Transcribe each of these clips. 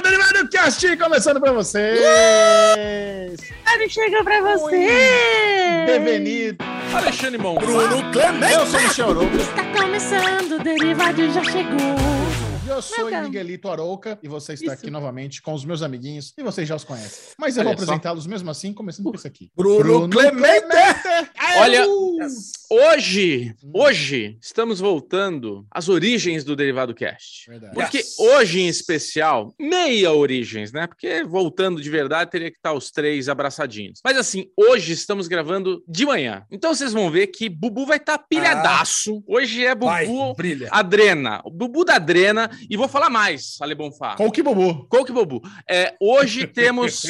o Derivado Cast começando pra vocês! Ele chega pra você! Devenido! Alexandre Mon. Bruno Clemente! Eu sou o Michel Arouca. Está começando, o Derivado já chegou. Eu sou Welcome. Miguelito Arouca e você está Isso. aqui novamente com os meus amiguinhos e vocês já os conhecem. Mas eu Olha vou apresentá-los mesmo assim, começando por isso aqui. Bruno, Clemente! Olha, hoje, Hum. hoje, estamos voltando às origens do Derivado Cast. Verdade. Porque Yes. hoje, em especial, meia origens, né? Porque voltando de verdade, teria que estar os três abraçadinhos. Mas assim, hoje estamos gravando de manhã. Então vocês vão ver que Bubu vai estar pilhadaço. Hoje é Vai, Bubu brilha. Adrena. O Bubu da Adrena. E vou falar mais, Ale Bonfá. Qual que bobo? Qual que Bubu? É, hoje temos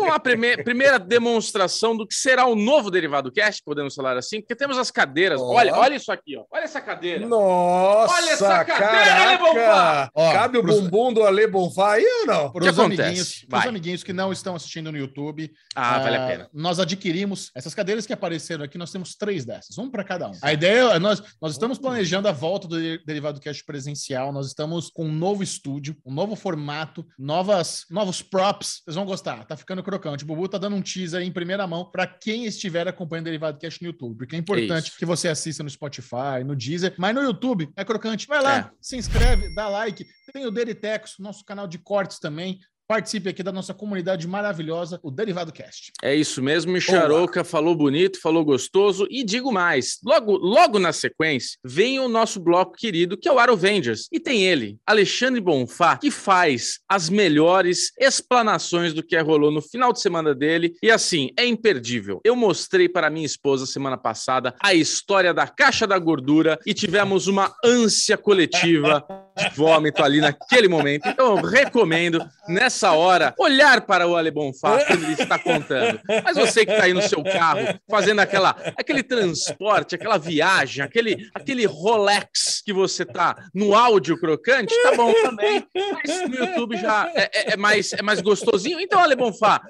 uma prime- primeira demonstração do que será o novo Derivado Cast, podemos falar assim, porque temos as cadeiras. Ó. Olha, olha isso aqui, ó. Olha essa cadeira. Nossa, Olha essa cadeira, Ale Bonfá! Ó, Cabe o pros- bumbum do Ale Bonfá aí ou não? Para os amiguinhos, amiguinhos que não estão assistindo no YouTube, Ah, vale a ah, pena. Nós adquirimos essas cadeiras que apareceram aqui, nós temos três dessas, um para cada um. A ideia é nós, nós estamos planejando a volta do De- Derivado Cast presencial, nós estamos com um novo estúdio, um novo formato, novas, novos props. Vocês vão gostar, tá ficando crocante. O Bubu tá dando um teaser em primeira mão para quem estiver acompanhando o Derivado Cast no YouTube, porque é importante Isso. que você assista no Spotify, no Deezer, mas no YouTube é crocante. Vai lá, É. se inscreve, dá like. Tem o Deritex, nosso canal de cortes também. Participe aqui da nossa comunidade maravilhosa, o Derivado Cast. É isso mesmo, Micharouca falou bonito, falou gostoso e digo mais, logo logo na sequência vem o nosso bloco querido que é o Aro Avengers e tem ele, Alexandre Bonfá, que faz as melhores explanações do que rolou no final de semana dele e assim, é imperdível. Eu mostrei para minha esposa semana passada a história da caixa da gordura e tivemos uma ânsia coletiva vômito ali naquele momento. Então eu recomendo nessa hora olhar para o Ale Bonfá quando ele está contando. Mas você que está aí no seu carro fazendo aquela aquele transporte, aquela viagem, aquele aquele Rolex que você tá no áudio crocante, tá bom também. Mas no YouTube já é, é- é mais é mais gostosinho. Então Ale Bonfá,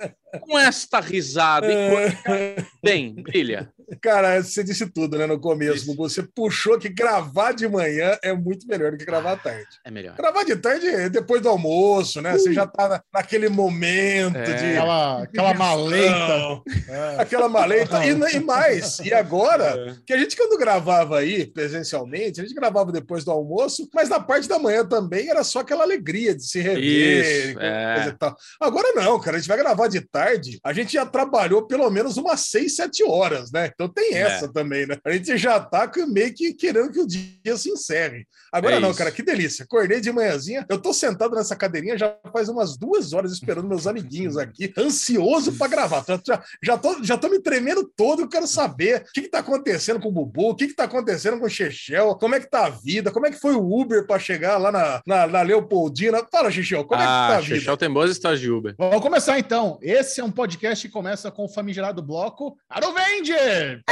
com esta risada e cônica, bem, brilha. Cara, você disse tudo, né, no começo, Isso. Você puxou que gravar de manhã é muito melhor do que gravar à tarde. É melhor. Gravar de tarde é depois do almoço, né? Você já tá na- naquele momento É. de... Aquela, aquela maleta. Não, É. Aquela maleta. E, e mais, e agora, É. que a gente quando gravava aí, presencialmente, a gente gravava depois do almoço, mas na parte da manhã também era só aquela alegria de se rever. Isso, coisa é. e tal. Agora não, cara, a gente vai gravar de tarde, a gente já trabalhou pelo menos umas seis, sete horas, né? Então tem É. essa também, né? A gente já tá meio que querendo que o dia se encerre. Agora É não, isso. cara, que delícia. Acordei de manhãzinha, eu tô sentado nessa cadeirinha já faz umas duas horas esperando meus amiguinhos aqui, ansioso pra gravar. Tô- Já, já, tô, já tô me tremendo todo, eu quero saber o que, que tá acontecendo com o Bubu, o que, que tá acontecendo com o Chechel, como é que tá a vida, como é que foi o Uber pra chegar lá na, na, na Leopoldina. Fala, Chechel, como é que tá Ah, a vida? Chechel tem boas histórias de Uber. Vamos começar então. Esse é um podcast que começa com o famigerado bloco Arovenger!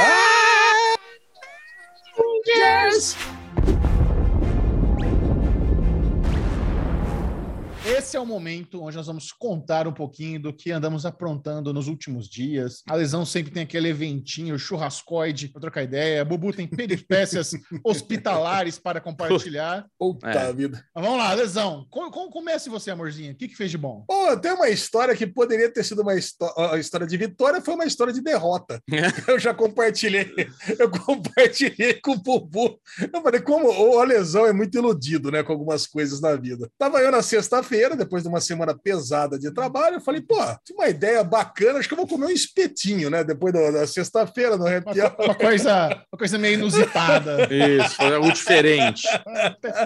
Esse é o momento onde nós vamos contar um pouquinho do que andamos aprontando nos últimos dias. A lesão sempre tem aquele eventinho churrascoide para trocar ideia. Bubu tem peripécias hospitalares para compartilhar. Puta É. vida. Mas vamos lá, lesão. Co- co- Comece você, amorzinho. O que, que fez de bom? Pô, tem uma história que poderia ter sido uma história de vitória, foi uma história de derrota. Eu já compartilhei, eu compartilhei com o Bubu. Eu falei, como o Alesão é muito iludido, né, com algumas coisas na vida. Tava eu na sexta-feira, depois de uma semana pesada de trabalho, eu falei, pô, tinha uma ideia bacana, acho que eu vou comer um espetinho, né, depois da, da sexta-feira no Uma, happy hour. co- uma coisa, uma coisa meio inusitada. Isso, foi algo diferente.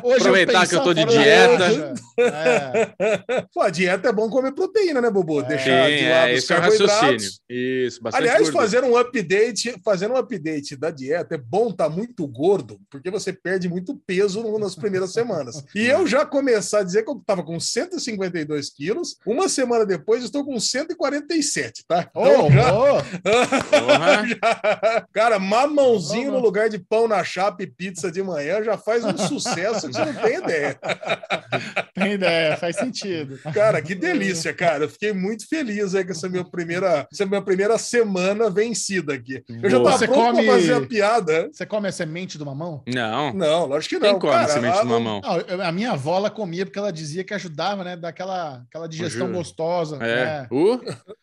Hoje Aproveitar que eu tô de dieta. É. Pô, a dieta é bom comer proteína, né, Bubu? É. Deixar Sim, de lado é, os esse é o carboidratos. raciocínio. Isso, bastante Aliás, gordura. fazer um update, fazer um update da dieta é bom estar muito gordo, porque você perde muito peso nas primeiras semanas. E eu já começar a dizer que eu estava com 152 quilos, uma semana depois estou com 147, tá? Ô, Então, já- Porra. já- Cara, mamãozinho Vamos. no lugar de pão na chapa e pizza de manhã já faz um sucesso que você não tem ideia. tem ideia, faz sentido. Cara, que delícia, cara. Eu fiquei muito feliz aí com essa minha primeira, essa minha primeira semana vencida aqui. Eu já tava Você pronto come- pra fazer a piada. Você come a semente do mamão? Não. Não, lógico que não. Quem come cara. semente Ah, do mamão? Não, a minha avó ela comia porque ela dizia que ajudava lá, né? Daquela aquela digestão Juro. gostosa. É. É. Uh,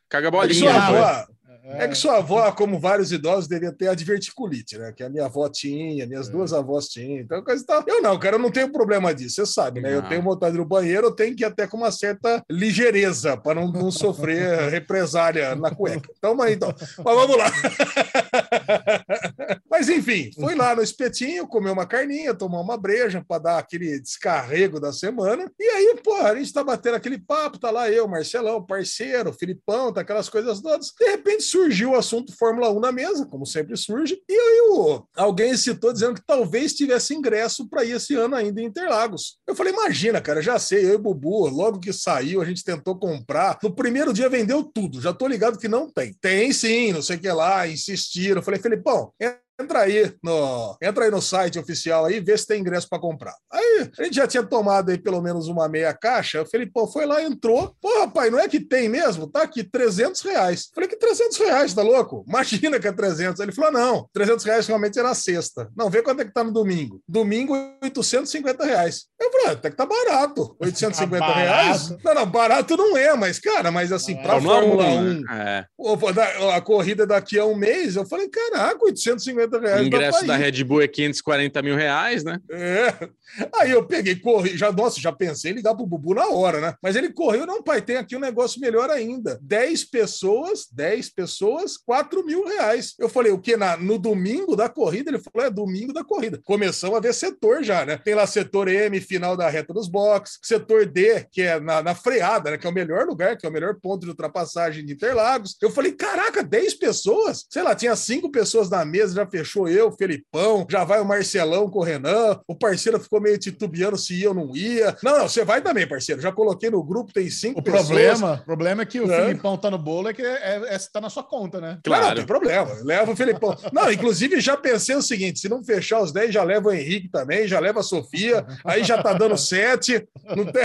caga É que bolinha. avó, é que sua avó, como vários idosos, devia ter a diverticulite, né? Que a minha avó tinha, minhas É. duas avós tinham. Então, coisa tal. Eu não, cara, eu não tenho problema disso, você sabe, né? Eu Não. tenho vontade no banheiro, eu tenho que ir até com uma certa ligeireza para não, não sofrer represália na cueca. Então, mas, então. Mas vamos lá. Mas enfim, fui lá no espetinho, comer uma carninha, tomar uma breja para dar aquele descarrego da semana. E aí, pô, a gente tá batendo aquele papo, tá lá eu, Marcelão, parceiro, Filipão, tá aquelas coisas todas. De repente surgiu o assunto Fórmula 1 na mesa, como sempre surge. E aí o, alguém citou dizendo que talvez tivesse ingresso para ir esse ano ainda em Interlagos. Eu falei, imagina, cara, já sei, eu e Bubu, logo que saiu, a gente tentou comprar. No primeiro dia vendeu tudo, já tô ligado que não tem. Tem sim, não sei o que lá, insistiram. Eu falei, Felipão, Entra aí no, entra aí no site oficial aí, vê se tem ingresso para comprar. Aí a gente já tinha tomado aí pelo menos uma meia caixa. O Felipão foi lá, entrou. Pô, rapaz, não é que tem mesmo? Tá aqui, 300 reais. Falei que 300 reais, tá louco? Imagina que é 300. Ele falou: não, 300 reais realmente era sexta. Não, vê quanto é que tá no domingo. Domingo, 850 reais. Eu falei: ah, até que tá barato. 850 Tá reais? barato. Não, não, barato não é, mas, cara, mas assim, pra Fórmula Fórmula 1. né? É. Pô, pô, a corrida daqui a um mês, eu falei, caraca, 850 O reais. dá ingresso da. Red Bull é 540 mil reais, né? É. Aí eu peguei, corri, já, nossa, já pensei em ligar pro Bubu na hora, né? Mas ele correu, não, pai, tem aqui um negócio melhor ainda. 10 pessoas, 10 pessoas, 4 mil reais. Eu falei, o quê? Na, no domingo da corrida? Ele falou, é domingo da corrida. Começamos a ver setor já, né? Tem lá setor M, final da reta dos boxes, setor D, que é na, na freada, né? Que é o melhor lugar, que é o melhor ponto de ultrapassagem de Interlagos. Eu falei, caraca, 10 pessoas? Sei lá, tinha cinco pessoas na mesa, já fechou eu, Felipão, já vai o Marcelão com o Renan, o parceiro ficou meio titubeando se ia ou não ia. Não, não, você vai também, parceiro. Já coloquei no grupo, tem cinco O pessoas. problema, o problema é que o É. Filipão tá no bolo, é que é, é, tá na sua conta, né? Claro, não Claro. tem problema. Leva o Felipão. Não, inclusive já pensei o seguinte: se não fechar os 10, já leva o Henrique também, já leva a Sofia, aí já tá dando 7. Não tem...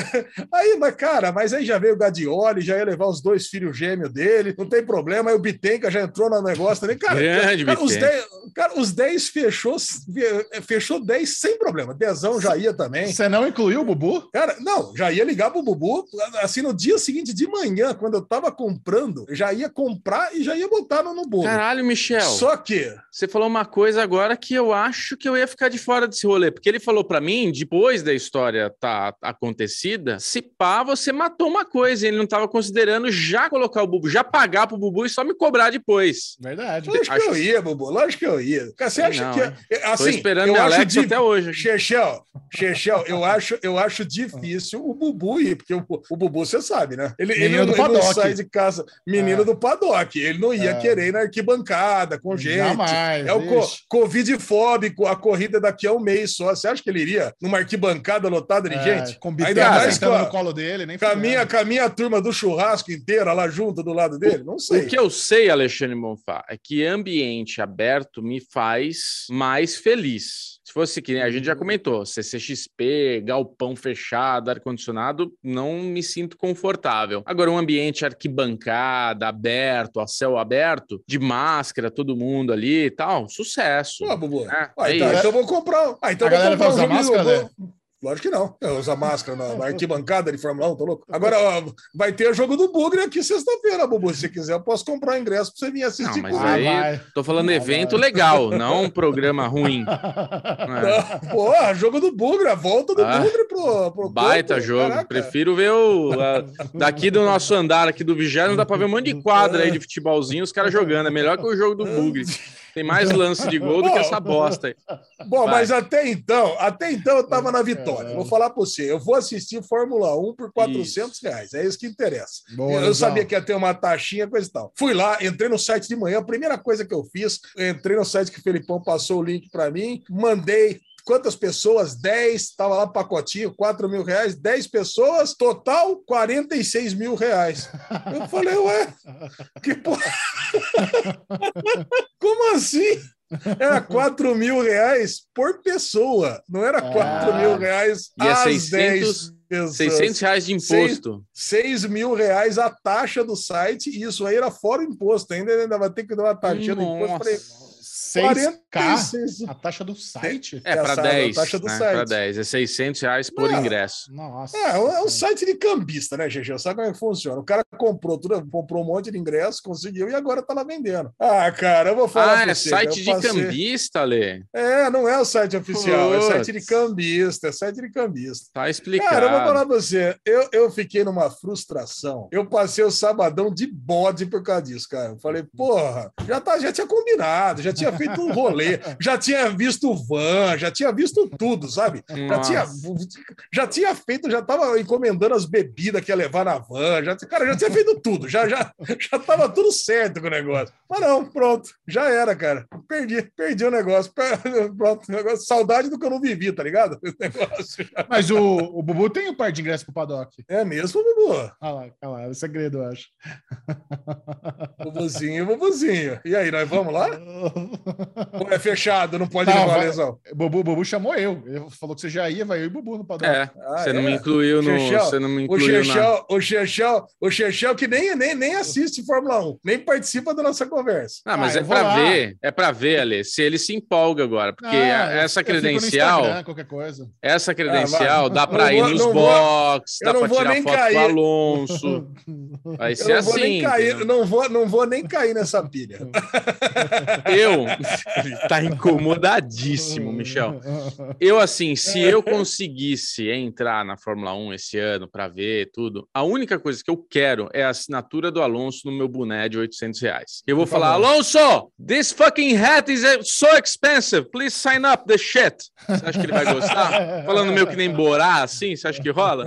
Aí, mas, cara, mas aí já veio o Gadioli, já ia levar os dois filhos gêmeos dele, não tem problema. Aí o Bitenca já entrou no negócio também. Cara, Grande cara, os Bitenca. 10, cara, os 10 fechou, fechou 10 sem problema. Dezão já ia também. Você não incluiu o Bubu? Cara, não, já ia ligar pro Bubu, assim, no dia seguinte de manhã, quando eu tava comprando, já ia comprar e já ia botar no, no bolo. Caralho, Michel. Só que, Você falou uma coisa agora que eu acho que eu ia ficar de fora desse rolê, porque ele falou pra mim, depois da história tá acontecida, se pá, você matou uma coisa, e ele não tava considerando já colocar o Bubu, já pagar pro Bubu e só me cobrar depois. Verdade. lógico Acho- que eu ia, Bubu, lógico que eu ia. Cara, você acha não, que. hein? é- Tô Assim, esperando eu acho Alexa di- até hoje. Chechel, Chechel, eu acho, eu acho difícil o Bubu ir, porque o, o Bubu, você sabe, né? Ele, ele, Menino do ele não sai de casa, menino É. do paddock. Ele não ia É. querer ir na arquibancada com gente. Jamais. É o co. Covid fóbico, a corrida daqui a um mês só. Você acha que ele iria numa arquibancada lotada de É, gente? Com Ainda mais com a- no colo dele, nem Com a, fudendo. minha, com a turma do churrasco inteira lá junto do lado dele? Não sei. O que eu sei, Alexandre Bonfá, é que ambiente aberto me faz mais feliz. Se fosse que nem a gente já comentou, CCXP, galpão fechado, ar-condicionado, não me sinto confortável. Agora, um ambiente arquibancada, aberto, a céu aberto, de máscara, todo mundo ali e tal, sucesso. Pô, Bubu. É, Ah, é então, então eu vou comprar. Ah, então A eu vou galera comprar vai usar máscara, eu vou- Lógico que não. Eu uso máscara na, na arquibancada de Fórmula 1, tô louco. Agora, ó, vai ter o jogo do Bugre aqui sexta-feira, Bubu. Se você quiser, eu posso comprar o ingresso pra você vir assistir Não, mas. Ah, aí- vai. Tô falando Ah, evento vai. legal, não um programa ruim. É. Não, Porra, jogo do Bugre, a volta do Ah, Bugre pro, pro Baita campo, jogo. caraca. Prefiro ver o. a- daqui do nosso andar, aqui do Vigésimo, dá pra ver um monte de quadra aí de futebolzinho, os caras jogando. É melhor que o jogo do Bugre. Tem mais lance de gol do que essa bosta aí. Bom, Vai. mas até então, até então eu tava na vitória. Vou falar pra você, eu vou assistir Fórmula 1 por 400 reais, é isso que interessa. Boa, eu Lesão. sabia que ia ter uma taxinha, coisa e tal. Fui lá, entrei no site de manhã, a primeira coisa que eu fiz, entrei no site que o Felipão passou o link pra mim, mandei Quantas pessoas? 10, tava lá pacotinho, 4 mil reais, 10 pessoas, total 46 mil reais. Eu falei, ué, que porra. Como assim? Era 4 mil reais por pessoa, não era 4 Ah. mil reais E é às 600 10 pessoas. 600 reais de imposto. 6 mil reais a taxa do site, e isso aí era fora o imposto, ainda, ainda vai ter que dar uma taxinha do imposto. Falei, 6K 46. a taxa do site? É, para Essa 10. taxa do né? site. Para 10. É 600 reais por Não. ingresso. Nossa. É, é um- site de cambista, né, GG? Sabe como é que funciona? O cara comprou tudo, comprou um monte de ingresso, conseguiu e agora tá lá vendendo. Ah, cara, eu vou falar. Ah, pra é você, site de passei- cambista, Lê. É, não é o site oficial, é site de Putz. cambista, é site de cambista. Tá explicado. Cara, eu vou falar pra você, eu, eu fiquei numa frustração. Eu passei o sabadão de bode por causa disso, cara. Eu falei, porra, já, tá, já tinha combinado, já tinha feito um rolê, já tinha visto o van, já tinha visto tudo, sabe? Já tinha, já tinha feito, já tava encomendando as bebidas que ia levar na van, já, cara, já tinha feito tudo, já, já, já tava tudo certo com o negócio. Mas não, pronto, já era, cara. Perdi, perdi o negócio. Pronto, negócio, saudade do que eu não vivi, tá ligado? Mas o, o Bubu tem um par de ingressos pro paddock. É mesmo, Bubu? Olha lá, olha lá, é o segredo, eu acho. Bubuzinho, Bubuzinho. E aí, nós vamos lá? É fechado, não pode Não, levar vai- lesão? Bubu, Bubu chamou eu. Ele falou que você já ia, vai eu e Bubu no paddock. É, Ah, você não é? me incluiu no. Você não me O incluiu na. O Chechel, o Chechel que nem, nem, nem assiste Fórmula 1, nem participa da nossa conversa. Ah, mas Ah, é eu lá. ver, é pra ver, Ale, se ele se empolga agora, porque Ah, eu- essa eu credencial, Instagram, qualquer coisa. essa credencial vai. dá pra Não ir vou- nos não vou- box, eu dá não pra vou tirar nem foto cair. com o Alonso. Vai Eu ser não vou assim. nem cair, não vou, não vou nem cair nessa pilha. Eu, ele tá incomodadíssimo, Michel. Eu, assim, se eu conseguisse entrar na Fórmula 1 esse ano pra ver tudo, a única coisa que eu quero é a assinatura do Alonso no meu boné de 800 reais. Eu vou Por falar, favor. Alonso, this fucking hat is uh, so expensive. Please sign up the shit. Você acha que ele vai gostar? Falando meio que nem Borá, assim, você acha que rola?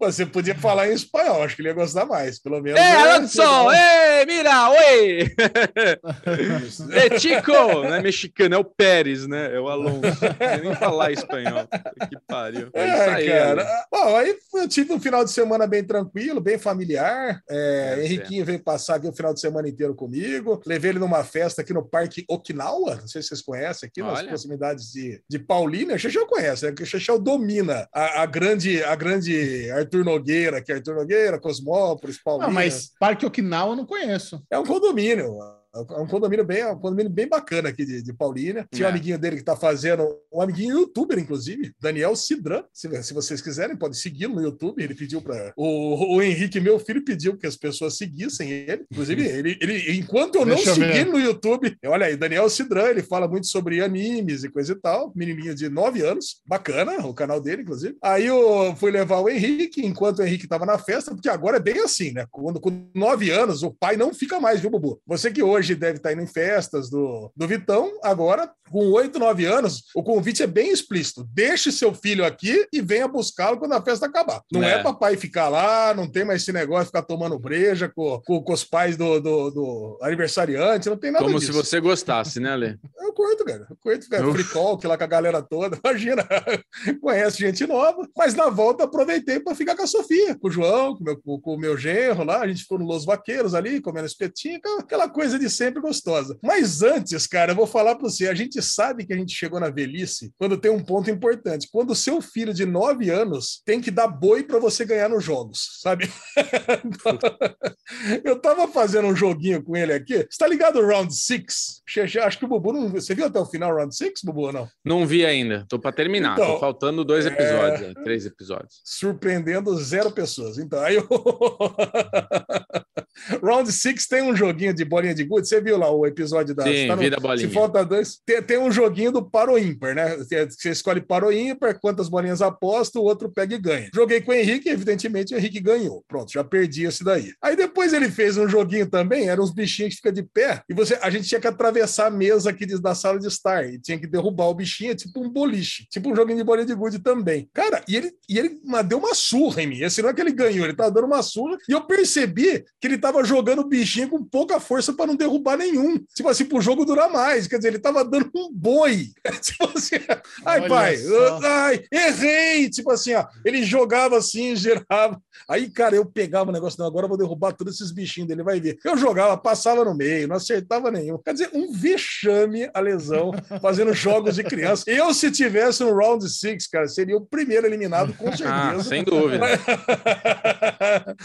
Você podia falar em espanhol, acho que ele ia gostar mais, pelo menos. Ei, é, Alonso! Ei, mira, oi! É Chico! Não é mexicano, é o Pérez, né? É o Alonso. Não nem falar espanhol. Que pariu. É isso É, aí, cara. Ale. Bom, aí eu tive um final de semana bem tranquilo, bem familiar. É, Deve Henriquinho veio passar aqui o final de semana inteiro comigo. Levei ele numa festa aqui no Parque Okinawa. Não sei se vocês conhecem, aqui nas Olha. proximidades de, de Paulínia. O Chechel conhece, né? Porque o Chechel domina a, a grande, a grande Arthur Nogueira, que é Arthur Nogueira, Cosmópolis, Paulínia. Ah, mas Parque Okinawa eu não conheço. É um condomínio. É um condomínio bem, um condomínio bem bacana aqui de, de Paulínia. Tinha um É. amiguinho dele que tá fazendo, um amiguinho youtuber, inclusive, Daniel Cidran. Se, se vocês quiserem, pode segui-lo no YouTube. Ele pediu para o, o Henrique, meu filho, pediu que as pessoas seguissem ele. Inclusive, ele, ele enquanto eu não Deixa segui no YouTube, olha aí, Daniel Cidran, ele fala muito sobre animes e coisa e tal. Menininho de 9 anos, bacana, o canal dele, inclusive. Aí eu fui levar o Henrique, enquanto o Henrique tava na festa, porque agora é bem assim, né? Quando com 9 anos, o pai não fica mais, viu, Bubu? Você que hoje deve estar indo em festas do, do Vitão, agora, com 8, 9 anos, o convite é bem explícito. Deixe seu filho aqui e venha buscá-lo quando a festa acabar. Não é, É. papai ficar lá, não tem mais esse negócio de ficar tomando breja com, com, com os pais do, do, do aniversariante, não tem nada Como disso. se você gostasse, né, Ale? Eu curto, cara. Eu curto Uf. free talk lá com a galera toda. Imagina, conhece gente nova. Mas na volta aproveitei para ficar com a Sofia, com o João, com o meu, com o meu genro lá. A gente ficou no Los Vaqueiros ali, comendo espetinho, aquela coisa de sempre gostosa. Mas antes, cara, eu vou falar para você: a gente sabe que a gente chegou na velhice quando tem um ponto importante. Quando o seu filho de 9 anos tem que dar boi para você ganhar nos jogos, sabe? Eu tava fazendo um joguinho com ele aqui. Você tá ligado Round 6? Acho que o Bubu não. Você viu até o final Round 6, Bubu, ou não? Não vi ainda. Tô pra terminar. Então, Tô faltando dois é- episódios, aí, três episódios. Surpreendendo zero pessoas. Então, aí o. Round 6 tem um joguinho de bolinha de gude. Você viu lá o episódio da. Sim, tá no- vida bolinha. Se falta dois. Tem, tem um joguinho do paro ímpar, né? Você escolhe paro ímpar, quantas bolinhas aposta, o outro pega e ganha. Joguei com o Henrique, evidentemente o Henrique ganhou. Pronto, já perdi esse daí. Aí depois ele fez um joguinho também, eram uns bichinhos que ficam de pé, e você, a gente tinha que atravessar a mesa aqui da sala de estar, e tinha que derrubar o bichinho, é tipo um boliche, tipo um joguinho de bolinha de gude também. Cara, e ele, e ele deu uma surra em mim. Esse não é que ele ganhou, ele tava dando uma surra, e eu percebi que ele tava jogando o bichinho com pouca força para não derrubar nenhum. Tipo assim, pro jogo durar mais. Quer dizer, ele tava dando um boi. tipo assim, ai, Olha pai, só. ai, errei. Tipo assim, ó, ele jogava assim, gerava. Aí, cara, eu pegava o negócio, não, agora eu vou derrubar todos esses bichinhos dele, vai ver. Eu jogava, passava no meio, não acertava nenhum. Quer dizer, um vexame a lesão fazendo jogos de criança. Eu, se tivesse um round six, cara, seria o primeiro eliminado, com certeza. Ah, sem dúvida.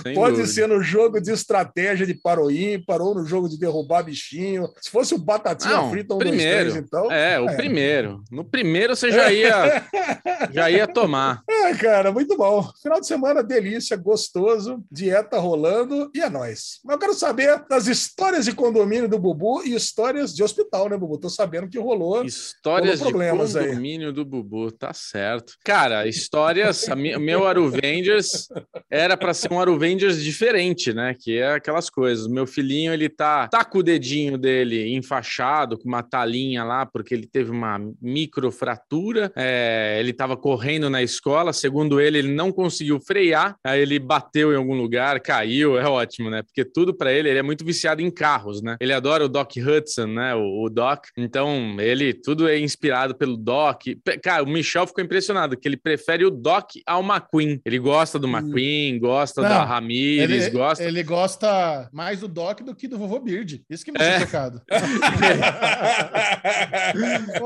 Sem Pode dúvida. ser no jogo de estratégia de paro ímpar ou no jogo de derrubar bichinho. Se fosse o Batatinha Não, Frita, um, primeiro. dois, três, então. É, o primeiro. No primeiro você já ia, já ia tomar. É, cara, muito bom. Final de semana, delícia, gostoso, dieta rolando e é nóis. Mas eu quero saber das histórias de condomínio do Bubu e histórias de hospital, né, Bubu? Tô sabendo que rolou. Histórias de Rolou problemas aí. condomínio do Bubu, tá certo. Cara, histórias. a mi- O meu Aruvengers era para ser um Aruvengers diferente, né? Que é aquelas coisas. Meu filhinho, ele tá, tá com o dedinho dele enfaixado, com uma talinha lá, porque ele teve uma microfratura. É, ele tava correndo na escola, segundo ele, ele não conseguiu frear, aí ele bateu em algum lugar, caiu. É ótimo, né? Porque tudo para ele, ele é muito viciado em carros, né? Ele adora o Doc Hudson, né? O, o Doc. Então, ele tudo é inspirado pelo Doc. Cara, o Michel ficou impressionado que ele prefere o Doc ao McQueen. Ele gosta do McQueen, gosta Não, da Ramírez, Ele, gosta. ele gosta mais do Doc do que do vovô Beard. Isso que me É. deixa chocado.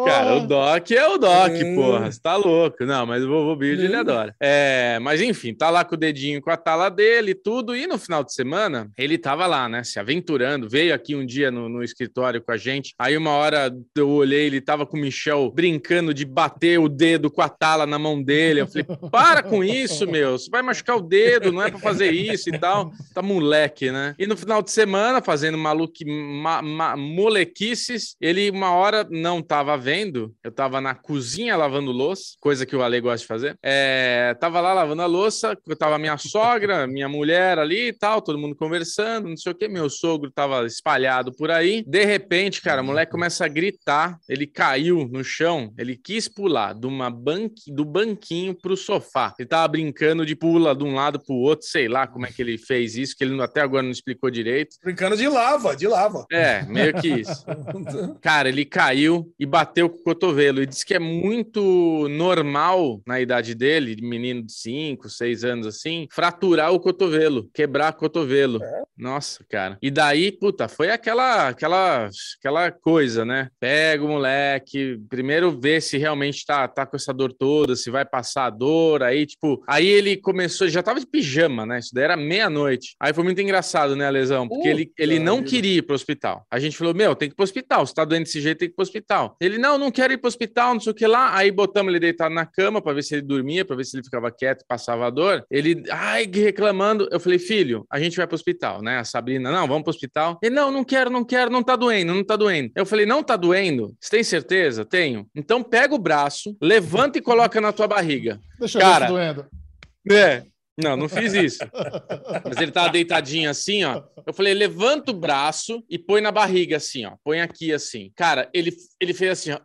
Cara, o Doc é o Doc, É. porra. Você tá louco. Não, mas o vovô Beard ele É. adora. É, mas enfim, tá lá com o dedinho com a tala dele e tudo. E no final de semana, ele tava lá, né? Se aventurando. Veio aqui um dia no, no escritório com a gente. Aí uma hora eu olhei, ele tava com o Michel brincando de bater o dedo com a tala na mão dele. Eu falei, para com isso, meu. Você vai machucar o dedo, não é pra fazer isso e tal. Tá moleque, né? E no final de semana, fazendo maluque, ma, ma, molequices, ele uma hora não tava vendo. Eu tava na cozinha lavando louça, coisa que o Ale gosta de fazer. É, tava lá lavando a louça, tava minha sogra, minha mulher ali e tal, todo mundo conversando, não sei o que. Meu sogro tava espalhado por aí. De repente, cara, o moleque começa a gritar. Ele caiu no chão, ele quis pular de uma banqui, do banquinho pro sofá. Ele tava brincando de pula de um lado pro outro, sei lá como é que ele fez isso, que ele até agora não explicou direito. Brincando de lava, de lava. É, meio que isso. Cara, ele caiu e bateu com o cotovelo. E disse que é muito normal na idade dele, de menino de 5, 6 anos assim, fraturar o cotovelo, quebrar o cotovelo. Nossa, cara. E daí, puta, foi aquela, aquela, aquela coisa, né? Pega o moleque, primeiro vê se realmente tá, tá com essa dor toda, se vai passar a dor. Aí, tipo, aí ele começou, já tava de pijama, né? Isso daí era meia-noite. Aí foi muito engraçado, né, Lesão? Porque ele, Puta ele não vida. queria ir pro hospital. A gente falou, meu, tem que ir pro hospital. Se tá doente desse jeito, tem que ir pro hospital. Ele, não, não quero ir pro hospital, não sei o que lá. Aí botamos ele deitado na cama pra ver se ele dormia, pra ver se ele ficava quieto e passava a dor. Ele, ai, que reclamando. Eu falei, filho, a gente vai pro hospital, né? A Sabrina, não, vamos pro hospital. Ele, não, não quero, não quero, não tá doendo, não tá doendo. Eu falei, não tá doendo? Você tem certeza? Tenho. Então pega o braço, levanta e coloca na tua barriga. Deixa Cara. eu ver se doendo. É. Não, não fiz isso. Mas ele tava deitadinho assim, ó. Eu falei, levanta o braço e põe na barriga assim, ó. Põe aqui assim. Cara, ele, ele fez assim, ó.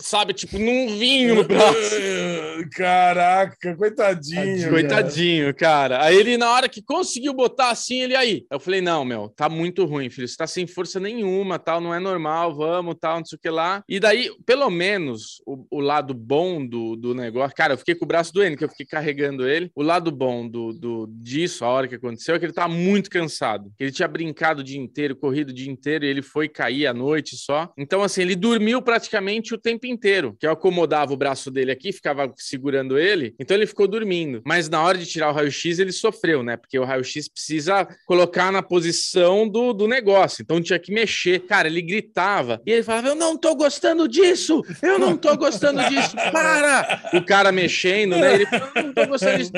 Sabe, tipo, num vinho no braço. Caraca, coitadinho. Coitadinho, cara. Aí ele, na hora que conseguiu botar assim, ele aí. Eu falei, não, meu, tá muito ruim, filho. Você tá sem força nenhuma, tal, não é normal, vamos, tal, não sei o que lá. E daí, pelo menos, o, o lado bom do, do negócio. Cara, eu fiquei com o braço doendo, que eu fiquei carregando ele. O lado bom do, do disso, a hora que aconteceu, é que ele tava muito cansado. Ele tinha brincado o dia inteiro, corrido o dia inteiro, e ele foi cair à noite só. Então, assim, ele dormiu praticamente o tempo inteiro. Que eu acomodava o braço dele aqui, ficava segurando ele, então ele ficou dormindo. Mas na hora de tirar o raio-x, ele sofreu, né? Porque o raio-x precisa colocar na posição do, do negócio. Então tinha que mexer. Cara, ele gritava e ele falava: Eu não tô gostando disso! Eu não tô gostando disso! Para! O cara mexendo, né? Ele falou: Eu não tô gostando disso.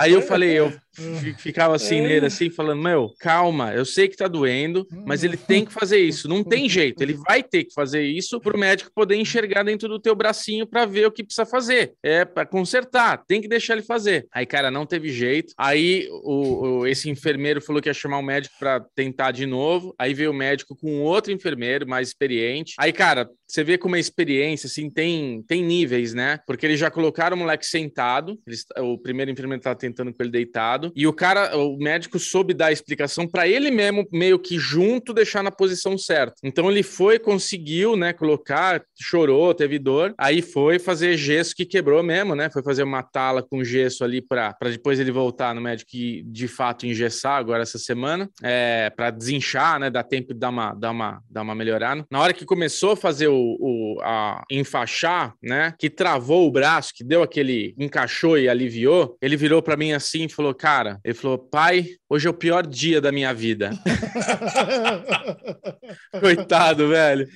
Aí eu falei, eu ficava assim nele, assim, falando: Meu, calma, eu sei que tá doendo, mas ele tem que fazer isso. Não tem jeito, ele vai ter que fazer isso pro médico poder enxergar dentro do teu bracinho para ver o que precisa fazer. É para consertar, tem que deixar ele fazer. Aí, cara, não teve jeito. Aí o, o- esse enfermeiro falou que ia chamar o médico para tentar de novo. Aí veio o médico com outro enfermeiro mais experiente. Aí, cara, você vê como a experiência, assim, tem, tem níveis, né? Porque eles já colocaram o moleque sentado, eles- o primeiro enfermeiro tava tentando com ele deitado, e o cara, o médico soube dar a explicação para ele mesmo, meio que junto deixar na posição certa. Então ele foi, conseguiu, né, colocar, chorou, teve dor, aí foi fazer gesso que quebrou mesmo, né? Foi fazer uma tala com gesso ali para depois ele voltar no médico e de fato engessar agora essa semana, é, para desinchar, né? Dar tempo de dar uma, dar uma, dar uma melhorada. Na hora que começou a fazer o, o a enfaixar, né? Que travou o braço, que deu aquele encaixou e aliviou, ele virou para mim assim e falou: Cara, ele falou, pai, hoje é o pior dia da minha vida. Coitado, velho.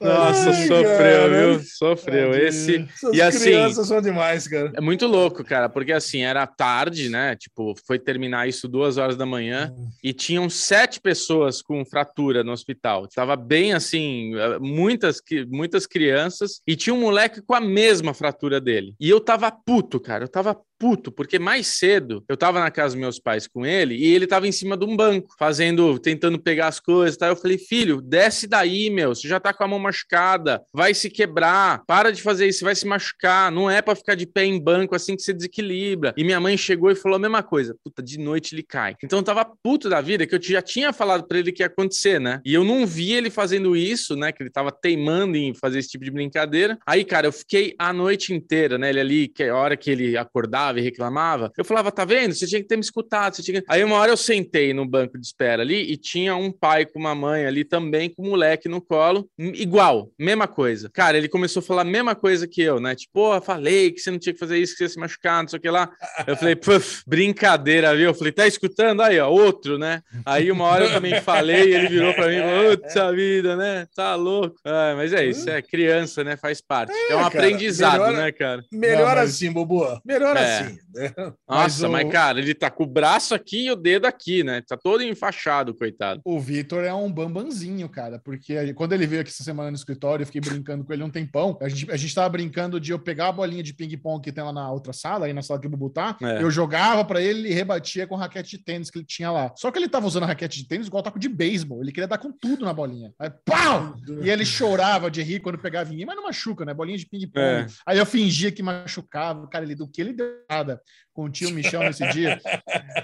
Nossa, Ai, sofreu, cara. viu? Sofreu. Tadinho. Esse. Essas E assim- crianças são demais, cara. É muito louco, cara, porque assim, era tarde, né? Tipo, foi terminar isso duas horas da manhã e tinham sete pessoas com fratura no hospital. Tava bem assim, eh, muitas, muitas crianças e tinha um moleque com a mesma fratura dele. E eu tava puto, cara, eu tava puto, porque mais cedo eu tava na casa dos meus pais com ele ele tava em cima de um banco, fazendo, tentando pegar as coisas, tá? Eu falei, filho, desce daí, meu, você já tá com a mão machucada, vai se quebrar, para de fazer isso, vai se machucar, não é pra ficar de pé em banco assim que você desequilibra. E minha mãe chegou e falou a mesma coisa, puta, de noite ele cai. Então eu tava puto da vida, que eu já tinha falado pra ele que ia acontecer, né? E eu não vi ele fazendo isso, né? Que ele tava teimando em fazer esse tipo de brincadeira. Aí, cara, eu fiquei a noite inteira, né? Ele ali, que a hora que ele acordava e reclamava, eu falava, tá vendo? Você tinha que ter me escutado. Você tinha. Aí uma hora eu sentei no banco de espera ali e tinha um pai com uma mãe ali também, com um moleque no colo, igual, mesma coisa. Cara, ele começou a falar a mesma coisa que eu, né? Tipo, pô, falei que você não tinha que fazer isso, que você ia se machucar, não sei o que lá. Eu falei, puf, brincadeira, viu? Eu falei, tá escutando? Aí, ó, outro, né? Aí uma hora eu também falei, ele virou pra mim e falou, puta vida, né? Tá louco. Ah, mas é isso, é criança, né? Faz parte. É, um cara, aprendizado, melhor- né, cara? Melhor Não, mas- assim, Bobo. Melhor É. assim. né? Nossa, mas, o- cara, ele tá com o braço aqui e o dedo aqui, né? Tá todo enfaixado, coitado. O Vitor é um bambanzinho, cara, porque quando ele veio aqui essa semana no escritório, eu fiquei brincando com ele um tempão. A gente, a gente tava brincando de eu pegar a bolinha de ping-pong que tem lá na outra sala, aí na sala que o Bubu tá, É. eu jogava pra ele e rebatia com a raquete de tênis que ele tinha lá. Só que ele tava usando a raquete de tênis igual taco de beisebol, ele queria dar com tudo na bolinha. Aí, pau! E ele chorava de rir quando pegava em mim, mas não machuca, né? Bolinha de ping-pong. É. Aí eu fingia que machucava. Cara, ele do que ele deu nada com o tio Michel nesse dia.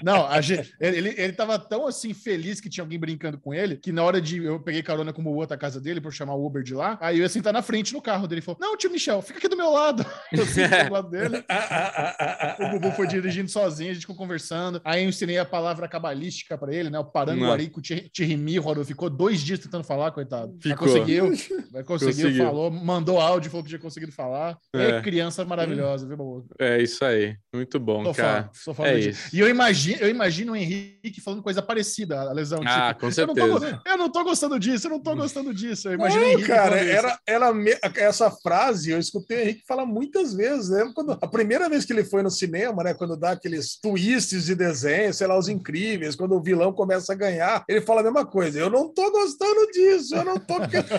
Não, a gente, ele, ele, tava tão assim feliz que tinha alguém brincando com ele que na hora de. Eu peguei carona com o Bubu até a casa dele pra eu chamar o Uber de lá. Aí eu ia sentar na frente no carro dele. Ele falou: Não, tio Michel, fica aqui do meu lado. Eu sentei do lado dele. O Bubu foi dirigindo sozinho, a gente ficou conversando. Aí eu ensinei a palavra cabalística pra ele, né? O Paranguari com o Tirrimírodo. Ficou dois dias tentando falar, coitado. Mas Ficou. conseguiu. Mas conseguiu, Conseguiu. falou, mandou áudio, falou que tinha conseguido falar. É, É. criança maravilhosa, viu, Bubu? É isso aí. Muito bom, Sou cara. fã, sou fã É isso. E eu imagino, eu imagino Henrique falando coisa parecida, a lesão. Ah, tipo, com Eu não, tô, certeza. eu não tô gostando disso, eu não tô gostando disso. Eu imagino o Não, Henrique cara, era, era me- essa frase eu escutei o Henrique falar muitas vezes, né? Quando, a primeira vez que ele foi no cinema, né? Quando dá aqueles twists de desenho, sei lá, os incríveis, quando o vilão começa a ganhar, ele fala a mesma coisa. Eu não tô gostando disso, eu não tô,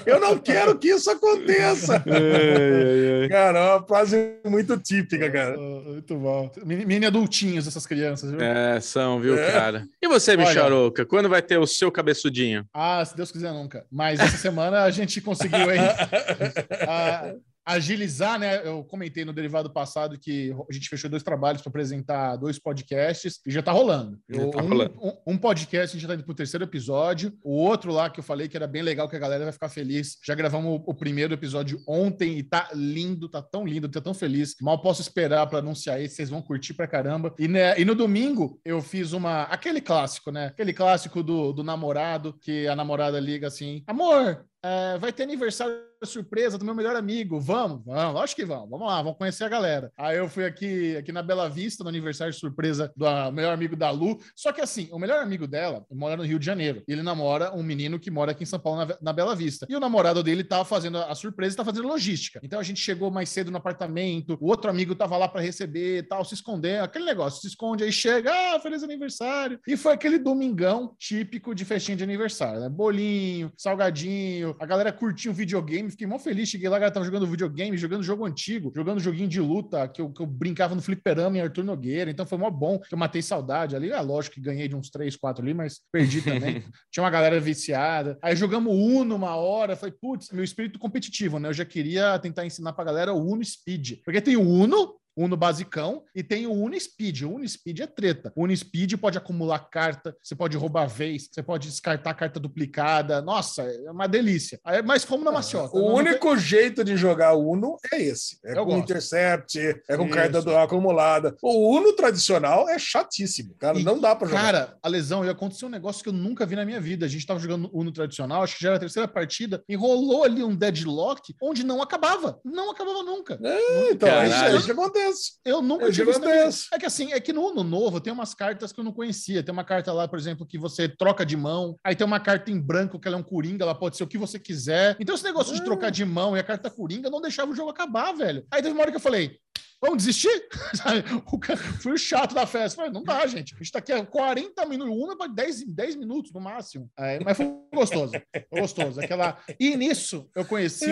eu não quero que isso aconteça. Cara, é uma frase muito típica, cara. Muito bom. Mini mini adultinhos, essas crianças, viu? É, são, viu, É. cara? E você, Micharouca, quando vai ter o seu cabeçudinho? Ah, se Deus quiser, nunca. Mas essa semana a gente conseguiu aí, ah, agilizar, né? Eu comentei no derivado passado que a gente fechou dois trabalhos para apresentar dois podcasts e já tá rolando. Eu- tá um, rolando. um- um podcast a gente já tá indo pro terceiro episódio. O outro lá que eu falei que era bem legal, que a galera vai ficar feliz. Já gravamos o, o primeiro episódio ontem e tá lindo, tá tão lindo, tô tão feliz. Mal posso esperar para anunciar esse, vocês vão curtir pra caramba. E, né, e no domingo eu fiz uma. aquele clássico, né? Aquele clássico do, do namorado, que a namorada liga assim: amor, é, vai ter aniversário surpresa do meu melhor amigo. Vamos, vamos, lógico que vamos. Vamos lá, vamos conhecer a galera. Aí eu fui aqui, aqui na Bela Vista, no aniversário surpresa do ah, melhor amigo da Lu. Só que assim, o melhor amigo dela mora no Rio de Janeiro. Ele namora um menino que mora aqui em São Paulo, na, na Bela Vista. E o namorado dele tava fazendo a surpresa e tá fazendo logística. Então a gente chegou mais cedo no apartamento, o outro amigo tava lá para receber tal, se esconder, aquele negócio, se esconde aí, chega, ah, feliz aniversário. E foi aquele domingão típico de festinha de aniversário, né? Bolinho, salgadinho, a galera curtiu o videogame, fiquei mó feliz, cheguei lá, a galera tava jogando videogame, jogando jogo antigo, jogando joguinho de luta, que eu, que eu brincava no fliperama em Arthur Nogueira, então foi mó bom, que eu matei saudade ali, é lógico que ganhei de uns 3, 4 ali, mas perdi também. Tinha uma galera viciada. Aí jogamos Uno uma hora, falei, putz, meu espírito competitivo, né? Eu já queria tentar ensinar pra galera o Uno Speed, porque tem o Uno, Uno basicão e tem o Uno Speed. O Uno Speed é treta. O Uno Speed pode acumular carta, você pode roubar vez, você pode descartar carta duplicada. Nossa, é uma delícia. Aí, Mas como na maciota. O não único jeito de jogar Uno é esse. É Eu com gosto. Intercept, é com Isso. carta do acumulada. O Uno tradicional é chatíssimo, cara. E, não dá pra jogar. Cara, a lesão, e aconteceu um negócio que eu nunca vi na minha vida. A gente tava jogando Uno tradicional, acho que já era a terceira partida, e rolou ali um deadlock onde não acabava. Não acabava nunca. É, então, é isso, é isso que acontece. Eu nunca É tive isso na minha gigantesco. É que assim, é que no novo tem umas cartas que eu não conhecia. Tem uma carta lá, por exemplo, que você troca de mão. Aí tem uma carta em branco que ela é um coringa, ela pode ser o que você quiser. Então esse negócio de Ah. trocar de mão e a carta coringa não deixava o jogo acabar, velho. Aí teve uma hora que eu falei. Vamos desistir? O cara- Fui o chato da festa. Falei, não dá, gente. A gente tá aqui há 40 minutos. É pra 10, 10 minutos no máximo. Aí, mas foi gostoso. Foi gostoso. Aquela... E nisso eu conheci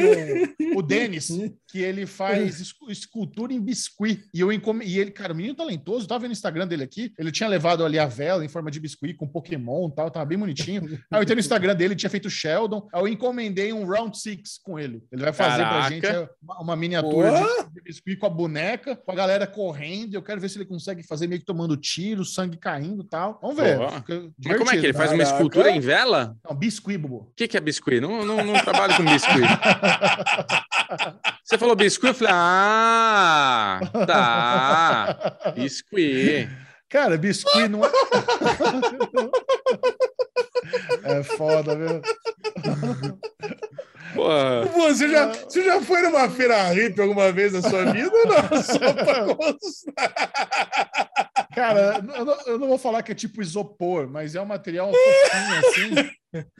o, o Denis, que ele faz escu- escultura em biscuit. E, eu encome... e ele, cara, o menino talentoso, tava vendo o Instagram dele aqui. Ele tinha levado ali a vela em forma de biscuit com Pokémon e tal, tava bem bonitinho. Aí eu entrei no Instagram dele, tinha feito Sheldon. Aí eu encomendei um Round Six com ele. Ele vai fazer pra Caraca. gente é, uma, uma miniatura de, de biscuit com a boneca, com a galera correndo. Eu quero ver se ele consegue fazer meio que tomando tiro, sangue caindo e tal. Vamos ver. Fica Mas como é que ele faz uma Caraca. escultura em vela? Não, biscuit, Bubu. O que, que é biscuit? Não, não, não trabalho com biscuit. Você falou biscuit, eu falei, ah, tá, biscuit. Cara, biscuit não é. é foda, viu? Pô, Pô, Você já, você já foi numa feira hippie alguma vez na sua vida ou não? Só pra constar. Cara, eu não, eu não vou falar que é tipo isopor, mas é um material fofinho assim.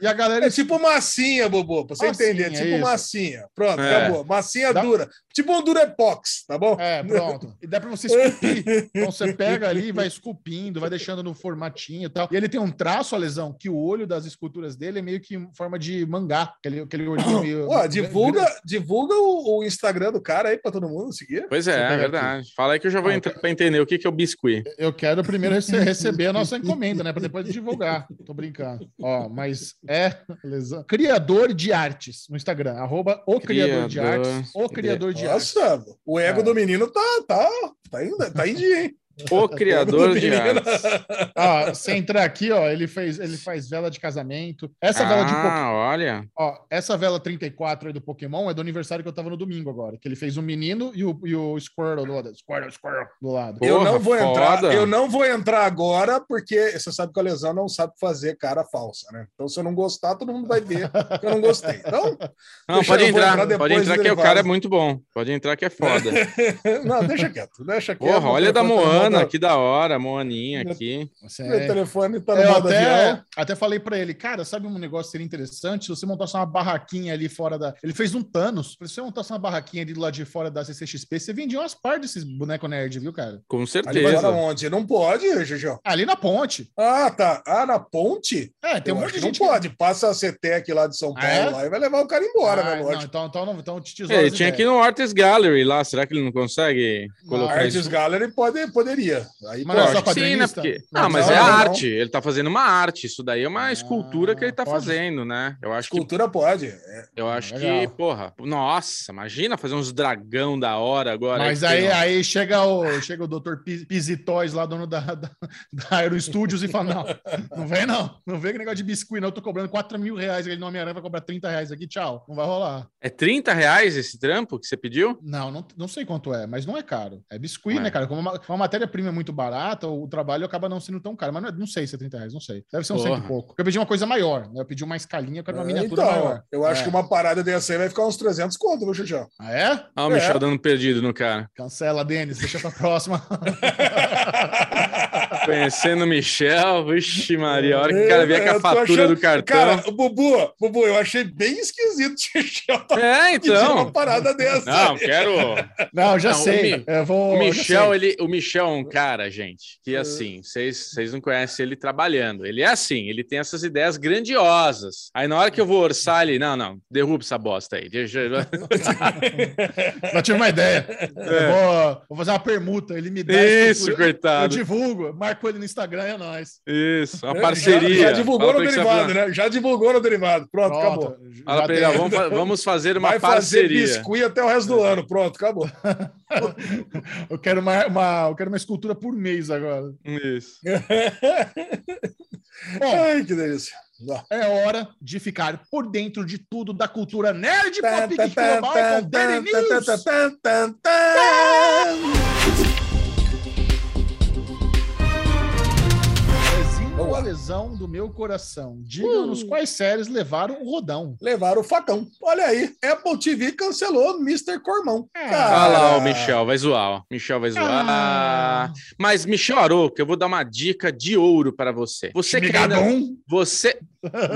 E a galera É tipo massinha, Bobo, pra você Massinha, entender. É tipo isso. massinha. Pronto, É. acabou. Massinha Dá- dura. Tipo um Durepox, tá bom? É, pronto. E dá pra você esculpir. Então você pega ali, vai esculpindo, vai deixando no formatinho e tal. E ele tem um traço, a lesão, que o olho das esculturas dele é meio que em forma de mangá. Aquele, aquele olhinho meio. Divulga, divulga o, o Instagram do cara aí pra todo mundo seguir. pois é, é verdade. Fala aí que eu já vou Ah, entrar pra entender o que, que é o biscuit. Eu quero primeiro rece- receber a nossa encomenda, né? Pra depois divulgar. Tô brincando. Ó, mas é lesão. criador de artes no Instagram. Arroba o criador de Criador artes. O criador de artes. Nossa, o ego É. do menino tá, tá, tá, em, tá em dia, hein? O criador de artes. Ó, você entrar aqui, ó, ele fez, ele faz vela de casamento. Essa vela de Pokémon. Ah, olha. Ó, essa vela 34 aí do Pokémon é do aniversário que eu tava no domingo agora. Que ele fez o menino e o, e o Squirtle do lado. Squirtle, Squirtle do lado. Porra, eu não vou entrar, foda. eu não vou entrar agora, porque você sabe que a lesão não sabe fazer cara falsa, né? Então, se eu não gostar, todo mundo vai ver que eu não gostei. Então, Não, Deixa pode entrar, entrar pode entrar que o cara é muito bom. Pode entrar que é foda. não, deixa quieto, deixa quieto. Porra, olha da no Moana, modo- que da hora, Moaninha aqui. Você Meu é- telefone tá no Eu até, até falei pra ele, cara, sabe um negócio que seria interessante? Se você montasse uma barraquinha ali fora da. Ele fez um Thanos. Se você montasse uma barraquinha ali do lado de fora da CCXP, você vendia umas par desses bonecos nerd, viu, cara? Com Ali certeza. fora onde? Não pode, Jujão. Ali na ponte. Ah, tá. Ah, na ponte? É, tem eu um monte que de não gente. pode. Passa a CETEC lá de São Ah, Paulo é? lá e vai levar o cara embora, Ah, né? não, Lógico. então, então, não, então te ele tinha que ir ideias. no Artist Gallery lá. Será que ele não consegue Não, colocar Artist isso? Artist Gallery pode, poderia. Aí Mas Eu não é que sim, né? Porque... Não, Não, mas não, é não. arte. Ele tá fazendo uma arte. Isso daí é uma Ah, escultura que ele tá pode. fazendo, né? Eu acho que Escultura pode. É. Eu acho que, Legal. porra, nossa, imagina fazer uns dragão da hora agora. Mas que aí, ó. aí chega o, chega o Dr. Pi- Pizitóis lá, dono da, da, da Aero Studios, e fala: Não, não vem não. Não vem com negócio de biscuit, não. Eu tô cobrando 4 mil reais. Ele no Homem-Aranha vai cobrar 30 reais aqui. Tchau. Não vai rolar. É 30 reais esse trampo que você pediu? Não, não, não sei quanto é, mas não é caro. É biscuit, É. né, cara? Como uma, uma matéria-prima é muito barata, o trabalho acaba não sendo tão caro. Mas não, é- não sei se é 30 reais, não sei. Deve ser um cento e pouco. Porque eu pedi uma coisa maior, né? Eu pedi uma escalinha, eu quero uma É, miniatura então, maior. eu acho É. que uma parada dessa aí vai ficar uns 300 conto, viu, Xuxão? Ah, é? Ah, o É. Michel dando perdido no cara. Cancela, Denis, deixa pra próxima. Conhecendo o Michel, vixe Maria, a hora que o cara vier com a fatura achando- do cartão. Cara, o Bubu, Bubu, eu achei bem esquisito o Xuxão tá é, pedindo uma então. parada dessa. Não, quero. Não, já Não, o sei. Mi- eu vou, O Michel, sei. ele, o Michel é um cara, gente, que assim, vocês vocês não conhecem ele trabalhando. Ele é assim, ele tem essas ideias grandiosas. Aí na hora que eu vou orçar ele, não, não, derruba essa bosta aí. Deixa- Já tive uma ideia. Eu vou, vou fazer uma permuta. Ele me dá É. Isso, estrutura, Eu coitado. divulgo, marco marco ele no Instagram, é nóis. Isso, a Já- parceria. Já, divulgou Fala no derivado, né? Já divulgou no derivado. Pronto, acabou. Pronto, já Fala pra ele, vamos, vamos fazer uma Vai fazer parceria. biscuit até o resto do ano. Pronto, acabou. Eu quero uma, uma- eu quero uma escultura por mês agora. Isso. Bom, Ai, que delícia. É hora de ficar por dentro de tudo da cultura nerd pop global com Daily News. Pezinho Vamos a lá. lesão do meu coração. Diga-nos quais séries levaram o rodão. Levaram o facão. Olha aí, Apple TV cancelou Mr. Cormão. Ah. Olha lá, o Michel vai zoar. ó. Michel vai zoar. Ah. Mas, Michel Aroca, eu vou dar uma dica de ouro para você. Você que, ainda, você,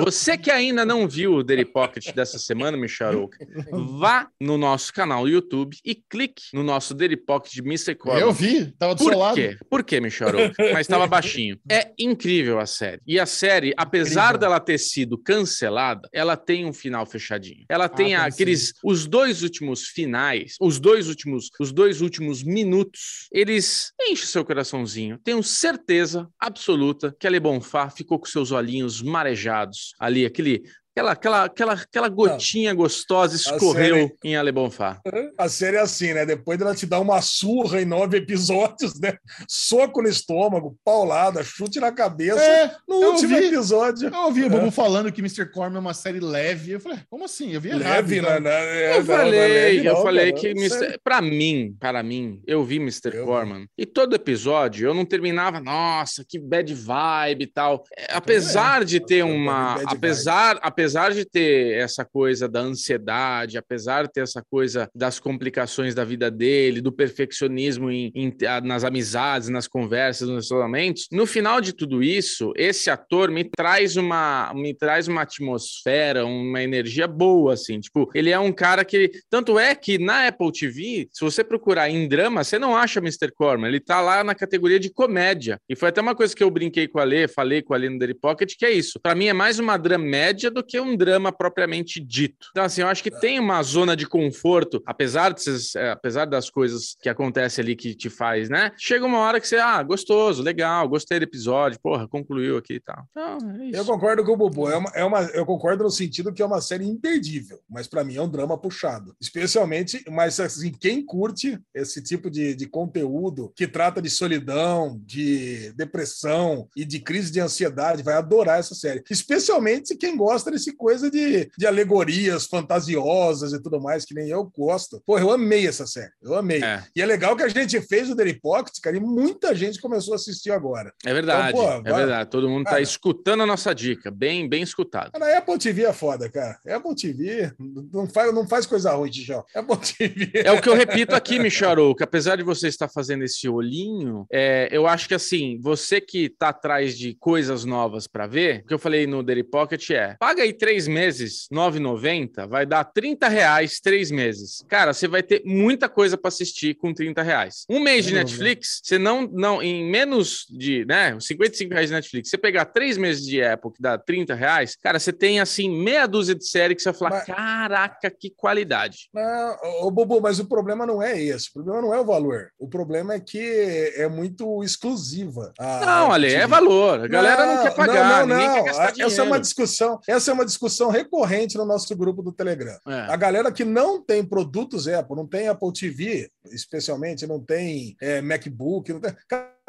você que ainda não viu o Daily Pocket dessa semana, Michel Aroca, vá no nosso canal do YouTube e clique no nosso Daily Pocket de Mr. Corbin. Eu vi, tava do seu Por lado. quê? Por quê, Michel Aroca? Mas estava baixinho. É incrível a série. E a série, apesar Incrível. dela ter sido cancelada, ela tem um final fechadinho. Ela tem tem aqueles os dois últimos finais, os dois últimos, os dois últimos minutos, eles enchem seu coraçãozinho. Tenho certeza absoluta que a Le Bonfá ficou com seus olhinhos marejados ali, aquele Aquela, aquela, aquela, aquela gotinha gostosa escorreu série- em Ale Bonfá. A série é assim, né? Depois dela te dar uma surra em nove episódios, né? Soco no estômago, paulada, chute na cabeça. É, no eu último vi. episódio. eu ouvi o Bubu falando que Mr. Corman é uma série leve. Eu falei, como assim? Eu vi errado. Leve, então. né? né? É, Eu não, não é falei, leve, eu não, falei que Sério. Mr. para mim, para mim, eu vi Mr. Eu- Corman e todo episódio eu não terminava, nossa, que bad vibe e tal. É, Apesar de ter uma, bad apesar, apesar de ter essa coisa da ansiedade, apesar de ter essa coisa das complicações da vida dele, do perfeccionismo em, em- nas amizades, nas conversas, nos relacionamentos, no final de tudo isso, esse ator me traz uma, me traz uma atmosfera, uma energia boa, assim, tipo, ele é um cara que, tanto é que na Apple TV, se você procurar em drama, você não acha Mr. Corman, ele tá lá na categoria de comédia, e foi até uma coisa que eu brinquei com a Lê, falei com a Lê no Daily Pocket, que é isso, Pra mim é mais uma dramédia do que um drama propriamente dito. Então, assim, eu acho que tem uma zona de conforto, apesar, desses, é, apesar das coisas que acontecem ali que te faz, né? Chega uma hora que você, ah, gostoso, legal, gostei do episódio, porra, concluiu aqui e tal. Então, é isso. Eu concordo com o Bubu. É uma, é uma, eu concordo no sentido que é uma série imperdível, mas para mim é um drama puxado. Especialmente, mas assim, quem curte esse tipo de, de conteúdo que trata de solidão, de depressão e de crise de ansiedade vai adorar essa série. Especialmente quem gosta desse coisa de, de alegorias fantasiosas e tudo mais, que nem eu gosto. Pô, eu amei essa série. Eu amei. É. E é legal que a gente fez o Daily Pocket, cara, e muita gente começou a assistir agora. É verdade, Então, pô, é vai- verdade. Todo mundo tá Cara. escutando a nossa dica, bem, bem escutado. Cara, a Apple TV é foda, cara. Apple TV não faz, não faz coisa ruim, Tijão. Apple TV. É o que eu repito aqui, Micharu, que apesar de você estar fazendo esse olhinho, é, eu acho que assim, você que tá atrás de coisas novas para ver, o que eu falei no Daily Pocket é, paga aí três meses, R$ 9,90, vai dar 30 reais três meses. Cara, você vai ter muita coisa para assistir com 30 reais. Um mês de. Netflix, você não, não, em menos de, né, 55 reais de Netflix, você pegar três meses de Apple, que dá 30 reais, cara, você tem, assim, meia dúzia de série que você vai falar, Mas- caraca, que qualidade. Não, ô, Bubu, mas o problema não é esse. O problema não é o valor. O problema é que é muito exclusiva. Não, Ale, é valor. A galera não, quer pagar, não, não. dinheiro. Essa é uma discussão. Essa é uma discussão recorrente no nosso grupo do Telegram. É. A galera que não tem produtos Apple, não tem Apple TV, especialmente, não tem é, MacBook, não tem...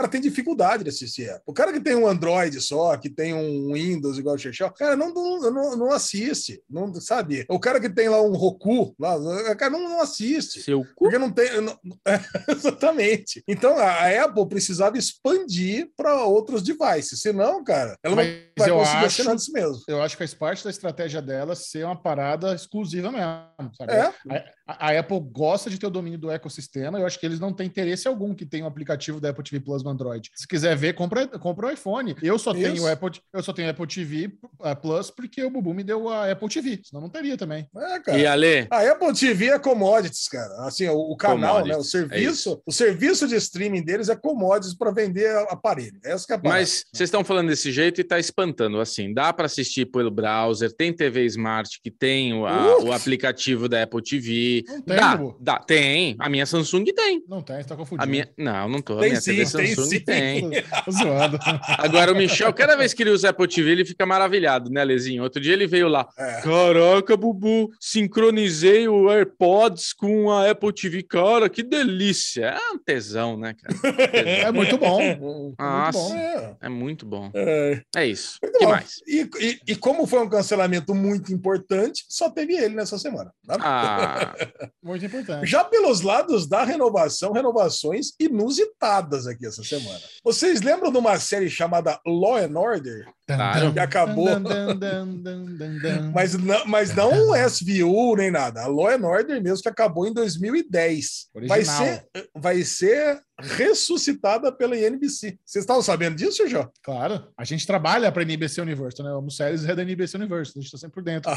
cara tem dificuldade de assistir Apple. O cara que tem um Android só, que tem um Windows igual o Xexão, cara, não, não, não, não assiste, não sabe? O cara que tem lá um Roku, lá, cara não, não assiste. Seu cu. Porque não tem. não- exatamente. Então a Apple precisava expandir para outros devices. Senão, cara, ela não Mas vai eu conseguir acho- assinar antes mesmo. Eu acho que faz parte da estratégia dela ser uma parada exclusiva mesmo. sabe? É. A, a Apple gosta de ter o domínio do ecossistema. Eu acho que eles não têm interesse algum que tenha um aplicativo da Apple TV Plus Android. Se quiser ver, compra, compra o iPhone. Eu só Isso. tenho Apple, eu só tenho Apple TV uh, Plus porque o Bubu me deu a Apple TV. Senão não teria também. É, cara. E Ale, A Apple TV é commodities, cara. Assim, o, o canal, né, o é serviço, o serviço de streaming deles é commodities para vender aparelho. Essa que é a parada. mas vocês estão falando desse jeito e tá espantando. Assim, dá para assistir pelo browser, tem TV Smart que tem o, a- o aplicativo da Apple TV. Não tem, dá, Bubu. dá, tem. A minha Samsung tem. Não tem, você tá confundindo. A minha, não, não tô. A Tem minha sim, TV tem Sim. tem. Tô zoando. Agora o Michel, cada vez que ele usa Apple TV, ele fica maravilhado, né, Lezinho? Outro dia ele veio lá. É. Caraca, Bubu, sincronizei o AirPods com a Apple TV. Cara, que delícia. É um tesão, né, cara? É muito bom. É muito Nossa. bom. É. É muito bom. É. É isso. Muito que bom. mais? E, e- e como foi um cancelamento muito importante, só teve ele nessa semana. tá? Ah, Muito importante. Já pelos lados da renovação, renovações inusitadas aqui essa semana. Vocês lembram de uma série chamada Law and Order? Claro. Que acabou. Mas não, mas não SVU nem nada. A Law and Order mesmo que acabou em 2010. Vai ser, vai ser ressuscitada pela NBC. Vocês estavam sabendo disso, Jô? Claro, a gente trabalha para a NBC Universo, né? Vamos séries é da NBC Universo, a gente está sempre por dentro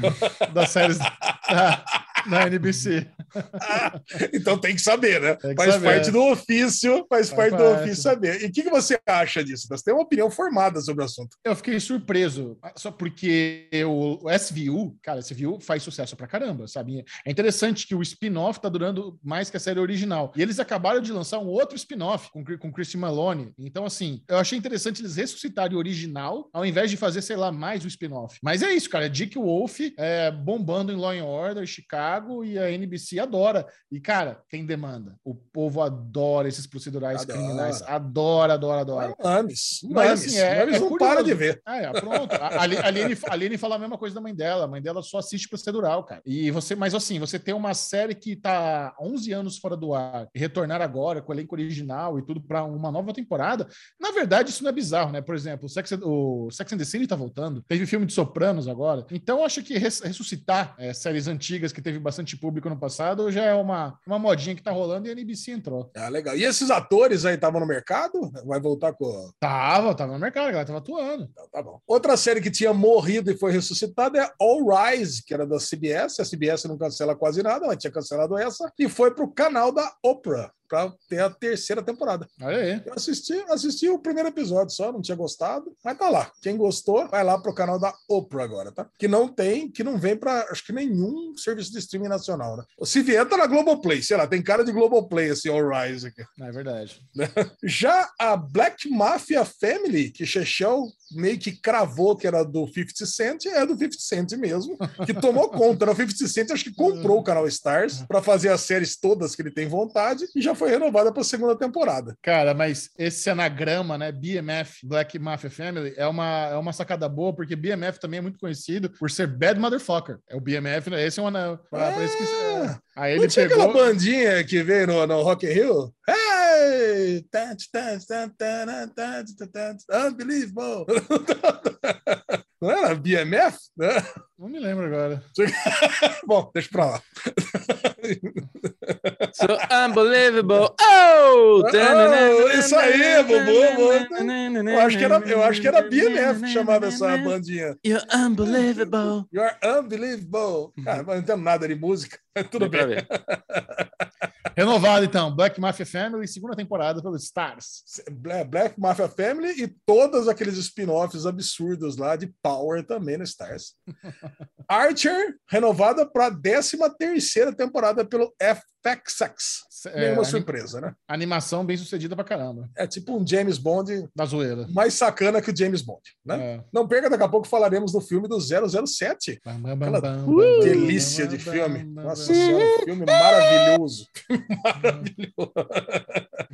das séries da, da NBC. então tem que saber, né? Que faz saber. parte do ofício, faz, Faz parte do ofício saber. E o que, que você acha disso? Você tem uma opinião formada sobre o assunto. Eu fiquei surpreso, só porque o, SVU, cara, SVU faz sucesso pra caramba, sabe? É interessante que o spin-off tá durando mais que a série original. E eles acabaram de lançar um outro spin-off com, com Christy Maloney. Então, assim, eu achei interessante eles ressuscitarem o original, ao invés de fazer, sei lá, mais o spin-off. Mas é isso, cara. Dick Wolf é, bombando em Law and Order, Chicago, e a NBC adora. E, cara, tem demanda. O povo adora esses procedurais Adora. criminais. Adora, adora, adora. Mames, Mas, assim, é- mames é não curioso. para de ver. Ah, é, pronto. A, a, Li- a Liane, a Liane fala a mesma coisa da mãe dela. A mãe dela só assiste procedural, cara. E você, mas assim, você tem uma série que tá 11 anos fora do ar e retornar agora com o elenco original e tudo para uma nova temporada. Na verdade, isso não é bizarro, né? Por exemplo, o Sex, and- o Sex and the City tá voltando. Teve filme de Sopranos agora. Então, eu acho que res- ressuscitar é, séries antigas que teve bastante público no passado já é uma, uma modinha que tá rolando e a NBC entrou. Ah, legal. E esses atores aí estavam no mercado? Vai voltar com. Tava, tava no mercado, a galera tava atuando. Então, tá bom. Outra série que tinha morrido e foi ressuscitada é All Rise, que era da CBS. A CBS não cancela quase nada, ela tinha cancelado essa. E foi pro canal da Oprah para ter a terceira temporada. Eu assisti, assisti o primeiro episódio só, não tinha gostado, mas tá lá. Quem gostou, vai lá pro canal da Oprah agora, tá? Que não tem, que não vem para acho que nenhum serviço de streaming nacional, né? Se vier, tá na Globoplay, sei lá, tem cara de Globoplay esse All Rise aqui. É verdade. Já a Black Mafia Family, que Chechel meio que cravou que era do 50 Cent, é do 50 Cent mesmo, que tomou conta. O 50 Cent acho que comprou o canal Stars para fazer as séries todas que ele tem vontade e já foi renovada para a segunda temporada. Cara, mas esse anagrama, né? BMF, Black Mafia Family, é uma, é uma sacada boa, porque BMF também é muito conhecido por ser Bad Motherfucker. É o BMF, né? Esse é um. que- é. Aí Não ele tinha pegou. aquela bandinha que veio no, no Rock in Rio? Hey! Unbelievable! Não era BMF? né? Não me lembro agora. Bom, deixa pra lá. so unbelievable. Oh! Oh, isso aí, Bubu, Eu acho que era, eu acho que era BMF que chamava essa bandinha. You're unbelievable. You're unbelievable. Cara, não entendo nada de música. Tudo Deu bem. Renovado, então. Black Mafia Family, segunda temporada pelo Stars. Bla- Black Mafia Family e todos aqueles spin-offs absurdos lá de Power também no Stars. Archer, renovada para a 13 terceira temporada pelo FXX. É, Nenhuma surpresa, né? Animação bem sucedida pra caramba. É tipo um James Bond Da zoeira. mais sacana que o James Bond, né? É. Não perca, daqui a pouco falaremos do filme do 007. Bam, bam, Aquela bam, delícia de filme. Nossa senhora, filme maravilhoso. Maravilhoso.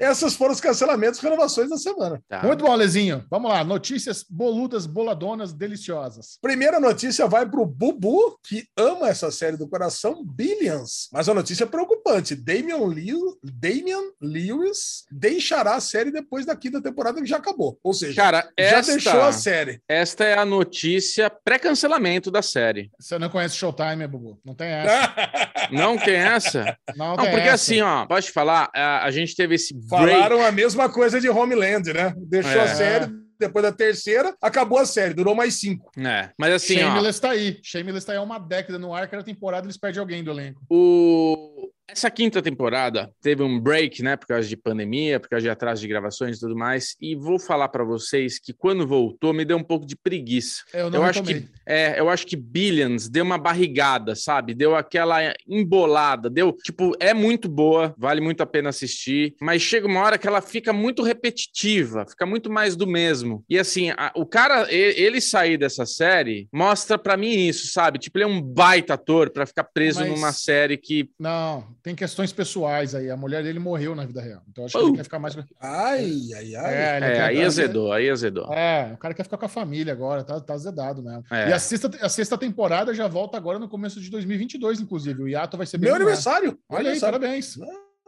Essas foram os cancelamentos e renovações da semana. Tá. Muito bom, Lezinho. Vamos lá. Notícias boludas, boladonas, deliciosas. Primeira notícia vai para o Bubu, que ama essa série do coração, Billions. Mas a notícia é preocupante. Damian, Lew- Damian Lewis deixará a série depois da quinta temporada que já acabou. Ou seja, Cara, já esta, deixou a série. esta é a notícia pré-cancelamento da série. Você não conhece Showtime, Bubu? Não tem essa. Não tem essa? Não, Não, tem porque essa. assim, ó, posso te falar, a, a gente teve esse break. Falaram a mesma coisa de Homeland, né? Deixou É. a série, depois da terceira, acabou a série, durou mais cinco. É, mas assim, ó, Shameless tá aí. Shameless tá aí há uma década no ar, cada temporada eles perdem alguém do elenco. o... Essa quinta temporada teve um break, né, por causa de pandemia, por causa de atraso de gravações e tudo mais. E vou falar para vocês que quando voltou me deu um pouco de preguiça. Eu não Eu acho que é, eu acho que Billions deu uma barrigada, sabe? Deu aquela embolada, deu, tipo, é muito boa, vale muito a pena assistir, mas chega uma hora que ela fica muito repetitiva, fica muito mais do mesmo. E assim, a- o cara, e- ele sair dessa série mostra pra mim isso, sabe? Tipo, ele é um baita ator pra ficar preso Mas- numa série que Não, tem questões pessoais aí. A mulher dele morreu na vida real. Então acho que Uh. ele quer ficar mais. Ai, ai, ai. É, ele é, quer- aí azedou, aí azedou. É, o cara quer ficar com a família agora, tá, tá azedado mesmo. É. E a sexta, a sexta temporada já volta agora no começo de 2022, inclusive. O hiato vai ser bem Meu aniversário. Olha aí, parabéns.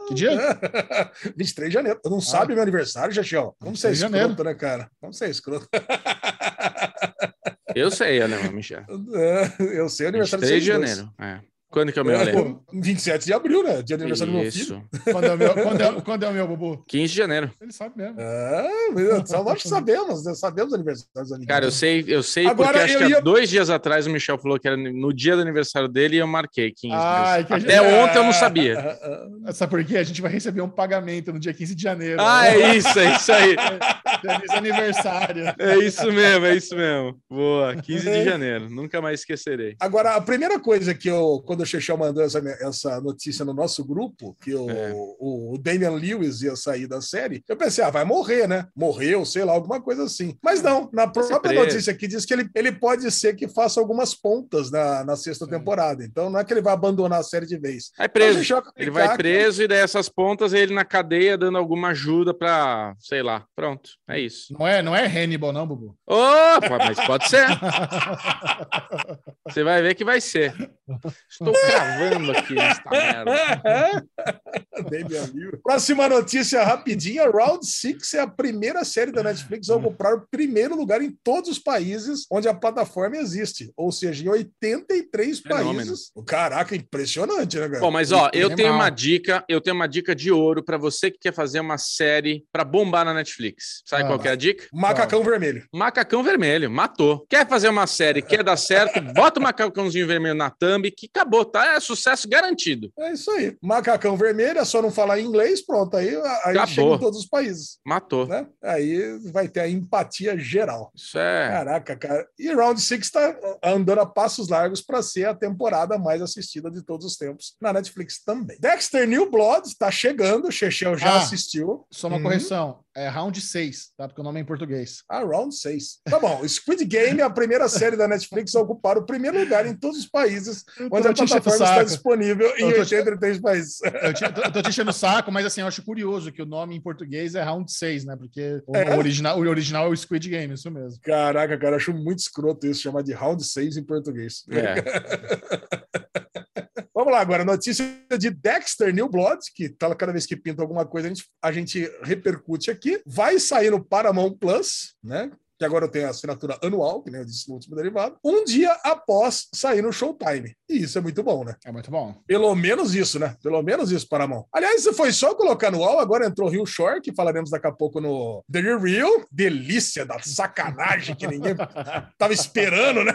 Que dia? 23 de janeiro. Não sabe meu aniversário, Jaxião? Vamos ser 23 de escroto, janeiro. né, cara? Vamos ser escroto. Eu sei, Alemão, Michel. É, Eu sei o aniversário 23 de janeiro. É. Quando que é o meu, Ale? É, 27 de abril, né? Dia de aniversário do meu filho. Isso. Quando é o meu, quando é, quando é o meu, Bubu? 15 de janeiro. Ele sabe mesmo. Ah, meu, só nós que sabemos, né? sabemos o aniversário. Cara, eu sei, eu sei Agora, porque acho eu que há ia- dois dias atrás o Michel falou que era no dia do aniversário dele e eu marquei 15. mas Ai, que a Até gente- ontem eu não sabia. Ah, ah, Sabe por quê? A gente vai receber um pagamento no dia 15 de janeiro. Ah, é isso, é isso aí. Feliz aniversário. É isso mesmo, é isso mesmo. Boa, 15 de janeiro. Nunca mais esquecerei. Agora, a primeira coisa que eu, quando o Chechel mandou essa, essa notícia no nosso grupo, que o, É. o, o Damian Lewis ia sair da série, eu pensei, ah, vai morrer, né? Morreu, sei lá, alguma coisa assim. Mas não, na própria notícia aqui diz que ele, ele pode ser que faça algumas pontas na, na sexta Sim. temporada. Então não é que ele vai abandonar a série de vez. Vai Então, preso. Chechel Ele vai que- preso e daí essas pontas ele na cadeia dando alguma ajuda pra, sei lá. Pronto, é isso. Não é, não é Hannibal, não, Bubu. Opa, mas pode ser. Você vai ver que vai ser. Estou cravando aqui nesta merda. Próxima notícia rapidinha: Round Six é a primeira série da Netflix a ocupar o primeiro lugar em todos os países onde a plataforma existe, ou seja, em 83 Fenômeno. países. Caraca, impressionante, né, cara? Bom, mas ó, eu tenho uma dica, eu tenho uma dica de ouro pra você que quer fazer uma série pra bombar na Netflix. Sabe Ah. qual que é a dica? Macacão vermelho. Macacão vermelho, matou. Quer fazer uma série, quer dar certo, bota o macacãozinho vermelho na thumb que acabou, tá? É sucesso garantido. É isso aí. Macacão vermelho, é só não falar inglês, pronto. Aí, aí Acabou. chega em todos os países. Matou. Né? Aí vai ter a empatia geral. Isso é. Caraca, cara. E Round Six tá andando a passos largos para ser a temporada mais assistida de todos os tempos na Netflix também. Dexter New Blood tá chegando, o Chechel já Ah. assistiu. Só uma Uhum. correção. É round 6, tá? Porque o nome é em português. A Round 6. Tá bom. Squid Game é a primeira série da Netflix a ocupar o primeiro lugar em todos os países onde a plataforma está saco. disponível em Eu tô te- 83 países. Eu, te, eu tô te enchendo o saco, mas assim, eu acho curioso que o nome em português é Round 6, né? Porque o, É? o original, o original é o Squid Game, isso mesmo. Caraca, cara, acho muito escroto isso, chamar de Round 6 em português. É. Lá agora, notícia de Dexter New Blood, que tá, cada vez que pinta alguma coisa a gente, a gente repercute aqui. Vai sair no Paramount Plus, né? Que agora tem a assinatura anual, que nem eu disse no último derivado, um dia após sair no Showtime. E isso é muito bom, né? É muito bom. Pelo menos isso, né? Pelo menos isso, Paramount. Aliás, foi só colocar no UOL, agora entrou Rio Shore, que falaremos daqui a pouco no The Real. Delícia da sacanagem que ninguém tava esperando, né?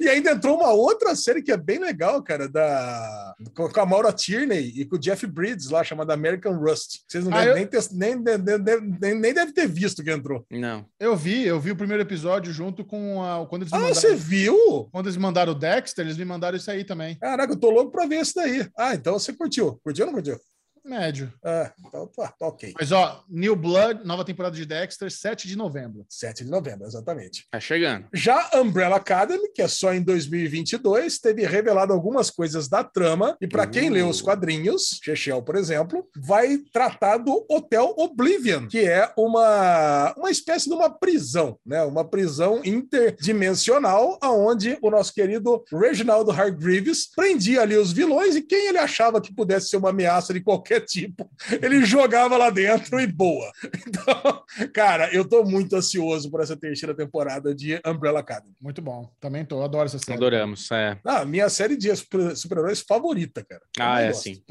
E ainda entrou uma outra série que é bem legal, cara, da com a Maura Tierney e com o Jeff Bridges lá, chamada American Rust. Vocês não Ah, devem eu- nem, ter, nem, nem, nem, nem, nem devem ter visto que entrou. Não. Eu vi, eu vi o primeiro episódio junto com a. Quando eles Ah, mandaram, você viu? quando eles mandaram o Dexter, eles me mandaram isso aí também. Caraca, eu tô louco pra ver isso daí. Ah, então você curtiu. Curtiu ou não curtiu? Médio. Ah, então tá, tá ok. Mas ó, New Blood, nova temporada de Dexter, 7 de novembro. 7 de novembro, exatamente. Tá chegando. Já Umbrella Academy, que é só em 2022, teve revelado algumas coisas da trama. E para quem Uh. lê os quadrinhos, Chechel, por exemplo, vai tratar do Hotel Oblivion, que é uma, uma espécie de uma prisão, né? Uma prisão interdimensional, aonde o nosso querido Reginald Hargreaves prendia ali os vilões e quem ele achava que pudesse ser uma ameaça de qualquer tipo, ele jogava lá dentro e boa. Então, cara, eu tô muito ansioso por essa terceira temporada de Umbrella Academy. Muito bom. Também tô, adoro essa série. Adoramos. É. Ah, minha série de super- super-heróis favorita, cara. Eu Ah, é gosto. sim.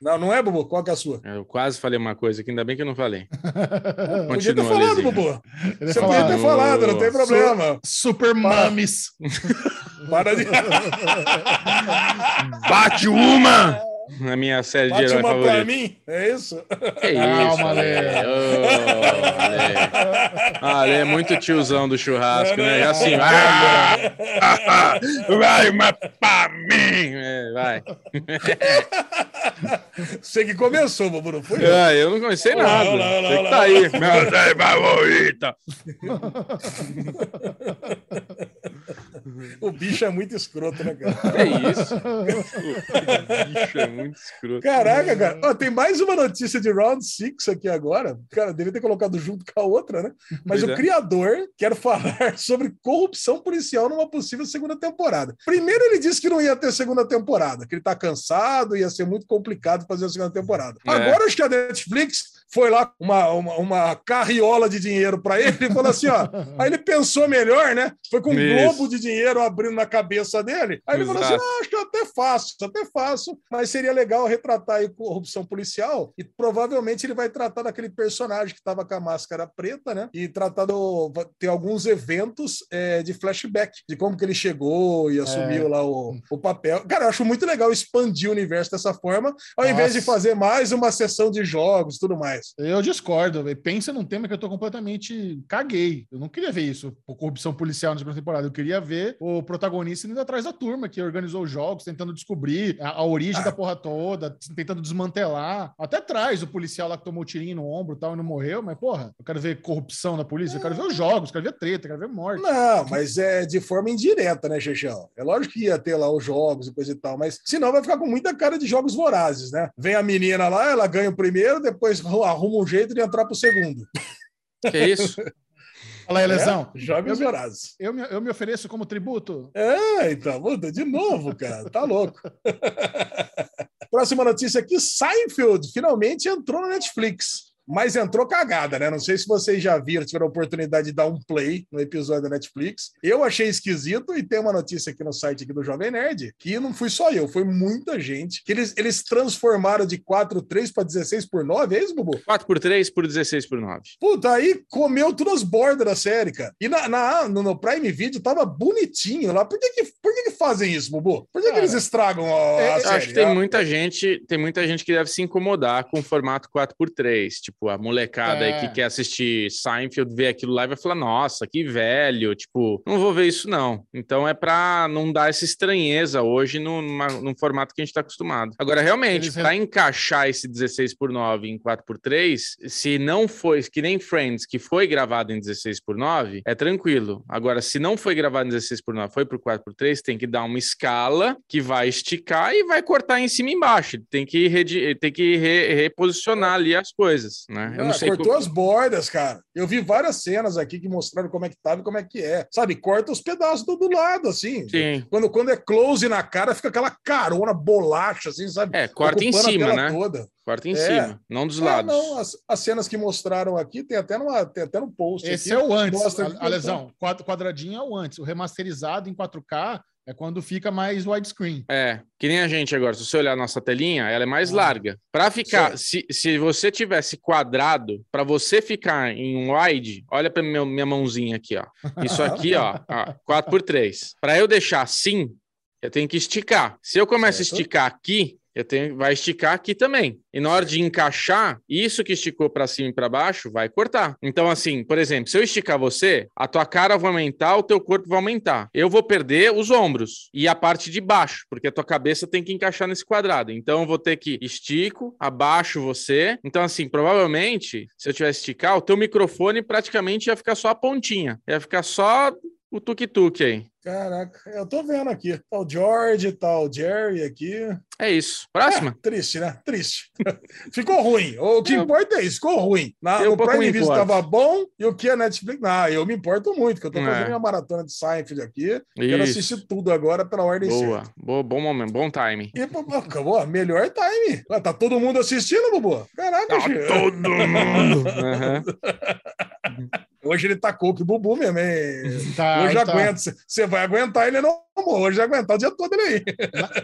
Não, não é, Bubu? Qual que é a sua? Eu quase falei uma coisa que ainda bem que eu não falei. Podia ter Continua, falado. Bubu. Ele Você podia ter falado, não tem Su- problema. Super Mames. Para de. Bate uma! Na minha série de Bate herói uma pra mim, é isso? Calma, isso, Ale. Ale. Ô, Ale. Ah, Ale é muito tiozão do churrasco, né? É assim, ah, vai uma pra mim. É, vai. Você que começou, Bubu, não foi? Ah, eu não comecei Olha lá, nada. olha lá, olha lá, Você que tá aí. Minha série favorita. O bicho é muito escroto, né, cara? É isso. O bicho é muito escroto. Caraca, cara. Ó, tem mais uma notícia de Round 6 aqui agora. Cara, devia ter colocado junto com a outra, né? Mas Pois o é. criador quer falar sobre corrupção policial numa possível segunda temporada. Primeiro, ele disse que não ia ter segunda temporada, que ele tá cansado, ia ser muito complicado fazer a segunda temporada. É. Agora, acho que a Netflix foi lá uma, uma, uma carriola de dinheiro para ele e falou assim: ó. Aí ele pensou melhor, né? Foi com um Isso. globo de dinheiro abrindo na cabeça dele. Aí ele falou assim: ah, acho que eu até faço, até faço, mas seria legal retratar aí corrupção policial e provavelmente ele vai tratar daquele personagem que estava com a máscara preta, né? E tratar do. ter alguns eventos é, de flashback, de como que ele chegou e assumiu lá o, o papel. Cara, eu acho muito legal expandir o universo dessa forma, ao invés de Nossa. fazer mais uma sessão de jogos e tudo mais. Eu discordo. velho. Pensa num tema que eu tô completamente caguei. Eu não queria ver isso, por corrupção policial na segunda temporada. Eu queria ver o protagonista indo atrás da turma que organizou os jogos, tentando descobrir a, a origem Ah. da porra toda, tentando desmantelar. Até traz o policial lá que tomou tirinho no ombro e tal e não morreu, mas porra, eu quero ver corrupção na polícia, eu quero ver os jogos, eu quero ver treta, eu quero ver morte. Não, mas é de forma indireta, né, Xexão? É lógico que ia ter lá os jogos e coisa e tal, mas senão vai ficar com muita cara de jogos vorazes, né? Vem a menina lá, ela ganha o primeiro, depois arruma um jeito de entrar pro segundo. Que isso? Fala aí, Lesão. É, jogos Eu- vorazes. Eu me, eu me ofereço como tributo. É, então, de novo, cara, tá louco. Próxima notícia aqui: Seinfeld finalmente entrou no Netflix. Mas entrou cagada, né? Não sei se vocês já viram, tiveram a oportunidade de dar um play no episódio da Netflix. Eu achei esquisito e tem uma notícia aqui no site aqui do Jovem Nerd que não fui só eu, foi muita gente. Que eles, eles transformaram de 4.3 para 16 por 9, é isso, Bubu? 4 por 3 por 16 por 9. Puta, aí comeu todas as bordas da série, cara. E na, na- no, no Prime Video tava bonitinho lá. Por que, que, por que, que fazem isso, Bubu? Por que, que Cara, eles estragam a, a é- série? acho que tem Ah, muita gente, tem muita gente que deve se incomodar com o formato 4x3. Tipo, a molecada É. aí que quer assistir Seinfeld, ver aquilo lá e vai falar: nossa, que velho. Tipo, não vou ver isso, não. Então é pra não dar essa estranheza hoje no, numa- num formato que a gente tá acostumado. Agora, realmente, Eles pra encaixar esse 16 por 9 em 4x3, se não foi, que nem Friends, que foi gravado em 16 por 9, é tranquilo. Agora, se não foi gravado em 16 por 9, foi pro 4x3, tem que dar uma escala que vai esticar e vai cortar em cima e embaixo. Tem que, tem que re- reposicionar ali as coisas, né? Eu não ah, sei cortou as bordas, cara. Eu vi várias cenas aqui que mostraram como é que tava e como é que é. Sabe, corta os pedaços do, do lado, assim. Sim. Quando, quando é close na cara, fica aquela carona, bolacha, assim, sabe? É, corta em cima, né? Toda. Corta em É. cima, não dos Ah, lados. não, as, as cenas que mostraram aqui, tem até, numa, tem até no post. Esse aqui, é o antes, mostra a, a lesão. Quadradinho é o antes. O remasterizado em 4K é quando fica mais widescreen. É, que nem a gente agora. Se você olhar a nossa telinha, ela é mais Ah. larga. Para ficar, se, se você tivesse quadrado, para você ficar em um wide, olha para minha mãozinha aqui, ó. Isso aqui, ó, ó 4x3. Para eu deixar assim, eu tenho que esticar. Se eu começo a esticar aqui, eu tenho, vai esticar aqui também. E na hora de encaixar, isso que esticou para cima e para baixo vai cortar. Então, assim, por exemplo, se eu esticar você, a tua cara vai aumentar, o teu corpo vai aumentar. Eu vou perder os ombros e a parte de baixo, porque a tua cabeça tem que encaixar nesse quadrado. Então, eu vou ter que estico, abaixo você. Então, assim, provavelmente, se eu tivesse esticar, o teu microfone praticamente ia ficar só a pontinha. Ia ficar só o tuk-tuk aí. Caraca, eu tô vendo aqui. Tá o George, tá o Jerry aqui. É isso. Próxima? É, triste, né? Triste. ficou ruim. O que Eu- importa é isso, ficou ruim. Na, Eu pouco Prime me Video importo. tava bom e o que a Netflix. Ah, eu me importo muito, que eu tô É. fazendo minha maratona de Seinfeld aqui. Quero Isso. assistir tudo agora pela ordem Boa. certa. Boa, bom momento, bom time. E, acabou, melhor time. Ah, Tá todo mundo assistindo, Bubu? Caraca, Tá gente. todo mundo. Aham. Hoje ele tacou que Bubu mesmo, hein? Tá, Hoje tá. aguenta. Você vai aguentar ele no Hoje aguentar o dia todo ele aí.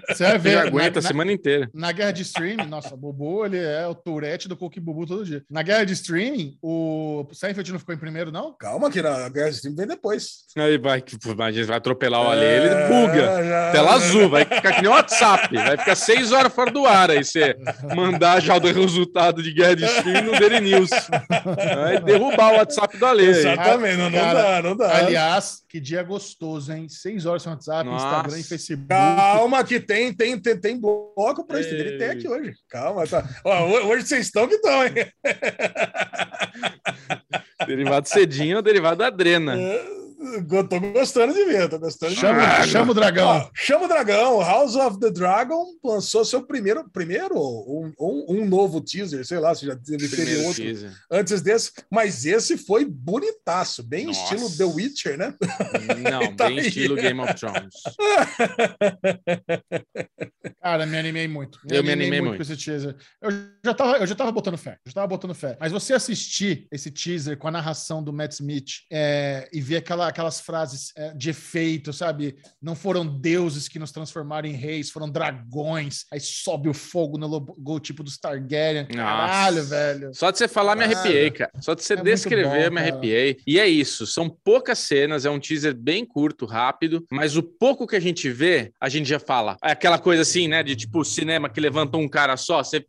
Você vai ver. Ele aguenta a na, semana inteira. na guerra de streaming, nossa, o Bubu, ele é o Tourette do Coque Bubu todo dia. Na guerra de streaming, o Seinfeld não ficou em primeiro, não? Calma que na Guerra de Stream vem depois. Aí vai, que- imagina, vai atropelar o Ale, ele buga. É, já- Tela azul, vai ficar que nem o WhatsApp, vai ficar seis horas fora do ar aí você mandar já o resultado de guerra de stream no Daily News. Vai derrubar o WhatsApp do Ale. aí. Exatamente, não, não Cara, dá, não dá. Aliás, que dia gostoso, hein? Seis horas no WhatsApp, Nossa. Instagram e Facebook. Calma que tem, tem, tem, tem bloco pra isso. Ele tem aqui hoje. Calma, tá. Ó, ho- hoje vocês estão que estão, hein? Derivado cedinho é o derivado da Adrena. Eu tô gostando de ver, tô gostando de ver. Chama, chama o dragão. Ó, chama o Dragão, House of the Dragon lançou seu primeiro, primeiro um, um, um novo teaser, sei lá, se já teve Primeiro outro teaser. antes desse, mas esse foi bonitaço, bem Nossa. estilo The Witcher, né? Não, Tá bem aí. estilo Game of Thrones. Cara, me animei muito. Eu me animei muito. com esse teaser. Eu já, tava, eu já tava botando fé. Eu já tava botando fé. Mas você assistir esse teaser com a narração do Matt Smith é, e ver aquela, aquelas frases é, de efeito, sabe? Não foram deuses que nos transformaram em reis, foram dragões. Aí sobe o fogo no logotipo dos Targaryen. Caralho, Nossa. velho. Só de você falar, me arrepiei, cara. Só de você é descrever, bom, me arrepiei. E é isso. São poucas cenas, é um teaser bem curto, rápido, mas o pouco que a gente vê, a gente já fala. É aquela coisa assim, né? De tipo cinema que levanta um cara só, você.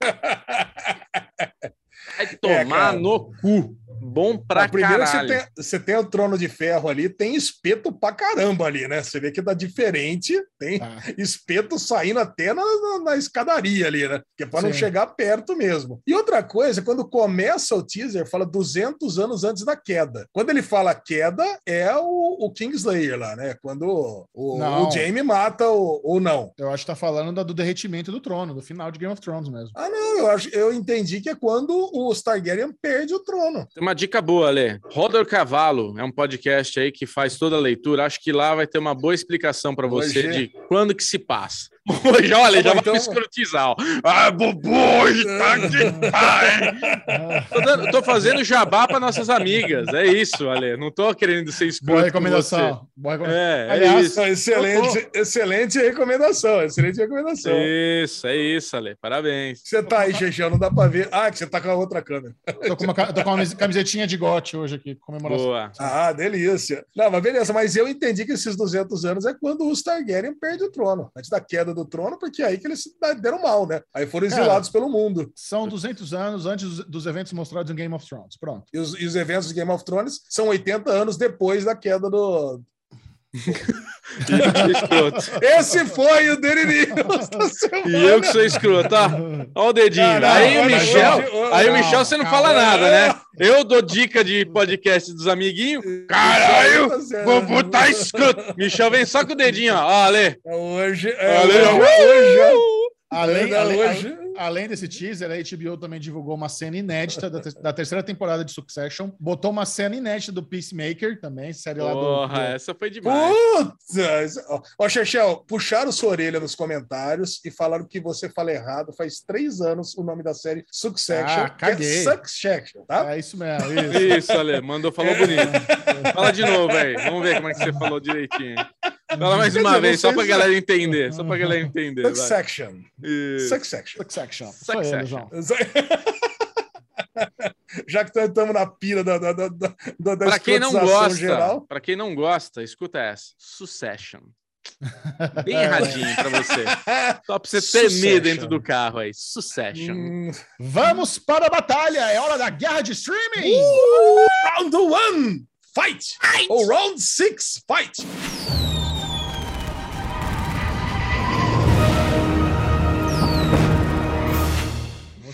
Vai tomar É, no cu. Bom pra Ó, primeiro caralho. tem, você tem o trono de ferro ali, tem espeto pra caramba ali, né? Você vê que dá diferente, tem Tá. espeto saindo até na, na- na escadaria ali, né? Que é pra não Sim. chegar perto mesmo. E outra coisa, quando começa o teaser, fala 200 anos antes da queda. Quando ele fala queda, é o, o Kingslayer lá, né? Quando o, Não. o Jaime mata o, ou não. Eu acho que tá falando do derretimento do trono, do final de Game of Thrones mesmo. Ah, não, eu, acho, eu entendi que é quando o Targaryen perde o trono. Tem uma dica boa, Lê. Roda o Cavalo é um podcast aí que faz toda a leitura. Acho que lá vai ter uma boa explicação pra você Hoje- de quando que se passa. Hoje, olha, Tá já vai então- me escrotizar. ó. Ah, Bubu, hoje tá que tá? Tô, dando- tô fazendo jabá para nossas amigas. É isso, Ale. Não tô querendo ser escroto. Boa com recomendação. Boa recomendação. É, é Aliás, isso. Excelente, excelente recomendação, excelente recomendação. Isso, é isso, Ale. Parabéns. Você tá aí, Gegel, não dá pra ver. Ah, que você tá com a outra câmera. Tô com uma, tô com uma camisetinha de gote hoje aqui, comemoração. Boa. Ah, delícia. Não, mas beleza, mas eu entendi que esses 200 anos é quando os Targaryen perdem o trono, antes da queda do trono, porque é aí que eles se deram mal, né? Aí foram Cara, exilados pelo mundo. São 200 anos antes dos, dos eventos mostrados em Game of Thrones. Pronto. E os, e os eventos de Game of Thrones são 80 anos depois da queda do. Que escroto. Esse foi o Daily News da semana. E eu que sou escroto, ó. Ó o dedinho. Não, não, aí o Michel, hoje- aí o não, Michel você não fala nada, né? Eu dou dica de podcast dos amiguinhos. Caralho! Certo. Bubu tá escroto. Michel vem só com o dedinho, ó. Ó, Ale. Hoje, é, Ale, hoje, hoje, Não, além, hoje- além desse teaser, a HBO também divulgou uma cena inédita da, te- da terceira temporada de Succession. Botou uma cena inédita do Peacemaker também, série lá do. Porra, essa foi demais. Putz! Ó, Chechel, puxaram sua orelha nos comentários e falaram que você fala errado. Faz três anos o nome da série Succession. Ah, é caguei. Succession, tá? É isso mesmo, isso. Isso, Ale. Mandou, falou bonito. Fala de novo, velho. Vamos ver como é que você falou direitinho. Fala mais uma dizer, vez, só pra galera entender. Só pra galera entender. Succession. Succession. Succession. Succession. Já que estamos na pira da, da, da, da, da Pra quem não gosta, geral. para quem não gosta, escuta essa. Succession. Bem É. erradinho pra você. Só pra você Succession. tremer dentro do carro aí. Succession. Hum, Vamos para a batalha! É hora da guerra de streaming! Uh, round one, fight! Ou round six, fight!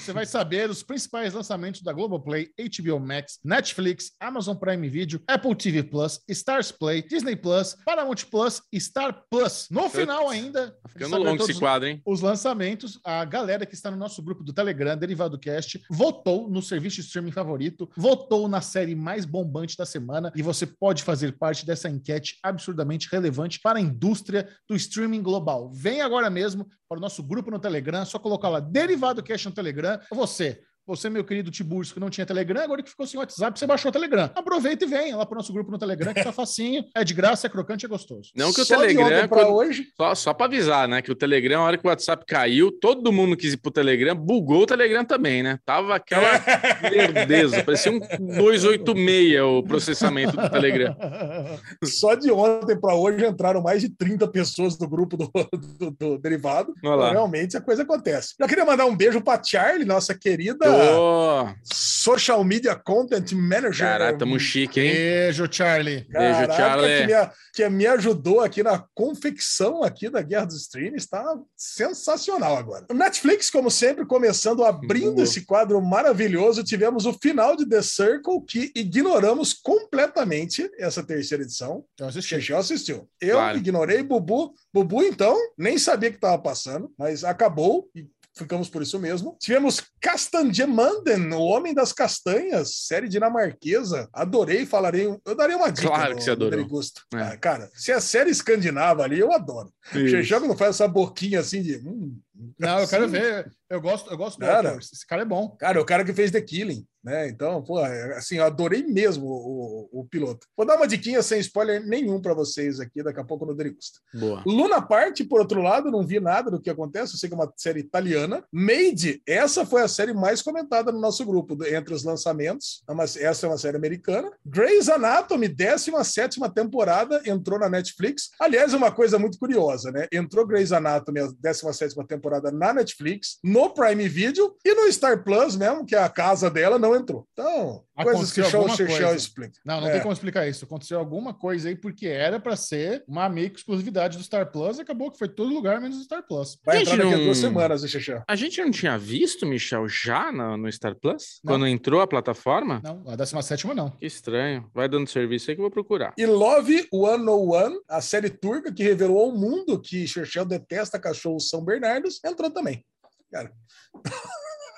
Você vai saber os principais lançamentos da Globoplay, HBO Max, Netflix, Amazon Prime Video, Apple TV Plus, Stars Play, Disney Plus, Paramount Plus e Star Plus. No final ainda, Tá ficando longo esse quadro, hein? os lançamentos, a galera que está no nosso grupo do Telegram, Derivado Cast, votou no serviço de streaming favorito, votou na série mais bombante da semana e você pode fazer parte dessa enquete absurdamente relevante para a indústria do streaming global. Vem agora mesmo para o nosso grupo no Telegram, só colocar lá Derivado Cast no Telegram. Você você, meu querido Tiburcio, que não tinha Telegram, agora que ficou sem WhatsApp, você baixou o Telegram. Aproveita e vem lá pro nosso grupo no Telegram, que tá facinho. É de graça, é crocante, é gostoso. Não que o Só Telegram. quando- hoje. Só, só pra avisar, né? Que o Telegram, a hora que o WhatsApp caiu, todo mundo quis ir pro Telegram, bugou o Telegram também, né? Tava aquela lerdeza, parecia um 286 o processamento do Telegram. Só de ontem para hoje entraram mais de 30 pessoas do grupo do, do- do derivado. Então, realmente a coisa acontece. Já queria mandar um beijo para Charlie, nossa querida Ô, social media content manager. Caralho, tamo chique, hein? Beijo, Charlie. Beijo, Caraca, Charlie. Que me, que me ajudou aqui na confecção aqui da Guerra dos Streams. Está sensacional agora. O Netflix, como sempre, começando abrindo Boa. esse quadro maravilhoso, tivemos o final de The Circle, que ignoramos completamente essa terceira edição. Eu assisti. Xexé assistiu. Eu Claro. ignorei Bubu. Bubu, então, nem sabia que estava passando, mas acabou e ficamos por isso mesmo. Tivemos Castanjemanden, o Homem das Castanhas, série dinamarquesa. Adorei, falarei. Eu darei uma dica. Claro no- que você adorou. Derigusto. É. Ah, cara, se é série escandinava ali, eu adoro. Xexé quando faz essa boquinha assim de. hum, Não, eu quero ver. Eu gosto, eu gosto do Cara. ator. Esse cara é bom. Cara, o cara que fez The Killing, né? Então, pô, é, assim, eu adorei mesmo o, o- o piloto. Vou dar uma diquinha sem spoiler nenhum para vocês aqui, daqui a pouco no Derigusta. Boa. Luna Park, por outro lado, não vi nada do que acontece. Eu sei que é uma série italiana. Made, essa foi a série mais comentada no nosso grupo, do- entre os lançamentos. É uma- Essa é uma série americana. Grey's Anatomy, 17 temporada, entrou na Netflix. Aliás, é uma coisa muito curiosa, né? Entrou Grey's Anatomy, a 17 temporada, na Netflix, no Prime Video e no Star Plus mesmo, que é a casa dela, não entrou. Então, coisas que Aconteceu o alguma Chechel coisa. explica. Não, não É. tem como explicar isso. Aconteceu alguma coisa aí, porque era pra ser uma amiga exclusividade do Star Plus acabou que foi todo lugar menos o Star Plus. Vai entrar daqui a não- duas semanas, Chechel. A gente não tinha visto, Michel, já no, no Star Plus? Não. Quando entrou a plataforma? Não, a 17 não. Que estranho. Vai dando serviço aí que eu vou procurar. E Love 101, a série turca que revelou ao mundo que Churchill detesta cachorros São Bernardos, entrou também. Cara.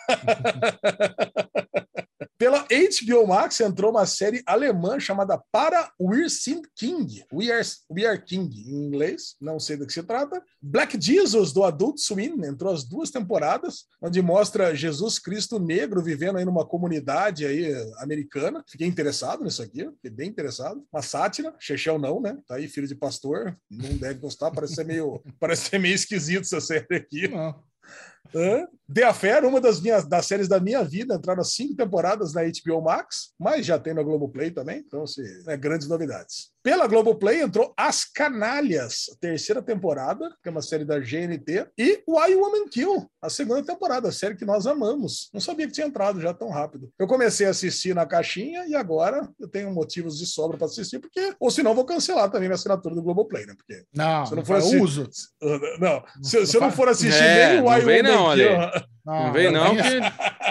Pela HBO Max entrou uma série alemã chamada Para Wir sind King. We are, We are King, em inglês, não sei do que se trata. Black Jesus, do Adult Swim, entrou as duas temporadas, onde mostra Jesus Cristo negro vivendo aí numa comunidade aí americana. Fiquei interessado nisso aqui, fiquei bem interessado. Uma sátira, Chechel não, né? Tá aí, filho de pastor, não deve gostar, parece ser meio, parece ser meio esquisito essa série aqui. Não. The Affair, uma das minhas das séries da minha vida, entraram cinco temporadas na HBO Max, mas já tem na Globoplay também, então assim, né, grandes novidades. Pela Globoplay entrou As Canalhas, a terceira temporada, que é uma série da GNT, e Why Woman Kill, a segunda temporada, a série que nós amamos. Não sabia que tinha entrado já tão rápido. Eu comecei a assistir na caixinha e agora eu tenho motivos de sobra para assistir, porque ou senão vou cancelar também minha assinatura do Globoplay, né? Porque Não, Se eu não for assim- uso. Uh, Não, se, se eu não for assistir É, nem Why Woman não, Ale. Não vem não, vem que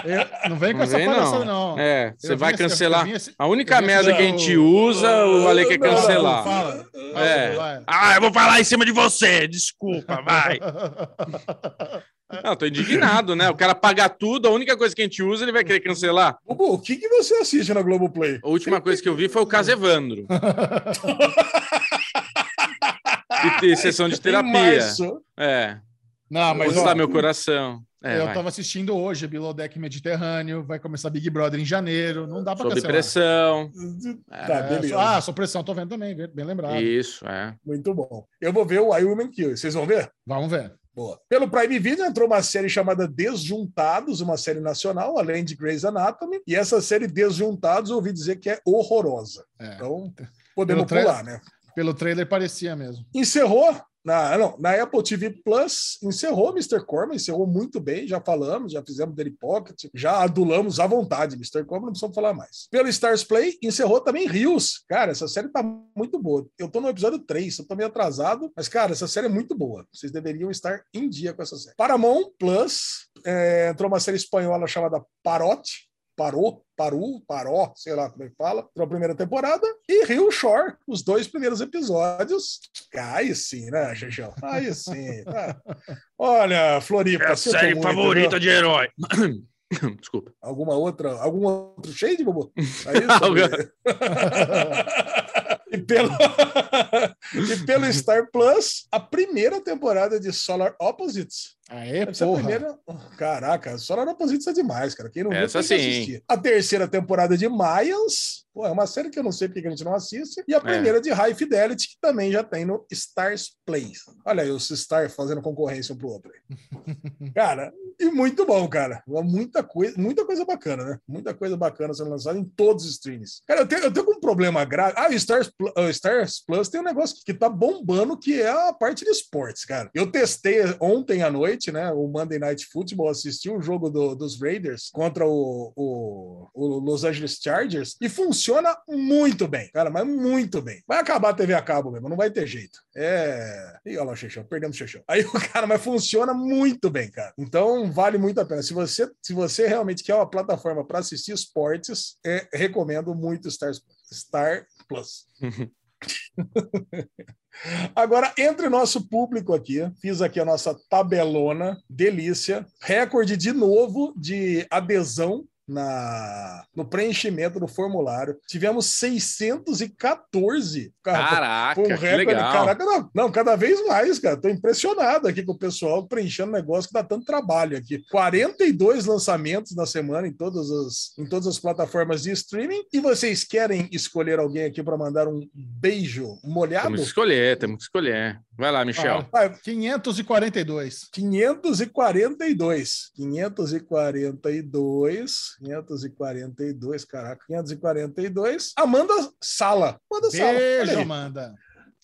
eu- não vem com não essa vem palhaçada, não. não. É, você vai assim, cancelar. assim- A única merda assim, que a gente usa, o Ale quer Não, não, cancelar. Fala. É. Vai. Ah, eu vou falar em cima de você, desculpa, vai. Não, tô indignado, né? O cara paga tudo, a única coisa que a gente usa, ele vai querer cancelar. Bubu, o que, que você assiste na Globoplay? A última coisa que eu vi foi o caso Evandro. E ter sessão de terapia. março. É. Não, mas Onde ó, meu coração? É, eu vai. tava assistindo hoje Below Deck Mediterrâneo, vai começar Big Brother em janeiro, não dá pra Sob cancelar. pressão. Tá, É, beleza. Ah, sou pressão, tô vendo também, bem lembrado. Isso, é. Muito bom. Eu vou ver o Why Woman Kill. Vocês vão ver? Vamos ver. Boa. Pelo Prime Video entrou uma série chamada Desjuntados, uma série nacional, além de Grey's Anatomy. E essa série Desjuntados, eu ouvi dizer que é horrorosa. É. Então, podemos pular, né? Pelo trailer parecia mesmo. Encerrou na, não, na Apple TV Plus, encerrou Mr. Corman, encerrou muito bem, já falamos, já fizemos Daily Pocket, já adulamos à vontade. Mr. Corman não precisamos falar mais. Pelo Stars Play, encerrou também Rios. Cara, essa série tá muito boa. Eu tô no episódio 3, eu tô meio atrasado, mas, cara, essa série é muito boa. Vocês deveriam estar em dia com essa série. Paramount Plus, é, entrou uma série espanhola chamada Parote, Parou, Paru, Paró, sei lá como é que fala, entrou a primeira temporada, e Rio Shore, os dois primeiros episódios. Aí sim, né, Xexão? Aí sim. tá. Olha, Floripa. É a série muito, favorita viu? de herói. Desculpa. Alguma outra, algum outro shade, Bobo? É isso? e, pelo... e pelo Star Plus, a primeira temporada de Solar Opposites Aê, Deve ser a porra. primeira. Caraca, Solar Opposites é demais, cara. Quem não viu, Essa tem que sim. assistir. A terceira temporada de Mayans. Pô, é uma série que eu não sei porque que a gente não assiste. É. E a primeira de High Fidelity, que também já tem no Stars Play. Olha aí, os Stars fazendo concorrência um pro outro. cara, e muito bom, cara. Muita coisa, muita coisa bacana, né? Muita coisa bacana sendo lançada em todos os streams. Cara, eu tenho, eu tenho um problema grave. Ah, o Stars, o Stars Plus tem um negócio que tá bombando, que é a parte de esportes, cara. Eu testei ontem à noite, né? O Monday Night Football, assisti o jogo do- dos Raiders contra o, o, o Los Angeles Chargers e funciona muito bem, cara, mas muito bem. Vai acabar a TV a cabo mesmo, não vai ter jeito. É. Ih, olha lá o Xexão, perdemos o Xexão. Aí o cara, mas funciona muito bem, cara. Então vale muito a pena. Se você, se você realmente quer uma plataforma para assistir esportes, é, recomendo muito Stars, Star Plus. Agora, entre nosso público aqui, fiz aqui a nossa tabelona, delícia, recorde de novo de adesão na, no preenchimento do formulário. Tivemos 614. Cara, Caraca, um que recorde. legal. Caraca, não, não, cada vez mais, cara. Tô impressionado aqui com o pessoal preenchendo negócio que dá tanto trabalho aqui. 42 lançamentos na semana em todas as, em todas as plataformas de streaming. E vocês querem escolher alguém aqui para mandar um beijo molhado? Temos que escolher, temos que escolher. Vai lá, Michel. Ah, Vai, 542. 542. 542. 542, caraca. 542. Amanda Sala. Amanda Sala. Beijo. Amanda.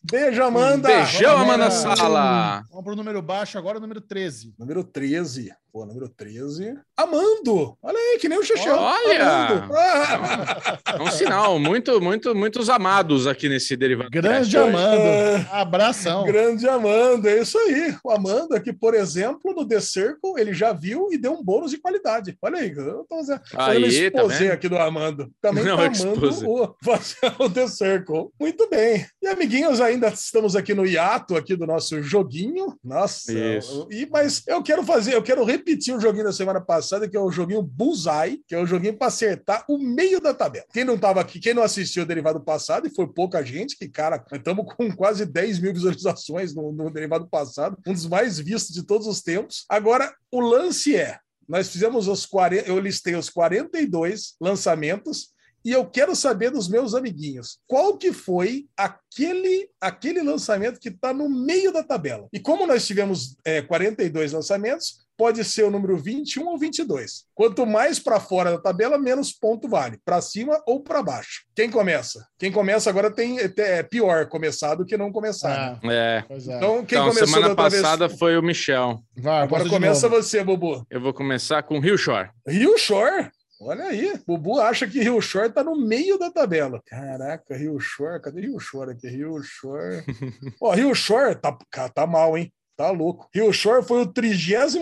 Beijo, Amanda. Beijão, Amanda. Sala. Vamos pro número baixo agora, o número 13. Número 13. Pô, número 13. Amando. Olha aí, que nem o Xexão. Olha! Amando. Ah, É um sinal, muito, muito, muitos amados aqui nesse derivado. Grande Cast. Amando. É. Abração. Grande Amanda, é isso aí. O Amanda, que, por exemplo, no The Circle, ele já viu e deu um bônus de qualidade. Olha aí, eu tô fazendo Aí, tá aqui do Amando. Também Não, tá amando o, o The Circle. Muito bem. E, amiguinhos, ainda estamos aqui no hiato aqui do nosso joguinho. Nossa. Isso. E, mas eu quero fazer, eu quero repetir o joguinho da semana passada, que é o joguinho Bullseye, que é o joguinho para acertar o meio da tabela. Quem não tava aqui, quem não assistiu o derivado passado, e foi pouca gente, que, cara, estamos com quase 10 mil visualizações no, no derivado passado, um dos mais vistos de todos os tempos. Agora, o lance é: nós fizemos os 40, eu listei os 42 lançamentos. E eu quero saber dos meus amiguinhos, qual que foi aquele, aquele lançamento que está no meio da tabela? E como nós tivemos é, 42 lançamentos, pode ser o número 21 ou 22. Quanto mais para fora da tabela, menos ponto vale. Para cima ou para baixo. Quem começa? Quem começa agora tem é pior começar do que não começar. né? Ah, É. pois é. Então, quem Então, começou da semana outra vez- passada foi o Michel. Vai, Agora começa você, Bubu. Eu vou começar com Rio Shore. Rio Shore. Olha aí, Bubu acha que Rio Shore tá no meio da tabela. Caraca, Rio Shore, cadê Rio Shore aqui? Rio Shore. Ó, Rio Shore tá, tá mal, hein? Tá louco. Rio Shore foi o 32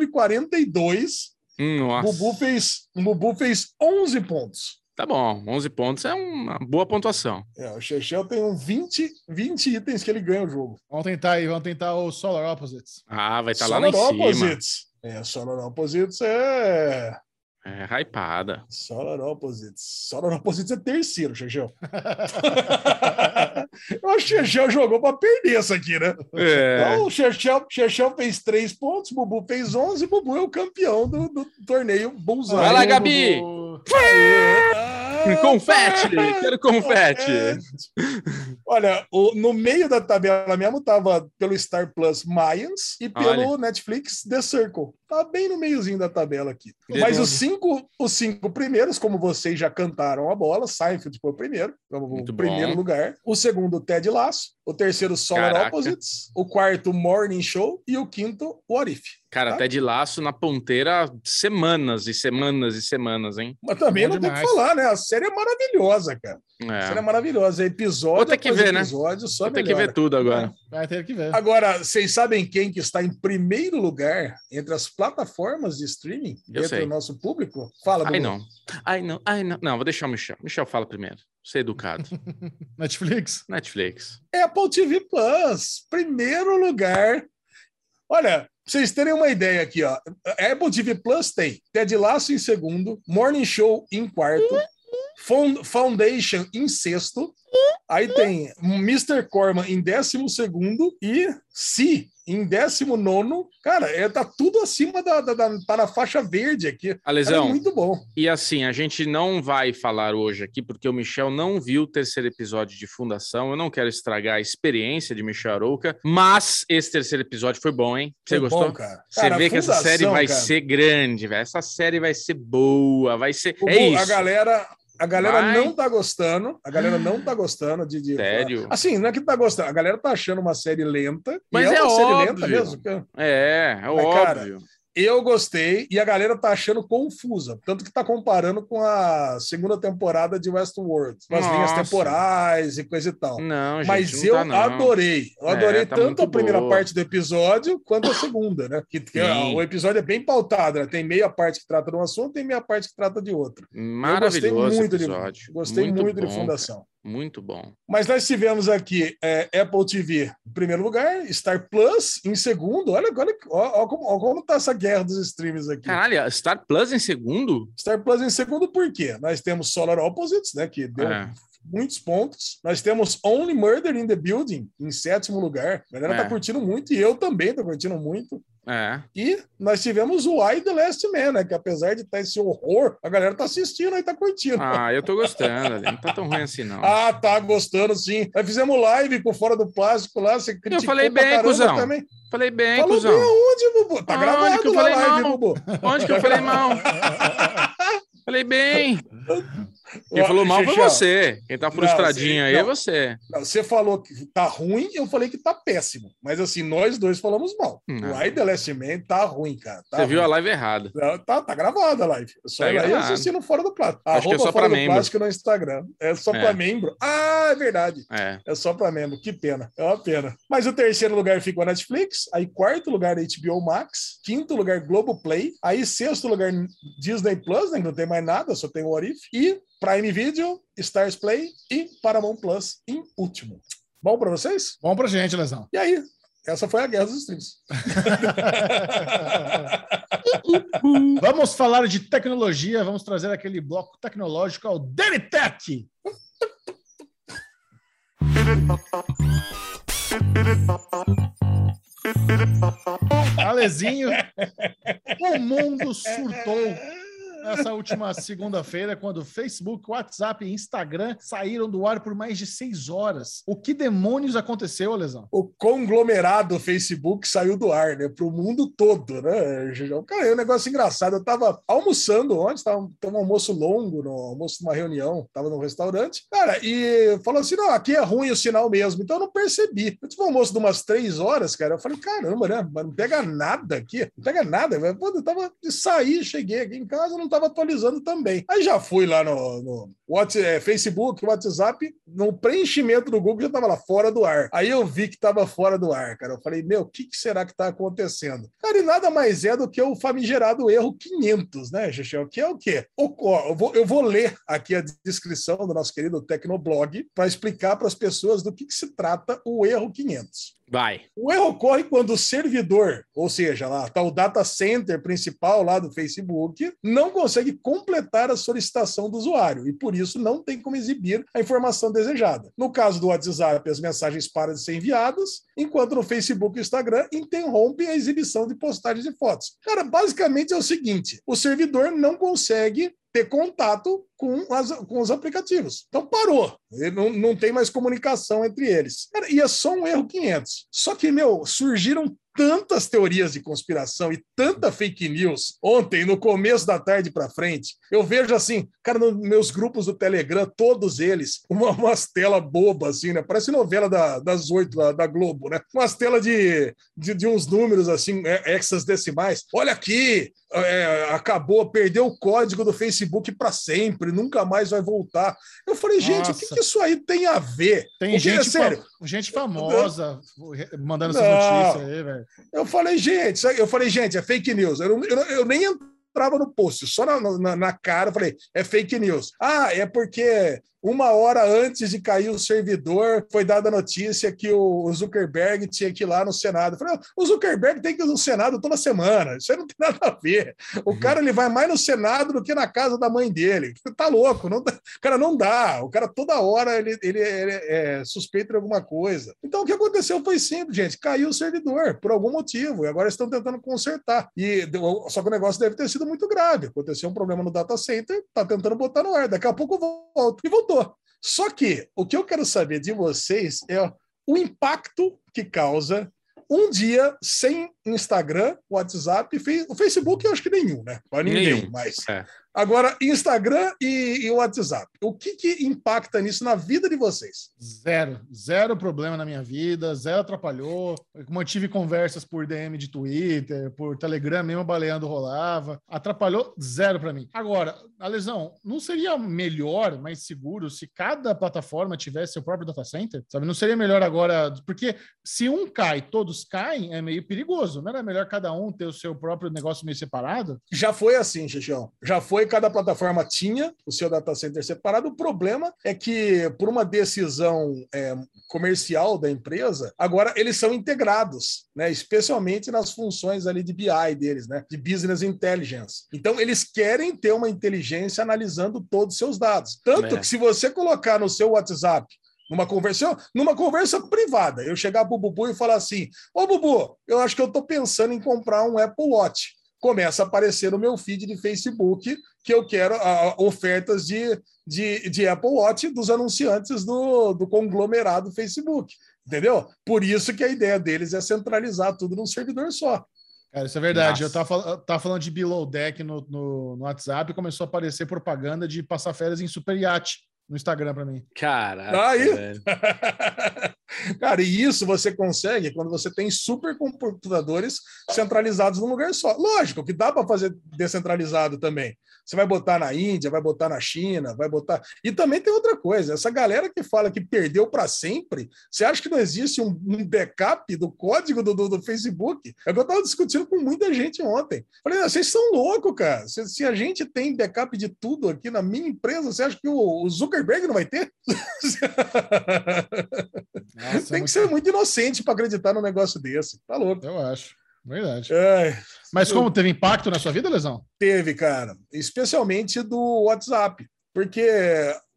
de 42. Hum, Nossa. Bubu fez, o Bubu fez 11 pontos. Tá bom, 11 pontos é uma boa pontuação. É, o Chechel tem um 20, 20 itens que ele ganha o jogo. Vamos tentar aí, vamos tentar o Solar Opposites. Ah, vai estar lá lá cima. Opposites. É, Solar Opposites é. É, hypada. Solar Opposites. Solar Opposites é terceiro, Chechel. Eu acho que o Chechel jogou para perder essa aqui, né? É. Então, o Chechel, Chechel fez três pontos, Bubu fez 11, Bubu é o campeão do, do torneio Bullseye. Vai lá, Gabi! Aê! Confete! Quero confete! Olha, o- no meio da tabela mesmo tava pelo Star Plus Mayans e pelo Netflix The Circle. Tá bem no meiozinho da tabela aqui. Mas os cinco, os cinco primeiros, como vocês já cantaram a bola, Seinfeld foi o primeiro, o Muito primeiro bom. lugar. O segundo, Ted Lasso. O terceiro, Solar Caraca. Opposites. O quarto, Morning Show. E o quinto, What If. Cara, Tá? até de laço na ponteira semanas e semanas e semanas, hein? Mas também Bom não tem que demais. falar, né? A série é maravilhosa, cara. A série é É. maravilhosa. Episódio Vou ter que ver, né? episódio, só Vou ter que melhora. ver tudo agora. Vai ter que ver. Agora, vocês sabem quem que está em primeiro lugar entre as plataformas de streaming Eu entre sei. o nosso público? Fala, Ai, não. Ai, não. Ai, não. Não, vou deixar o Michel. Michel fala primeiro. Ser educado. Netflix? Netflix. É Apple TV Plus, primeiro lugar. Olha, vocês terem uma ideia aqui, ó. Apple TV Plus tem Ted Lasso em segundo, Morning Show em quarto, Found- Foundation em sexto, aí tem Mr. Corman em décimo segundo e Si em 19, cara, é, tá tudo acima da, da, da, Tá na faixa verde aqui. Alesão. É muito bom. E assim, a gente não vai falar hoje aqui, porque o Michel não viu o terceiro episódio de Fundação. Eu não quero estragar a experiência de Michel Arouca, mas esse terceiro episódio foi bom, hein? Você Foi gostou? bom, cara. Você Cara, vê que essa série vai cara. ser grande, velho. Essa série vai ser boa, vai ser. O é isso. A galera, a galera Vai. não tá gostando. A galera não tá gostando de, de. Sério? Assim, não é que tá gostando. A galera tá achando uma série lenta. Mas é uma série óbvio. lenta mesmo. É, é Mas, cara, óbvio. Eu gostei e a galera tá achando confusa. Tanto que tá comparando com a segunda temporada de Westworld. Com as linhas temporais e coisa e tal. Não, gente, Mas não eu tá, não. adorei. Eu É, adorei tá tanto muito a primeira boa. parte do episódio quanto a segunda, né? Que, que, Sim. o episódio é bem pautado, né? Tem meia parte que trata de um assunto, tem meia parte que trata de outro. Eu Maravilhoso gostei muito episódio. de Gostei muito, bom, de Fundação. Muito bom. Mas nós tivemos aqui é, Apple TV em primeiro lugar, Star Plus em segundo. Olha, olha, olha, como, olha como tá essa guerra dos streams aqui. Caralho, Star Plus em segundo? Star Plus em segundo, por quê? Nós temos Solar Opposites, né? Que deu É. muitos pontos. Nós temos Only Murder in the Building em sétimo lugar. A galera É. tá curtindo muito e eu também tô curtindo muito. É. E nós tivemos o Why the Last Man, né? Que apesar de estar esse horror, a galera tá assistindo e tá curtindo. Ah, eu tô gostando. Não tá tão ruim assim, não. Ah, tá gostando sim. Nós fizemos live com Fora do Plástico lá, você criticou falei pra bem, cuzão. também. Falei bem, Falou cuzão. bem aonde, Bubu? Tá gravado que eu falei live, mal? Bubu. Onde que eu falei mal? Falei bem. Quem falou mal foi você. Quem tá frustradinho Não, aí é você. não, Você falou que tá ruim, eu falei que tá péssimo. Mas assim, nós dois falamos mal. Não. O Why the Last Man tá ruim, cara. Tá Você viu a ruim. live errada. Tá, tá gravada a live. É só Tá gravado. assistindo Fora do Plástico. Acho que é só pra membro. Plástico no Instagram. É só É. pra membro. Ah, é verdade. É. É só para membro. Que pena. É uma pena. Mas o terceiro lugar ficou a Netflix. Aí quarto lugar HBO Max. Quinto lugar Globoplay. Aí sexto lugar Disney Plus, né? que Não tem mais nada, só tem o What If. E Prime Video, Stars Play e Paramount Plus em último. Bom para vocês? Bom pra gente, Lesão. E aí? Essa foi a guerra dos streams. Vamos falar de tecnologia, vamos trazer aquele bloco tecnológico ao Denitec. Alezinho, o mundo surtou nessa última segunda-feira, quando Facebook, WhatsApp e Instagram saíram do ar por mais de seis horas. O que demônios aconteceu, Lesão? O conglomerado Facebook saiu do ar, né? Para o mundo todo, né? Cara, é um negócio engraçado. Eu tava almoçando ontem, tava, tava um almoço longo, no almoço de uma reunião, tava num restaurante, cara, e falou assim: não, aqui é ruim o sinal mesmo. Então eu não percebi. Eu tive um almoço de umas três horas, cara. Eu falei, caramba, né? Mas não pega nada aqui, não pega nada. eu tava de sair, cheguei aqui em casa, não tava atualizando também. Aí já fui lá no, no What, é, Facebook, WhatsApp, no preenchimento do Google já tava lá, fora do ar. Aí eu vi que tava fora do ar, cara. Eu falei, meu, o que, que será que tá acontecendo? Cara, e nada mais é do que o famigerado erro 500, né, Xixão? Que é o quê? O, ó, eu, vou, eu vou ler aqui a descrição do nosso querido Tecnoblog para explicar para as pessoas do que, que se trata o erro 500. Vai. O erro ocorre quando o servidor, ou seja, lá tá o data center principal lá do Facebook, não consegue completar a solicitação do usuário e por isso não tem como exibir a informação desejada. No caso do WhatsApp, as mensagens param de ser enviadas, enquanto no Facebook e Instagram interrompem a exibição de postagens de fotos. Cara, basicamente é o seguinte: o servidor não consegue ter contato com, as, com os aplicativos. Então parou. Ele não, não tem mais comunicação entre eles. E é só um erro 500. Só que, meu, surgiram tantas teorias de conspiração e tanta fake news ontem, no começo da tarde para frente. Eu vejo assim, cara, nos meus grupos do Telegram, todos eles, uma, umas telas bobas, assim, né? Parece novela da, das oito da, da Globo, né? Umas telas de, de, de uns números, assim, é, hexadecimais. Olha aqui, é, acabou, perdeu o código do Facebook para sempre, nunca mais vai voltar. Eu falei, gente, o que, Nossa. que isso aí tem a ver? Tem Porque, gente, é sério, gente famosa mandando essas Não. notícias aí, velho. Eu falei, gente, eu falei, gente, é fake news. Eu, eu, eu nem entrava no post, só na, na, na cara, eu falei, é fake news. Ah, é porque uma hora antes de cair o servidor, foi dada a notícia que o Zuckerberg tinha que ir lá no Senado. Eu falei, o Zuckerberg tem que ir no Senado toda semana. Isso aí não tem nada a ver. O uhum. cara ele vai mais no Senado do que na casa da mãe dele. Tá louco. Não dá. Cara, não dá. O cara toda hora ele, ele, ele é suspeito de alguma coisa. Então o que aconteceu foi simples, gente. Caiu o servidor por algum motivo. E agora estão tentando consertar. E só que o negócio deve ter sido muito grave. Aconteceu um problema no data center, tá tentando botar no ar. Daqui a pouco volta. E voltou. Só que o que eu quero saber de vocês é o impacto que causa um dia sem Instagram, WhatsApp, o Facebook eu acho que nenhum, né? Para ninguém, nenhum. mas é. Agora, Instagram e, e, WhatsApp. O que, que impacta nisso na vida de vocês? Zero. Zero problema na minha vida, zero atrapalhou. Eu mantive conversas por DM de Twitter, por Telegram, mesmo baleando rolava. Atrapalhou zero para mim. Agora, a lesão, não seria melhor, mais seguro, se cada plataforma tivesse seu próprio data center? Sabe? Não seria melhor agora. Porque se um cai, todos caem, é meio perigoso. Não era melhor cada um ter o seu próprio negócio meio separado? Já foi assim, Xixão. Já foi cada plataforma tinha o seu data center separado. O problema é que, por uma decisão é, comercial da empresa, agora eles são integrados, né? especialmente nas funções ali de BI deles, né? de Business Intelligence. Então, eles querem ter uma inteligência analisando todos os seus dados. Tanto é. que, se você colocar no seu WhatsApp numa conversa, numa conversa privada, eu chegar para o Bubu e falar assim: Ô Bubu, eu acho que eu estou pensando em comprar um Apple Watch começa a aparecer no meu feed de Facebook que eu quero uh, ofertas de, de, de, Apple Watch dos anunciantes do, do conglomerado Facebook. Entendeu? Por isso que a ideia deles é centralizar tudo num servidor só. Cara, isso é verdade. Nossa. Eu tava, tava falando de Below Deck no, no, no WhatsApp e começou a aparecer propaganda de passar férias em super iate no Instagram para mim. Caraca. Aí. Cara, e isso você consegue quando você tem supercomputadores centralizados num lugar só. Lógico que dá para fazer descentralizado também. Você vai botar na Índia, vai botar na China, vai botar. E também tem outra coisa: essa galera que fala que perdeu para sempre, você acha que não existe um, um backup do código do, do, do, Facebook? É o que eu estava discutindo com muita gente ontem. Falei, vocês são loucos, cara. Se, se, a gente tem backup de tudo aqui na minha empresa, você acha que o, o Zuckerberg não vai ter? Nossa, tem que ser muito inocente para acreditar num negócio desse. Tá louco. Eu acho. Verdade. É, Mas como teve impacto na sua vida, Lesão? Teve, cara. Especialmente do WhatsApp. Porque,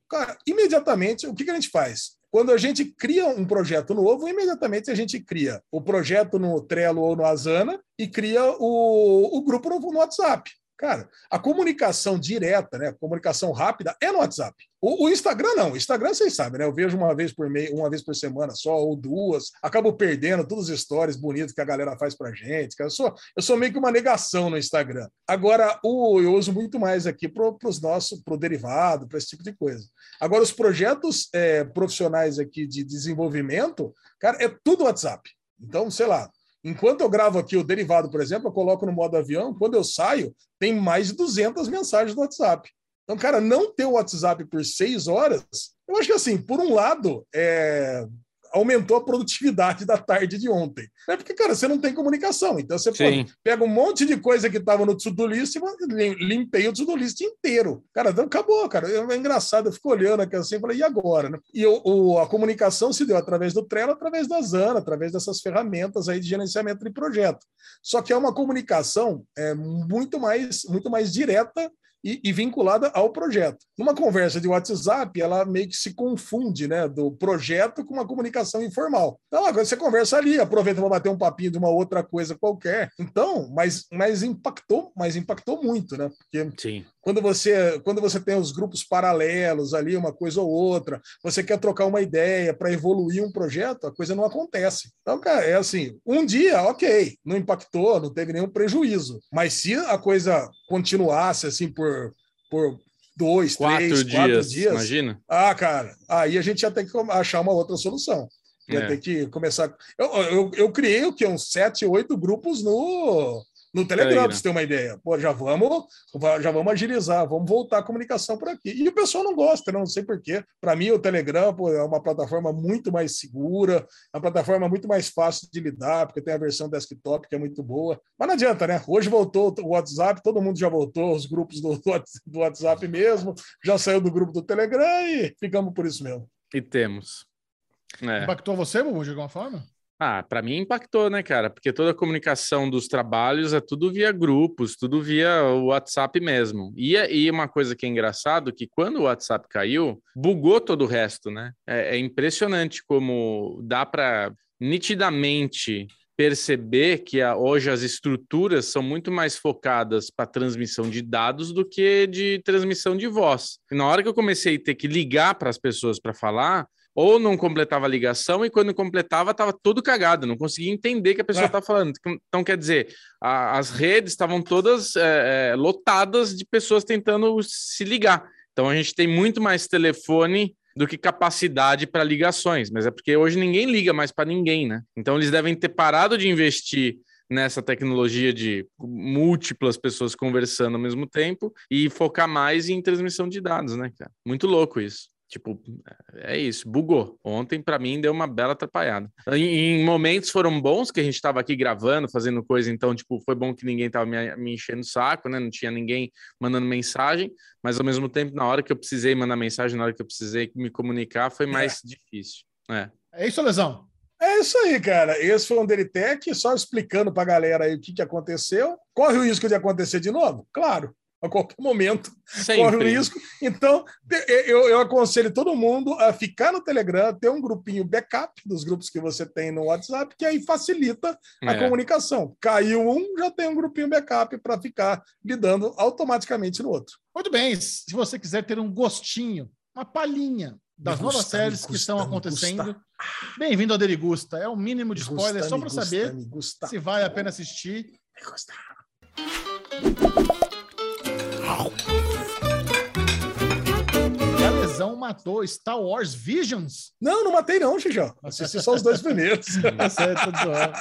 cara, imediatamente, o que, que a gente faz? Quando a gente cria um projeto novo, imediatamente a gente cria o projeto no Trello ou no Asana e cria o, o grupo no, no WhatsApp. Cara, a comunicação direta, né? A comunicação rápida é no WhatsApp. O, o, Instagram não, o Instagram vocês sabem, né? Eu vejo uma vez por mês, uma vez por semana só, ou duas, acabo perdendo todos os stories bonitos que a galera faz pra gente. Eu, sou, eu sou meio que uma negação no Instagram. Agora, o, eu uso muito mais aqui para os nossos, para o derivado, para esse tipo de coisa. Agora, os projetos é, profissionais aqui de desenvolvimento, cara, é tudo WhatsApp. Então, sei lá, Enquanto eu gravo aqui o derivado, por exemplo, eu coloco no modo avião, quando eu saio, tem mais de 200 mensagens no WhatsApp. Então, cara, não ter o WhatsApp por seis horas, eu acho que assim, por um lado, é, aumentou a produtividade da tarde de ontem. É porque, cara, você não tem comunicação. Então você pega um monte de coisa que estava no to-do list e limpei o to-do list inteiro. Cara, então acabou, cara. É engraçado, eu fico olhando aqui assim e falei, e agora? Né? E o, o, a comunicação se deu através do Trello, através da Zana, através dessas ferramentas aí de gerenciamento de projeto. Só que é uma comunicação é, muito, mais, muito mais direta e, e, vinculada ao projeto. Numa conversa de WhatsApp, ela meio que se confunde, né, do projeto com uma comunicação informal. Então, agora você conversa ali, aproveita para bater um papinho de uma outra coisa qualquer. Então, mas, mas impactou, mas impactou muito, né? Porque Sim. Quando você quando você tem os grupos paralelos ali, uma coisa ou outra, você quer trocar uma ideia para evoluir um projeto, a coisa não acontece. Então, cara, é assim, um dia, ok, não impactou, não teve nenhum prejuízo. Mas se a coisa continuasse assim por, por dois, quatro três, dias, quatro dias. Imagina. Ah, cara, aí a gente ia ter que achar uma outra solução. Ia é. ter que começar. Eu, eu, eu criei o que? Uns sete, oito grupos no, No Telegram, pra você ter uma ideia. Pô, já vamos, já vamos agilizar, vamos voltar a comunicação por aqui. E o pessoal não gosta, né? não sei porquê. Para mim, o Telegram pô, é uma plataforma muito mais segura, é uma plataforma muito mais fácil de lidar, porque tem a versão desktop que é muito boa. Mas não adianta, né? Hoje voltou o WhatsApp, todo mundo já voltou, os grupos do, do WhatsApp mesmo, já saiu do grupo do Telegram e ficamos por isso mesmo. E temos. É. Impactou você, Bubu, de alguma forma? Ah, para mim impactou, né, cara? Porque toda a comunicação dos trabalhos é tudo via grupos, tudo via WhatsApp mesmo. E, e uma coisa que é engraçado, que quando o WhatsApp caiu, bugou todo o resto, né? É, é impressionante como dá para nitidamente perceber que a, hoje as estruturas são muito mais focadas para transmissão de dados do que de transmissão de voz. Na hora que eu comecei a ter que ligar para as pessoas para falar, ou não completava a ligação e quando completava estava todo cagado, não conseguia entender que a pessoa estava falando. Então, quer dizer, a, as redes estavam todas é, é, lotadas de pessoas tentando se ligar. Então, a gente tem muito mais telefone do que capacidade para ligações, mas é porque hoje ninguém liga mais para ninguém, né? Então, eles devem ter parado de investir nessa tecnologia de múltiplas pessoas conversando ao mesmo tempo e focar mais em transmissão de dados, né, cara? Muito louco isso. Tipo, é isso, bugou. Ontem, para mim, deu uma bela atrapalhada. Em, em, momentos foram bons que a gente estava aqui gravando, fazendo coisa, então, tipo, foi bom que ninguém tava me, me enchendo o saco, né? Não tinha ninguém mandando mensagem, mas ao mesmo tempo, na hora que eu precisei mandar mensagem, na hora que eu precisei me comunicar, foi mais é. difícil. É. é isso, Lesão. É isso aí, cara. Esse foi um Deritec, só explicando para a galera aí o que, que aconteceu. Corre o risco de acontecer de novo? Claro a qualquer momento Sempre. corre o risco. Então, eu, eu, aconselho todo mundo a ficar no Telegram, ter um grupinho backup dos grupos que você tem no WhatsApp, que aí facilita a É. comunicação. Caiu um, já tem um grupinho backup para ficar lidando automaticamente no outro. Muito bem, se você quiser ter um gostinho, uma palhinha das novas gusta, séries que gusta, estão me acontecendo, bem-vindo ao Derigusta. É o mínimo de spoiler gusta, só para saber se vale a pena assistir. Me gusta. A lesão matou Star Wars Visions. Não, não matei não, Xijão. Assisti só os dois primeiros. Tá zoando.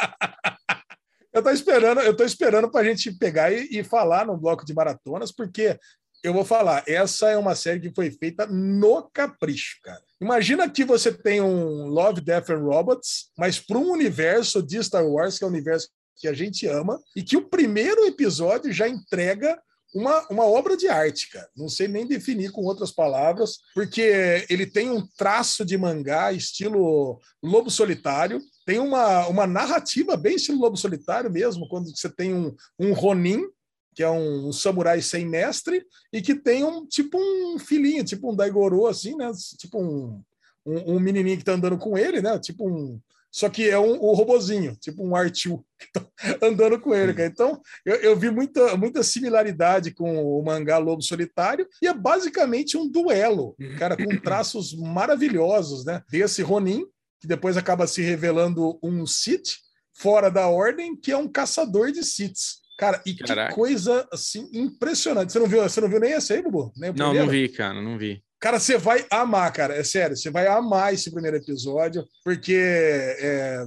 Eu tô esperando, eu tô esperando pra gente pegar e, e falar no bloco de maratonas, porque eu vou falar, essa é uma série que foi feita no capricho, cara. Imagina que você tem um Love, Death and Robots, mas para um universo de Star Wars, que é o universo que a gente ama, e que o primeiro episódio já entrega uma, uma obra de arte, cara. Não sei nem definir com outras palavras, porque ele tem um traço de mangá estilo Lobo Solitário, tem uma, uma narrativa bem estilo Lobo Solitário mesmo, quando você tem um, um Ronin, que é um, um samurai sem mestre, e que tem um tipo um filhinho, tipo um Daigoro, assim, né? Tipo um, um, um menininho que tá andando com ele, né? Tipo um. Só que é um, um robozinho, tipo um Artiu, que tá andando com ele, cara. Então, eu, eu vi muita, muita similaridade com o mangá Lobo Solitário, e é basicamente um duelo, cara, com traços maravilhosos, né? Desse Ronin, que depois acaba se revelando um Sith fora da ordem, que é um caçador de Siths. Cara, e Caraca. que coisa assim impressionante. Você não viu, você não viu nem esse aí, Bubu? Não, não vi, cara, não vi. Cara, você vai amar, cara. É sério, você vai amar esse primeiro episódio, porque é,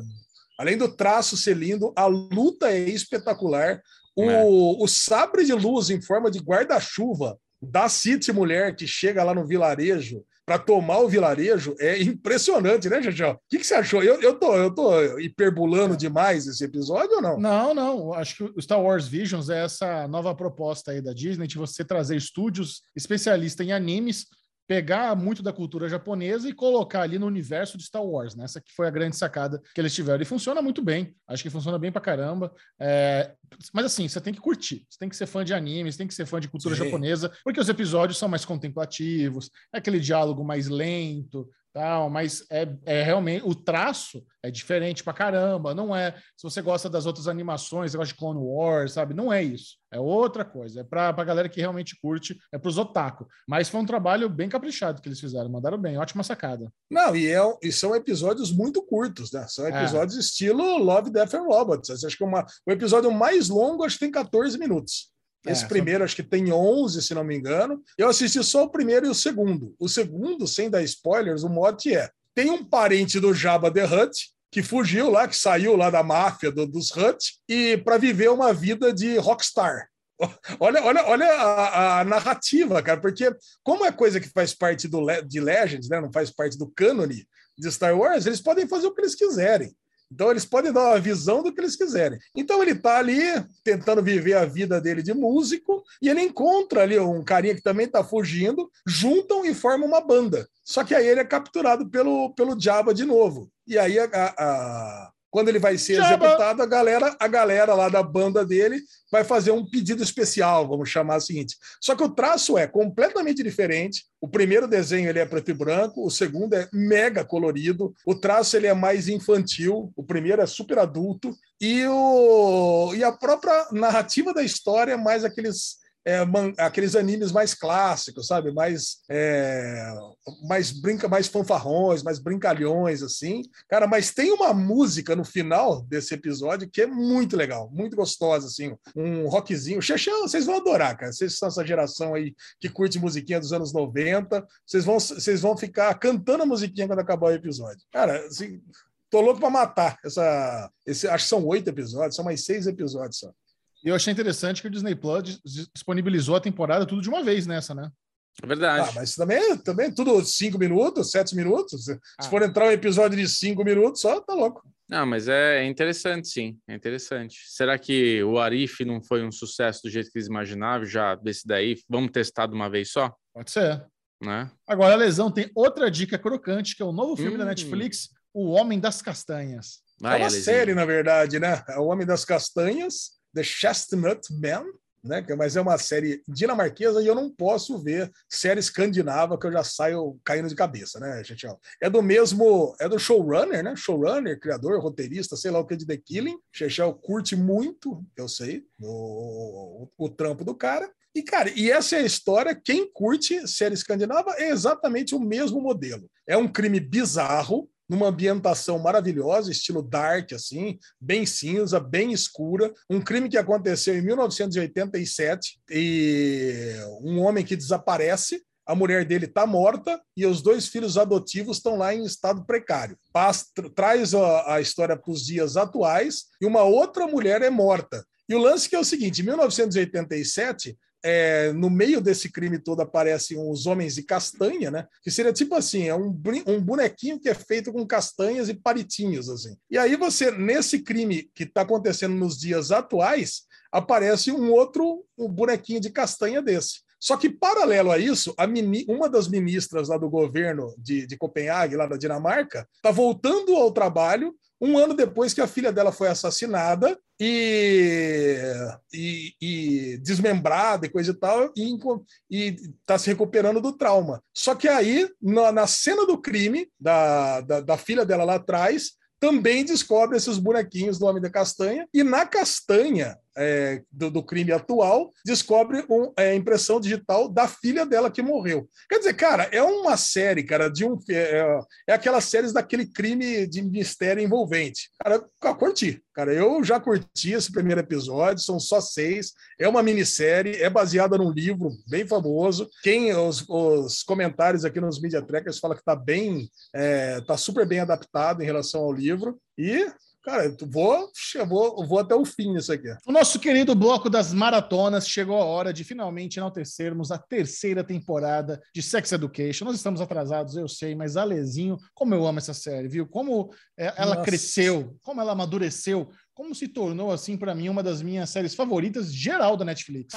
além do traço ser lindo, a luta é espetacular. O, É. o sabre de luz em forma de guarda-chuva da City Mulher que chega lá no vilarejo para tomar o vilarejo é impressionante, né, Jajão? O que, que você achou? Eu, eu, tô, eu tô hiperbulando demais esse episódio ou não? Não, não. Acho que o Star Wars Visions é essa nova proposta aí da Disney de você trazer estúdios especialistas em animes, pegar muito da cultura japonesa e colocar ali no universo de Star Wars. Né? Essa que foi a grande sacada que eles tiveram. E funciona muito bem. Acho que funciona bem pra caramba. É, Mas assim, você tem que curtir. Você tem que ser fã de animes, tem que ser fã de cultura Sim. japonesa, porque os episódios são mais contemplativos, é aquele diálogo mais lento, tal, mas é, é realmente o traço é diferente pra caramba, não é. Se você gosta das outras animações, você gosta de Clone Wars, sabe? Não é isso. É outra coisa. É pra, pra galera que realmente curte, é pros otaku. Mas foi um trabalho bem caprichado que eles fizeram, mandaram bem, ótima sacada. Não, e, é, e são episódios muito curtos, né? São É. episódios estilo Love, Death and Robots. Acho que uma, o episódio mais longo acho que tem 14 minutos. É, Esse são- primeiro acho que tem 11, se não me engano. Eu assisti só o primeiro e o segundo. O segundo, sem dar spoilers, o mote é: tem um parente do Jabba the Hutt que fugiu lá, que saiu lá da máfia do, dos Hut e para viver uma vida de rockstar. Olha, olha, olha a, a, narrativa, cara, porque como é coisa que faz parte do, de Legends, né, não faz parte do cânone de Star Wars, eles podem fazer o que eles quiserem. Então eles podem dar uma visão do que eles quiserem. Então ele está ali tentando viver a vida dele de músico e ele encontra ali um carinha que também está fugindo, juntam e formam uma banda. Só que aí ele é capturado pelo, pelo Jabba de novo. E aí a, a, quando ele vai ser Jabba. executado, a galera, a galera lá da banda dele vai fazer um pedido especial, vamos chamar o seguinte. Só que o traço é completamente diferente. O primeiro desenho ele é preto e branco, o segundo é mega colorido, o traço ele é mais infantil, o primeiro é super adulto e, o, e a própria narrativa da história é mais aqueles é, man, aqueles animes mais clássicos, sabe? Mais, é, mais brinca, mais fanfarrões, mais brincalhões, assim. Cara, mas tem uma música no final desse episódio que é muito legal, muito gostosa, assim. Um rockzinho. Xexão, vocês vão adorar, cara. Vocês são essa geração aí que curte musiquinha dos anos 90. Vocês vão, vocês vão ficar cantando a musiquinha quando acabar o episódio. Cara, assim, tô louco para matar essa. Esse, acho que são oito episódios, são mais seis episódios só. E eu achei interessante que o Disney Plus disponibilizou a temporada tudo de uma vez nessa, né? É verdade. Ah, mas também, também tudo cinco minutos, sete minutos. Se ah. for entrar um episódio de cinco minutos, só tá louco. Não, mas é interessante, sim. É interessante. Será que o Arif não foi um sucesso do jeito que eles imaginavam? Já desse daí, vamos testar de uma vez só? Pode ser. Né? Agora, a lesão tem outra dica crocante, que é o novo filme hum. da Netflix, O Homem das Castanhas. Vai, é uma série, na verdade, né? É o Homem das Castanhas The Chestnut Man, né? Mas é uma série dinamarquesa e eu não posso ver série escandinava que eu já saio caindo de cabeça, né, gente? É do mesmo, é do showrunner, né? Showrunner, criador, roteirista, sei lá o que de The Killing. Chechel curte muito, eu sei, o, o, o trampo do cara. E, cara, e essa é a história. Quem curte série escandinava é exatamente o mesmo modelo. É um crime bizarro, numa ambientação maravilhosa, estilo dark, assim, bem cinza, bem escura. Um crime que aconteceu em 1987 e um homem que desaparece. A mulher dele está morta e os dois filhos adotivos estão lá em estado precário. Traz a, a história para os dias atuais e uma outra mulher é morta. E o lance que é o seguinte: em 1987, é, no meio desse crime todo aparecem os homens de castanha, né? Que seria tipo assim, é um, um bonequinho que é feito com castanhas e palitinhos, assim. E aí você, nesse crime que está acontecendo nos dias atuais, aparece um outro um bonequinho de castanha desse. Só que, paralelo a isso, a mini, uma das ministras lá do governo de, de Copenhague, lá da Dinamarca, está voltando ao trabalho um ano depois que a filha dela foi assassinada e, e, e desmembrada e coisa e tal, e está se recuperando do trauma. Só que aí, na, na cena do crime da, da, da filha dela lá atrás, também descobre esses bonequinhos do Homem da Castanha, e na castanha é, do, do, crime atual, descobre um, é, impressão digital da filha dela que morreu. Quer dizer, cara, é uma série, cara, de um. É, é aquelas séries daquele crime de mistério envolvente. Cara, eu curti. Cara, eu já curti esse primeiro episódio, são só seis. É uma minissérie, é baseada num livro bem famoso. Quem os, os comentários aqui nos Media Trackers fala que tá bem, é, tá super bem adaptado em relação ao livro. E Cara, vou, vou, vou até o fim nisso aqui. O nosso querido bloco das maratonas chegou a hora de finalmente enaltecermos a terceira temporada de Sex Education. Nós estamos atrasados, eu sei, mas Alezinho, como eu amo essa série, viu? Como é, ela Nossa. cresceu, como ela amadureceu, como se tornou, assim, para mim, uma das minhas séries favoritas geral da Netflix.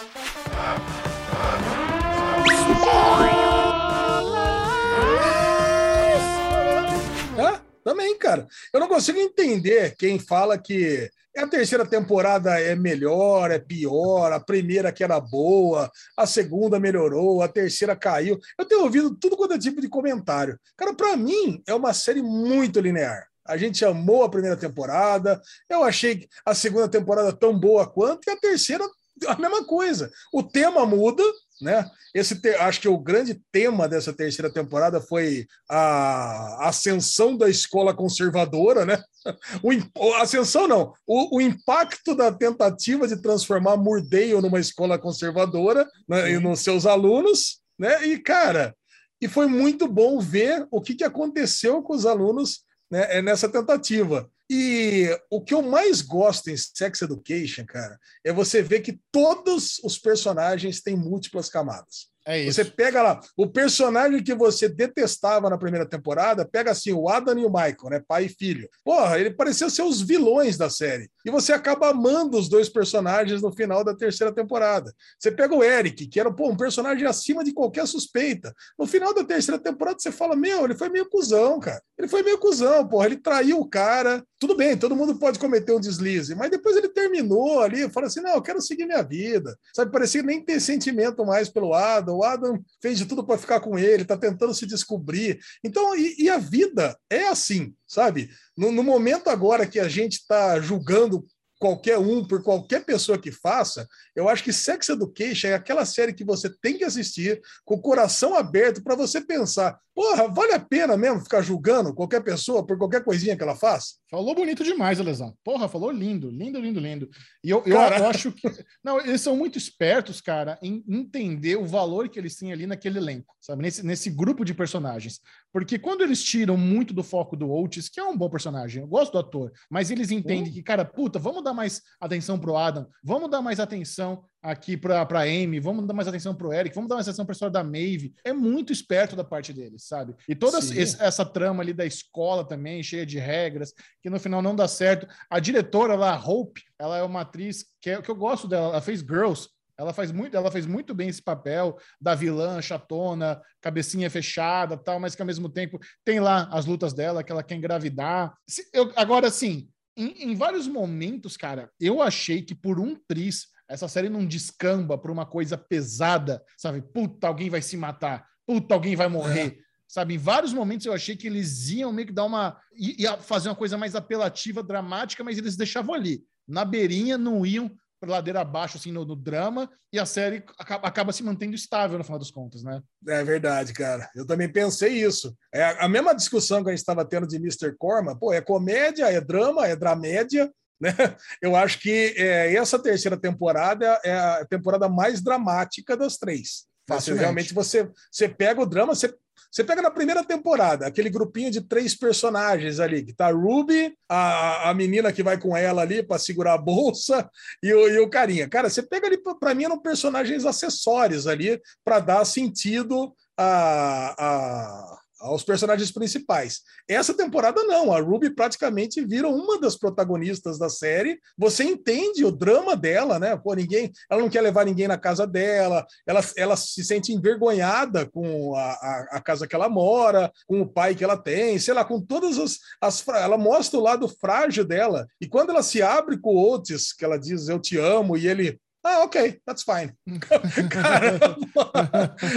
Também, cara. Eu não consigo entender quem fala que a terceira temporada é melhor, é pior, a primeira que era boa, a segunda melhorou, a terceira caiu. Eu tenho ouvido tudo quanto é tipo de comentário. Cara, para mim é uma série muito linear. A gente amou a primeira temporada, eu achei a segunda temporada tão boa quanto, e a terceira a mesma coisa. O tema muda, né? Esse te... acho que o grande tema dessa terceira temporada foi a ascensão da escola conservadora, né? O ascensão não, o, o, impacto da tentativa de transformar Murdale numa escola conservadora né? e nos seus alunos, né? E cara, e foi muito bom ver o que, que aconteceu com os alunos né, é nessa tentativa. E o que eu mais gosto em Sex Education, cara, é você ver que todos os personagens têm múltiplas camadas. É isso. Você pega lá, o personagem que você detestava na primeira temporada, pega assim, o Adam e o Michael, né? Pai e filho. Porra, ele parecia ser os vilões da série. E você acaba amando os dois personagens no final da terceira temporada. Você pega o Eric, que era pô, um personagem acima de qualquer suspeita. No final da terceira temporada, você fala: Meu, ele foi meio cuzão, cara. Ele foi meio cuzão, porra. Ele traiu o cara. Tudo bem, todo mundo pode cometer um deslize, mas depois ele terminou ali, fala assim: Não, eu quero seguir minha vida. Sabe, parecia nem ter sentimento mais pelo Adam. O Adam fez de tudo para ficar com ele, tá tentando se descobrir. Então, e, e a vida é assim, sabe? No, no momento agora que a gente está julgando qualquer um, por qualquer pessoa que faça, eu acho que Sex Education é aquela série que você tem que assistir com o coração aberto para você pensar: porra, vale a pena mesmo ficar julgando qualquer pessoa por qualquer coisinha que ela faz? Falou bonito demais, Lesão. Porra, falou lindo, lindo, lindo, lindo. E eu, eu, eu acho que. Não, eles são muito espertos, cara, em entender o valor que eles têm ali naquele elenco, sabe? Nesse, nesse grupo de personagens. Porque quando eles tiram muito do foco do Oates, que é um bom personagem, eu gosto do ator, mas eles entendem que, cara, puta, vamos dar mais atenção pro Adam, vamos dar mais atenção aqui para pra Amy, vamos dar mais atenção pro Eric, vamos dar mais atenção pra história da Maeve. É muito esperto da parte deles, sabe? E toda Sim. esse- essa trama ali da escola também, cheia de regras, que no final não dá certo. A diretora lá, a Hope, ela é uma atriz que, é- que eu gosto dela, ela fez Girls. Ela faz muito, ela fez muito bem esse papel da vilã chatona, cabecinha fechada, tal, mas que ao mesmo tempo tem lá as lutas dela, que ela quer engravidar. Se- eu- agora, assim, em, em vários momentos, cara, eu achei que por um tris essa série não descamba para uma coisa pesada, sabe? Puta, alguém vai se matar, puta, alguém vai morrer. Sabe, em vários momentos eu achei que eles iam meio que dar uma. ia fazer uma coisa mais apelativa, dramática, mas eles deixavam ali. Na beirinha, não iam para ladeira abaixo, assim, no, no drama, e a série acaba, acaba se mantendo estável no final das contas, né? É verdade, cara. Eu também pensei isso. É a mesma discussão que a gente estava tendo de Mr. Corman. Pô, é comédia, é drama, é dramédia. Né? Eu acho que é, essa terceira temporada é a temporada mais dramática das três. Facilmente. realmente você, você pega o drama, você, você pega na primeira temporada, aquele grupinho de três personagens ali, que tá a Ruby, a, a menina que vai com ela ali para segurar a bolsa e o, e o carinha. Cara, você pega ali, para mim, eram personagens acessórios ali para dar sentido a, a- aos personagens principais. Essa temporada não, a Ruby praticamente vira uma das protagonistas da série. Você entende o drama dela, né? Pô, ninguém, ela não quer levar ninguém na casa dela, ela, ela se sente envergonhada com a, a, a casa que ela mora, com o pai que ela tem, sei lá, com todas as, as ela mostra o lado frágil dela. E quando ela se abre com o Otis, que ela diz eu te amo e ele ah, ok, that's fine. Caramba.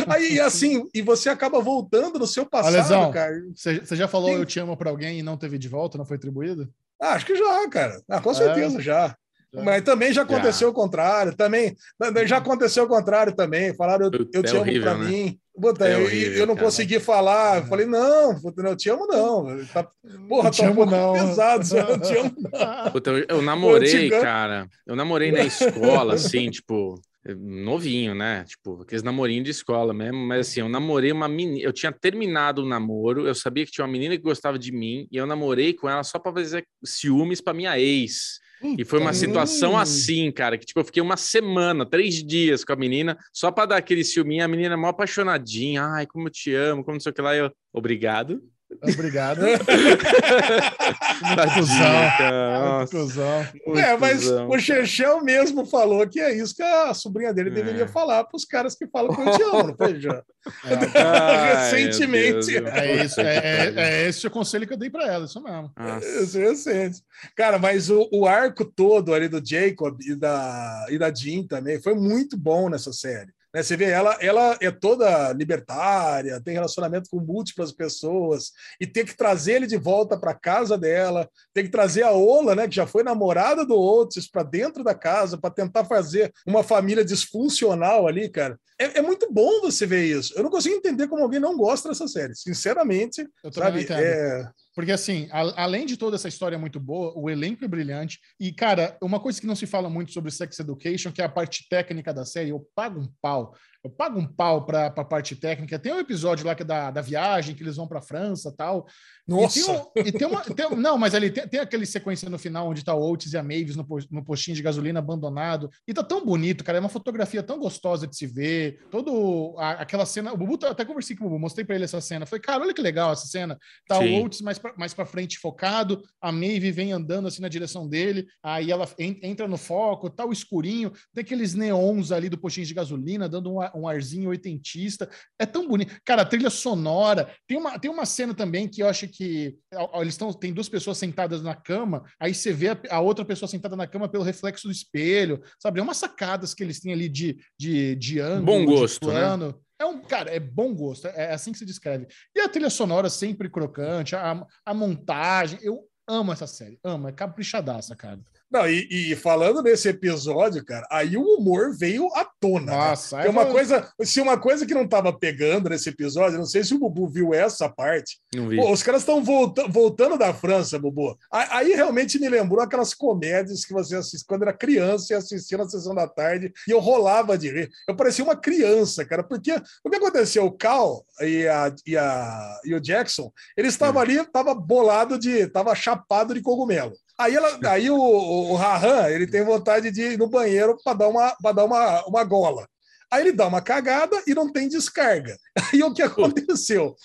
Aí, assim, e você acaba voltando no seu passado, Alesão, cara. Você já falou Sim. eu te amo para alguém e não teve de volta, não foi atribuído? Ah, acho que já, cara. Ah, com certeza já. Já. Mas também já aconteceu o contrário. Também já aconteceu o contrário também. Falaram, eu, eu te é amo horrível, pra né? mim. Puta, É eu, horrível, eu não cara. consegui falar. Eu falei, não, puta, eu te amo, não. Tá, porra, Eu te tá um amo, pouco não. pesado. Eu te amo, não. Puta, eu, eu namorei, Antiga- cara. Eu namorei na escola, assim, tipo, novinho, né? Tipo, aqueles namorinhos de escola mesmo. Mas assim, eu namorei uma menina. Eu tinha terminado o namoro, eu sabia que tinha uma menina que gostava de mim, e eu namorei com ela só pra fazer ciúmes pra minha ex. E foi uma situação assim, cara, que tipo, eu fiquei uma semana, três dias com a menina, só pra dar aquele ciúminho, a menina é mó apaixonadinha, ai, como eu te amo, como não sei o que lá, eu, obrigado. Obrigado. Tadinha, cuzão. É, mas cuzão. o Chechel mesmo falou que é isso que a sobrinha dele É. deveria falar para os caras que falam que eu te amo, não foi, já? Ai, recentemente. É isso, é, é, é esse o conselho que eu dei para ela, isso mesmo. Isso é recente. Cara, mas o, o arco todo ali do Jacob e da, e da Jean também foi muito bom nessa série. Né, você vê, ela, ela é toda libertária, tem relacionamento com múltiplas pessoas, e tem que trazer ele de volta para casa dela, tem que trazer a Ola, né, que já foi namorada do Otis, para dentro da casa, para tentar fazer uma família disfuncional ali, cara. É, é muito bom você ver isso. Eu não consigo entender como alguém não gosta dessa série, sinceramente. Eu Sabe? É, Porque, assim, a, além de toda essa história muito boa, o elenco é brilhante. E, cara, uma coisa que não se fala muito sobre Sex Education, que é a parte técnica da série, eu pago um pau eu pago um pau para a parte técnica. Tem um episódio lá que é da, da viagem, que eles vão para França tal. Nossa! E tem, um, e tem uma. Tem, não, mas ali tem, tem aquele sequência no final onde tá o Oates e a Mavis no, no postinho de gasolina abandonado. E tá tão bonito, cara. É uma fotografia tão gostosa de se ver. Todo a, aquela cena. O Bubu, até conversei com o Bubu, mostrei para ele essa cena. Falei, cara, olha que legal essa cena. Tá Sim. o Oates mais pra, mais para frente focado, a Maeve vem andando assim na direção dele, aí ela entra no foco, tá o escurinho, tem aqueles neons ali do postinho de gasolina, dando um, um arzinho oitentista oitentista. É tão bonito. Cara, a trilha sonora. Tem uma, tem uma cena também que eu acho que eles estão. Tem duas pessoas sentadas na cama, aí você vê a, a, outra pessoa sentada na cama pelo reflexo do espelho, sabe? É umas sacadas que eles têm ali de, de, de ângulo, Bom gosto, de né? plano. Né? É um, cara, é bom gosto, é, é assim que se descreve. E a trilha sonora sempre crocante, a, a montagem, eu amo essa série, amo, é caprichadaça, cara. Não, e, e, falando nesse episódio, cara, aí o humor veio à tona. Né? Nossa, né? é uma coisa, se uma coisa que não tava pegando nesse episódio, não sei se o Bubu viu essa parte. Pô, os caras estão volta, voltando da França, Bubu. Aí realmente me lembrou aquelas comédias que você assiste quando era criança e assistia na sessão da tarde e eu rolava de rir. Eu parecia uma criança, cara, porque o que aconteceu? O Cal e, a, e, a, e o Jackson, eles estavam é. ali, tava bolado de, tava chapado de cogumelo. Aí, ela, aí o, o Rahan, ele tem vontade de ir no banheiro para dar, uma, dar uma, uma gola. Aí ele dá uma cagada e não tem descarga. Aí o que aconteceu?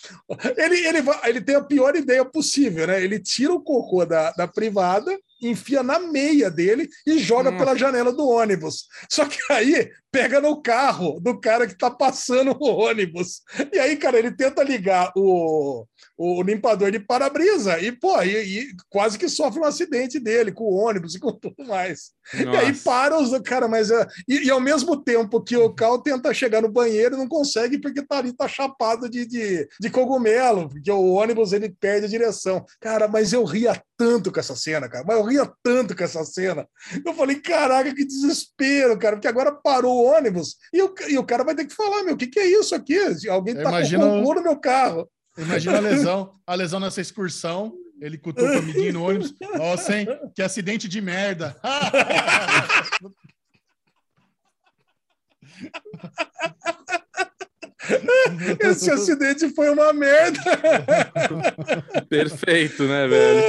Ele, ele, ele tem a pior ideia possível, né? Ele tira o cocô da, da privada, enfia na meia dele e joga hum. pela janela do ônibus. Só que aí pega no carro do cara que tá passando o ônibus. E aí, cara, ele tenta ligar o, o limpador de para-brisa e, pô, e, e, quase que sofre um acidente dele com o ônibus e com tudo mais. Nossa. E aí para os. Cara, mas. É, e, e, ao mesmo tempo que o Cal tenta chegar no banheiro, não consegue porque tá ali, tá chapado de, de, de cogumelo, porque o ônibus ele perde a direção. Cara, mas eu ria tanto com essa cena, cara. Mas eu ria tanto com essa cena. Eu falei, caraca, que desespero, cara, porque agora parou ônibus e o, e o cara vai ter que falar, meu, o que, que é isso aqui? Alguém tá imagino, com cocô no meu carro. Imagina a lesão, a lesão nessa excursão, ele cutuca o amiguinho no ônibus. Nossa, hein? Que acidente de merda. Esse acidente foi uma merda. Perfeito, né, velho?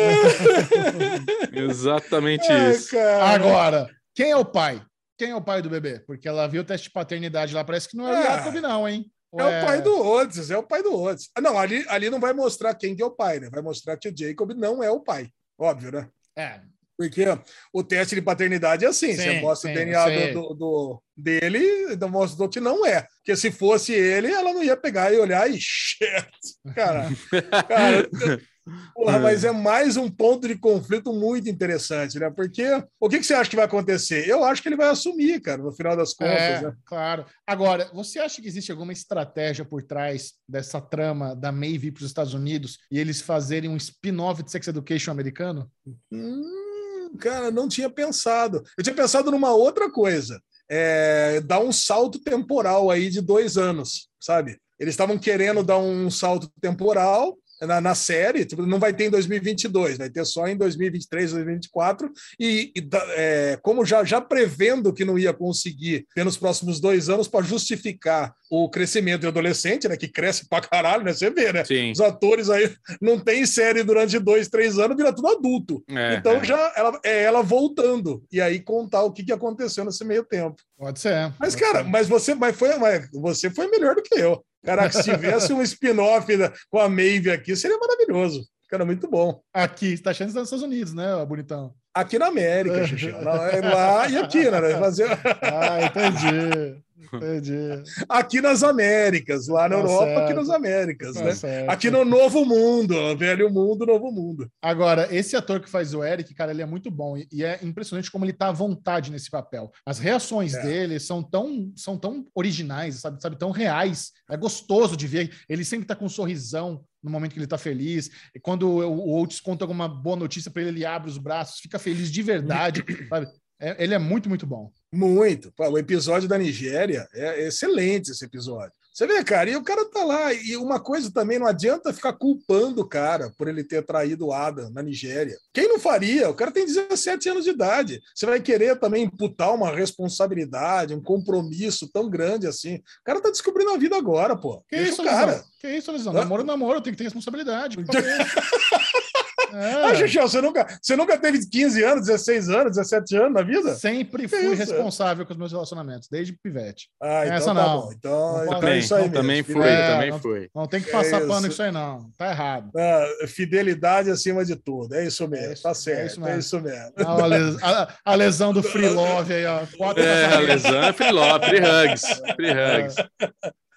Exatamente isso. Cara. Agora, quem é o pai? Quem é o pai do bebê? Porque ela viu o teste de paternidade lá, parece que não é o ah. Jacob, não, hein? É o pai do Otis, é o pai do. Ah, não, ali, ali não vai mostrar quem que é o pai, né? Vai mostrar que o Jacob não é o pai. Óbvio, né? É. Porque o teste de paternidade é assim: sim, você mostra sim, o DNA do, do, dele, então mostra que não é. Porque se fosse ele, ela não ia pegar e olhar e shit. Cara, cara Porra, é. mas é mais um ponto de conflito muito interessante, né? Porque o que, que, você acha que vai acontecer? Eu acho que ele vai assumir, cara, no final das contas. É, né? Claro. Agora, você acha que existe alguma estratégia por trás dessa trama da Maeve para os Estados Unidos e eles fazerem um spin-off de Sex Education americano? Hum, cara, não tinha pensado. Eu tinha pensado numa outra coisa. É, dar um salto temporal aí de dois anos, sabe? Eles estavam querendo dar um salto temporal na, na série, tipo, não vai ter em 2022, vai ter só em 2023, 2024, e, e é, como já, já prevendo que não ia conseguir ter nos próximos dois anos para justificar o crescimento do adolescente, né, que cresce pra caralho, né, você vê, né, Sim. os atores aí não tem série durante dois, três anos, vira tudo adulto, é, então é. já ela, é ela voltando, e aí contar o que, que aconteceu nesse meio tempo. Pode ser. Mas, pode cara, ser. mas você, mas foi, mas você foi melhor do que eu. Caraca, se tivesse um spin-off com a Maeve aqui, seria maravilhoso. Cara, muito bom. Aqui, está achando está nos Estados Unidos, né, bonitão? Aqui na América, Xixi. É lá e aqui, né? Fazer... Ah, entendi. Entendi. Aqui nas Américas, lá na tá Europa, certo. aqui nas Américas, tá né? Certo. Aqui no Novo Mundo, velho mundo, novo mundo. Agora, esse ator que faz o Eric, cara, ele é muito bom e é impressionante como ele tá à vontade nesse papel. As reações é. dele são tão, são tão originais, sabe, sabe, tão reais. É gostoso de ver. Ele sempre tá com um sorrisão no momento que ele tá feliz. E quando o Oates conta alguma boa notícia para ele, ele abre os braços, fica feliz de verdade, sabe? É, ele é muito, muito bom. Muito. O episódio da Nigéria é excelente esse episódio. Você vê, cara, e o cara tá lá. E uma coisa também, não adianta ficar culpando o cara por ele ter traído o Adam na Nigéria. Quem não faria? O cara tem 17 anos de idade. Você vai querer também imputar uma responsabilidade, um compromisso tão grande assim. O cara tá descobrindo a vida agora, pô. Que isso, cara. Lisão? Que isso, Lisão? Namoro, namoro, tem que ter responsabilidade. Ah, É. Xuxão, você nunca, você nunca teve 15 anos, 16 anos, 17 anos na vida? Sempre fui isso? responsável com os meus relacionamentos, desde pivete. Ah, então Essa tá não. bom. Então, Não então pode. é Também, isso aí mesmo. também foi, É, também não- foi. Não tem que É passar isso. pano isso aí, não. Tá errado. Ah, fidelidade acima de tudo. É isso mesmo. É isso- tá é certo. isso É mesmo. isso mesmo. Ah, a, les- a- a lesão do free love aí, ó. Quatro É, a lesão é free love, free hugs, free hugs.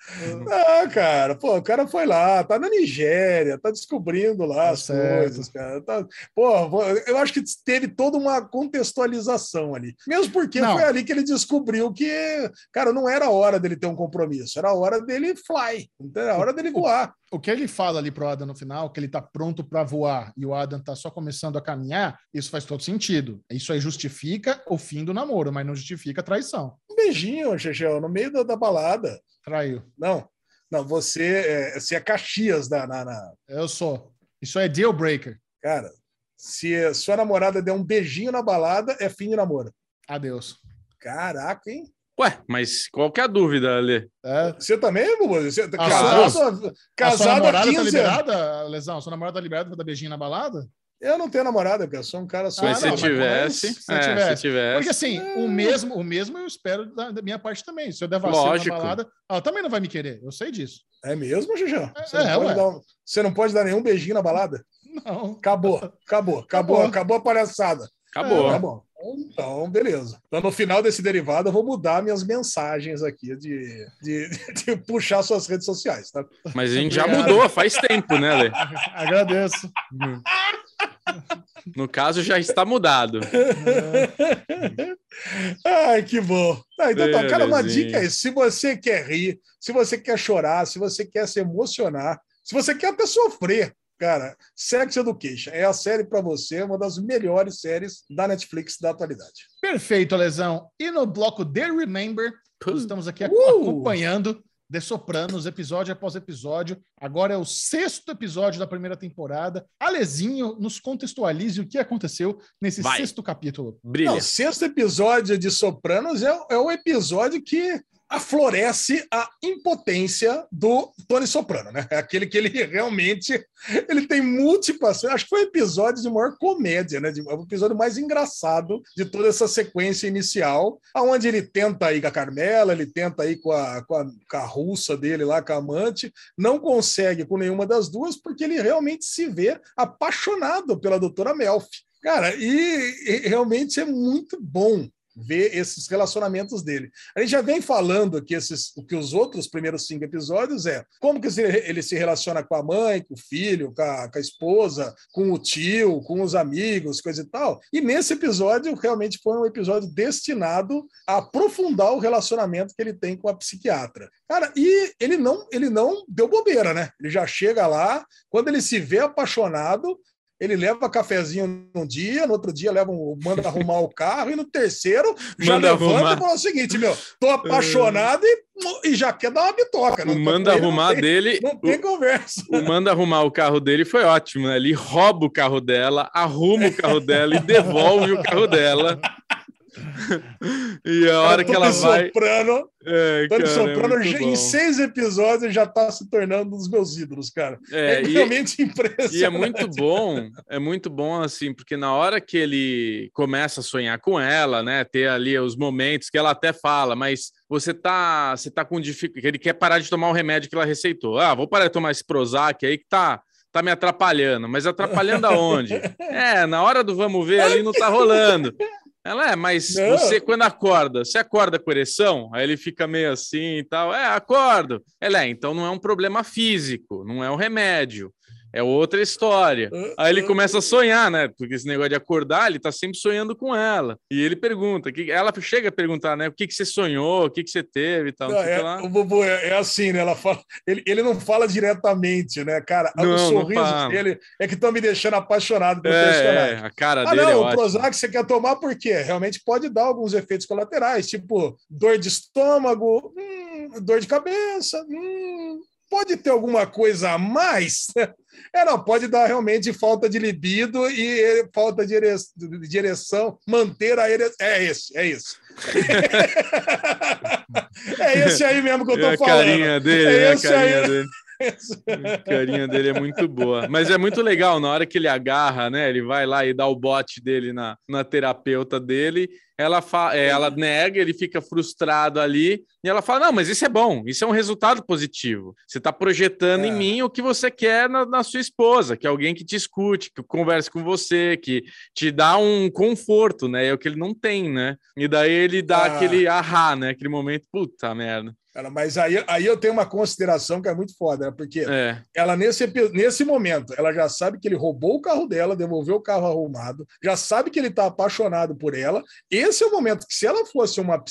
Ah, cara, pô, o cara foi lá, tá na Nigéria, tá descobrindo lá Tá as certo. coisas, cara. Tá... Pô, eu acho que teve toda uma contextualização ali. Mesmo porque Não. foi ali que ele descobriu que, cara, não era hora dele ter um compromisso, era hora dele fly, era hora dele voar. O que ele fala ali pro Adam no final, que ele tá pronto para voar e o Adam tá só começando a caminhar, isso faz todo sentido. Isso aí justifica o fim do namoro, mas não justifica a traição. Um beijinho, Chechel, no meio da, da balada. Traiu. Não, não, você é, você é Caxias da, na, na- Eu sou. Isso é deal breaker. Cara, se sua namorada der um beijinho na balada, é fim de namoro. Adeus. Caraca, hein? Ué, mas qual que é a dúvida, Ale? É. Você também, Bubu? Você tá Ah, casado, A sua casado namorada 15 tá anos. liberada, Lesão? Sua namorada tá liberada pra dar beijinho na balada? Eu não tenho namorada, porque eu sou um cara só. Mas Ah, se não, mas tivesse, se é, tivesse. se tivesse. Porque assim, o mesmo, o mesmo eu espero da, da minha parte também. Se eu der Lógico. na balada, ela também não vai me querer. Eu sei disso. É mesmo? Você, É, não pode ué. dar um- você não pode dar nenhum beijinho na balada? Não. Acabou, acabou, acabou, Acabou. acabou a palhaçada. Acabou. Tá bom. Então, beleza. Então, no final desse derivado, eu vou mudar minhas mensagens aqui de, de, de puxar suas redes sociais, tá? Mas a gente já Obrigado. mudou faz tempo, né, Ale? Agradeço. No caso, já está mudado. Ai, que bom. Ah, então, tá, cara, uma dica é: se você quer rir, se você quer chorar, se você quer se emocionar, se você quer até sofrer, cara, Sex Education é a série para você, uma das melhores séries da Netflix da atualidade. Perfeito, Lesão. E no bloco The Remember, estamos aqui Uh! acompanhando The Sopranos, episódio após episódio. Agora é o sexto episódio da primeira temporada. Alezinho, nos contextualize o que aconteceu nesse Vai. sexto capítulo. Brilha. Não, o sexto episódio de Sopranos é, é o episódio que aflorece a impotência do Tony Soprano, né? É aquele que ele realmente ele tem múltiplas. Acho que foi o episódio de maior comédia, né? O episódio mais engraçado de toda essa sequência inicial, aonde ele tenta ir com a Carmela, ele tenta ir com a, com a, com a russa dele lá, com a amante, não consegue com nenhuma das duas, porque ele realmente se vê apaixonado pela doutora Melfi. Cara, e, e realmente é muito bom ver esses relacionamentos dele. A gente já vem falando que esses, que os outros primeiros cinco episódios é como que ele se relaciona com a mãe, com o filho, com a, com a esposa, com o tio, com os amigos, coisa e tal. E nesse episódio realmente foi um episódio destinado a aprofundar o relacionamento que ele tem com a psiquiatra. Cara, e ele não, ele não deu bobeira, né? Ele já chega lá, quando ele se vê apaixonado, ele leva cafezinho num dia, no outro dia leva um, manda arrumar o carro, e no terceiro já Manda levanta arrumar. e fala o seguinte, meu, tô apaixonado e, e já quer dar uma bitoca. O Não- manda ele arrumar não tem, dele. Não tem conversa. O, o manda arrumar o carro dele foi ótimo, né? Ele rouba o carro dela, arruma o carro dela e devolve o carro dela. e a hora que ela vai. Soprano, É, Tony cara, é Soprano já- bom. em seis episódios já tá se tornando um dos meus ídolos, cara. É, É, e, realmente impressionante. E é muito bom, é muito bom assim, porque na hora que ele começa a sonhar com ela, né, ter ali os momentos que ela até fala, mas você tá, você tá com dificuldade, ele quer parar de tomar o remédio que ela receitou. Ah, vou parar de tomar esse Prozac aí que tá tá me atrapalhando, mas atrapalhando aonde? é, na hora do vamos ver ali não tá rolando. Ela é, mas Não. você quando acorda, você acorda com ereção? Aí ele fica meio assim e tal. É, acordo. Ela é, então não é um problema físico, não é um remédio. É outra história. Aí ele começa a sonhar, né? Porque esse negócio de acordar, ele tá sempre sonhando com ela. E ele pergunta, que ela chega a perguntar, né? O que, que você sonhou, o que, que você teve e tal. Não, não é, lá. o Bubu é, é assim, né? Ela fala, ele, ele não fala diretamente, né, cara? Não, Os não sorrisos fala. dele é que estão me deixando apaixonado pelo personagem. É, a cara Ah, dele é não, o ótima. Prozac você quer tomar por quê? Realmente pode dar alguns efeitos colaterais, tipo dor de estômago, hum, hum, dor de cabeça, hum, pode ter alguma coisa a mais? É, não, pode dar realmente falta de libido e falta de direção, manter a ereção. É esse, é isso. é esse aí mesmo que eu tô é a falando. Carinha dele, é, é a carinha aí. dele. A carinha dele é muito boa. Mas é muito legal, na hora que ele agarra, né? Ele vai lá e dá o bote dele na, na terapeuta dele. Ela, fa é, ela nega, ele fica frustrado ali. E ela fala: Não, mas isso é bom, isso é um resultado positivo. Você está projetando é. em mim o que você quer na, na, sua esposa, que é alguém que te escute, que converse com você, que te dá um conforto, né? É o que ele não tem, né? E daí ele dá ah. aquele ahá, né? Aquele momento, puta merda. Cara, mas aí, aí eu tenho uma consideração que é muito foda, né? porque é. ela, nesse, nesse momento, ela já sabe que ele roubou o carro dela, devolveu o carro arrumado, já sabe que ele está apaixonado por ela. Esse é o momento que, se ela fosse uma,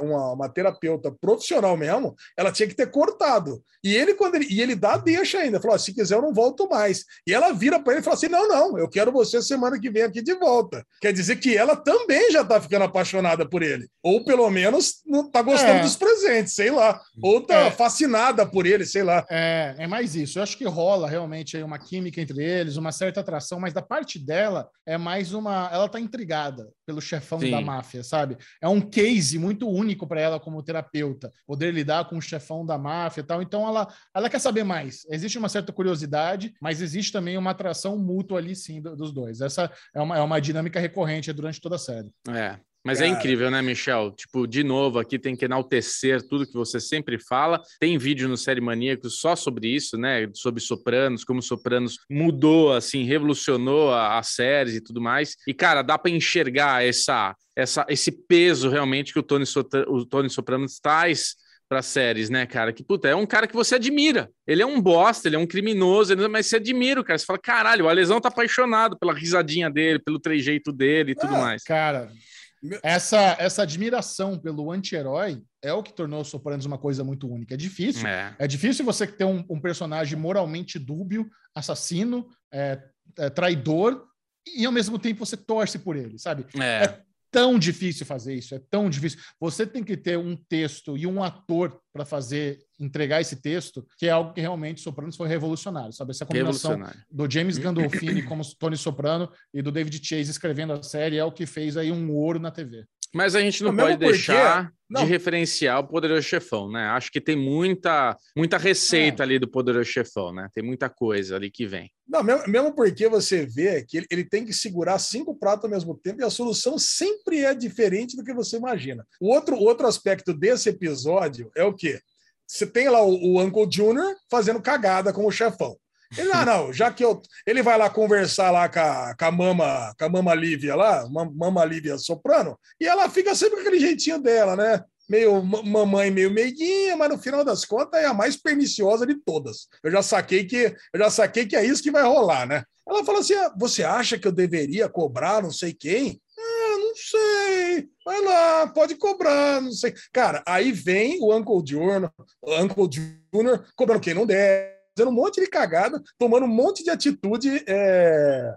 uma, uma terapeuta profissional mesmo, ela tinha que ter cortado. E ele, quando ele, e ele dá deixa ainda, falou: se quiser, eu não volto mais. E ela vira para ele e fala assim: não, não, eu quero você semana que vem aqui de volta. Quer dizer que ela também já está ficando apaixonada por ele. Ou pelo menos não está gostando é. dos presentes, sei lá. Ou tá é, fascinada por ele, sei lá. É, é mais isso. Eu acho que rola realmente aí uma química entre eles, uma certa atração, mas da parte dela é mais uma. Ela tá intrigada pelo chefão Sim. da máfia, sabe? É um case muito único para ela como terapeuta, poder lidar com o chefão da máfia e tal. Então ela, ela quer saber mais. Existe uma certa curiosidade, mas existe também uma atração mútua ali, sim, dos dois. Essa é uma, é uma dinâmica recorrente durante toda a série. É, mas é Cara. é incrível, né, Michel? Tipo, de novo, aqui tem que enaltecer tudo que você sempre fala. Tem vídeo no Série Maníacos só sobre isso, né? Sobre Sopranos, como Sopranos mudou, assim, revolucionou as séries e tudo mais. E, cara, dá para enxergar essa, essa, esse peso realmente que o Tony, o Tony Sopranos traz para séries, né, cara? Que puta, é um cara que você admira. Ele é um bosta, ele é um criminoso, mas você admira o cara. Você fala, caralho, o Alesão tá apaixonado pela risadinha dele, pelo trejeito dele e tudo ah, mais. Cara, essa, essa admiração pelo anti-herói é o que tornou o Sopranos uma coisa muito única. É difícil. É, é difícil você ter um, um, personagem moralmente dúbio, assassino, é, é, traidor, e ao mesmo tempo você torce por ele, sabe? É. é tão difícil fazer isso, é tão difícil. Você tem que ter um texto e um ator para fazer entregar esse texto, que é algo que realmente Sopranos foi revolucionário, sabe? Essa combinação do James Gandolfini como Tony Soprano e do David Chase escrevendo a série é o que fez aí um ouro na TV. Mas a gente não, não pode deixar não. de referenciar o Poderoso Chefão, né? Acho que tem muita, muita receita é. ali do Poderoso Chefão, né? Tem muita coisa ali que vem. Não, mesmo, mesmo porque você vê que ele, ele, tem que segurar cinco pratos ao mesmo tempo e a solução sempre é diferente do que você imagina. O outro, outro aspecto desse episódio é o quê? Você tem lá o, o Uncle Junior fazendo cagada com o chefão. Ele, ah, não, já que eu. Ele vai lá conversar lá com a, com a mama, com a mama Lívia lá, mama Lívia soprano, e ela fica sempre com aquele jeitinho dela, né? Meio mamãe, meio meiguinha, mas no final das contas é a mais perniciosa de todas. Eu já saquei que eu já saquei que é isso que vai rolar, né? Ela fala assim: ah, você acha que eu deveria cobrar não sei quem? Ah, não sei. Vai lá, pode cobrar, não sei. Cara, aí vem o Uncle Junior, Uncle Junior cobrando quem não deve fazendo um monte de cagada, tomando um monte de atitude, é,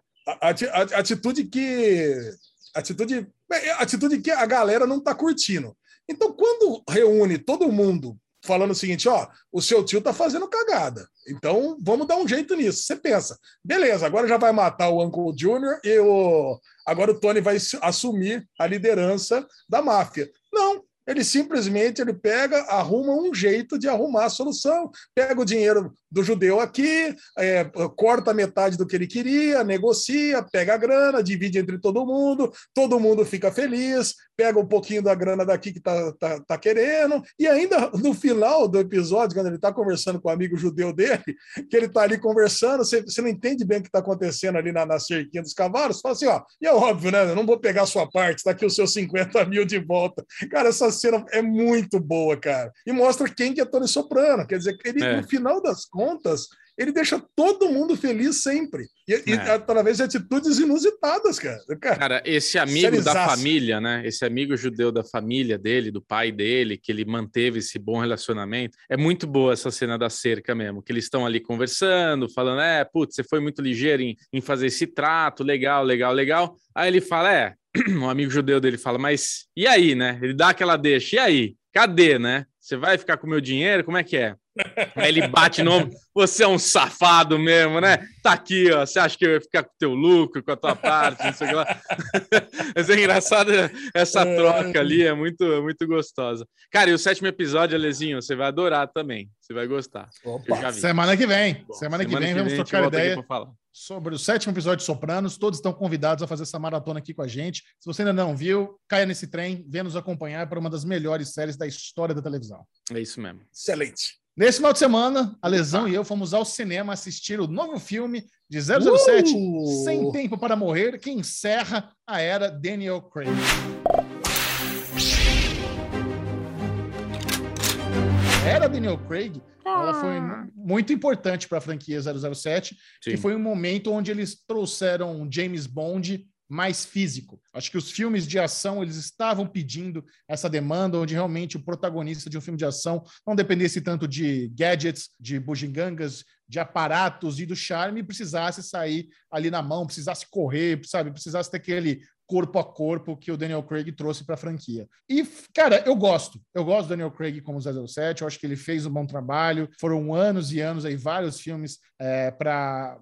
atitude que atitude, é, atitude que a galera não está curtindo. Então, quando reúne todo mundo falando o seguinte, ó, o seu tio tá fazendo cagada. Então, vamos dar um jeito nisso. Você pensa, beleza, agora já vai matar o Uncle Junior e o agora o Tony vai assumir a liderança da máfia. Não, ele simplesmente ele pega, arruma um jeito de arrumar a solução, pega o dinheiro do judeu aqui, é, corta metade do que ele queria, negocia, pega a grana, divide entre todo mundo, todo mundo fica feliz, pega um pouquinho da grana daqui que tá, tá, tá querendo, e ainda no final do episódio, quando ele está conversando com o amigo judeu dele, que ele está ali conversando, você, você não entende bem o que está acontecendo ali na, na cerquinha dos cavalos, fala assim, ó, e é óbvio, né? Eu não vou pegar a sua parte, está aqui os seus 50 mil de volta. Cara, essa cena é muito boa, cara. E mostra quem que é Tony Soprano. Quer dizer, ele, é. no final das contas, contas, ele deixa todo mundo feliz sempre. E, é. e através de atitudes inusitadas, cara. Cara, esse amigo da família, né? Esse amigo judeu da família dele, do pai dele, que ele manteve esse bom relacionamento. É muito boa essa cena da cerca mesmo, que eles estão ali conversando, falando: é, putz, você foi muito ligeiro em, em fazer esse trato, legal, legal, legal. Aí ele fala: é, um amigo judeu dele fala, mas e aí, né? Ele dá aquela deixa, e aí? Cadê, né? Você vai ficar com o meu dinheiro? Como é que é? Aí ele bate no ombro. Você é um safado mesmo, né? Tá aqui, ó. Você acha que eu ia ficar com o teu lucro, com a tua parte, não sei o que lá. Mas é engraçado essa troca ali, é muito, muito gostosa. Cara, e o sétimo episódio, Alezinho, você vai adorar também. Você vai gostar. Opa, semana que vem. Bom, semana, semana que vem, que vamos trocar ideia sobre o sétimo episódio de Sopranos. Todos estão convidados a fazer essa maratona aqui com a gente. Se você ainda não viu, caia nesse trem, venha nos acompanhar para uma das melhores séries da história da televisão. É isso mesmo. Excelente. Nesse final de semana, a Lesão e eu fomos ao cinema assistir o novo filme de 007, uh! Sem Tempo para Morrer, que encerra a era Daniel Craig. A era Daniel Craig ela foi ah. muito importante para a franquia 007, Sim. que foi um momento onde eles trouxeram James Bond mais físico. Acho que os filmes de ação eles estavam pedindo essa demanda, onde realmente o protagonista de um filme de ação não dependesse tanto de gadgets, de bugigangas, de aparatos e do charme, precisasse sair ali na mão, precisasse correr, sabe, precisasse ter aquele corpo a corpo que o Daniel Craig trouxe para a franquia. E, cara, eu gosto. Eu gosto do Daniel Craig como 007. Eu acho que ele fez um bom trabalho. Foram anos e anos aí, vários filmes é, para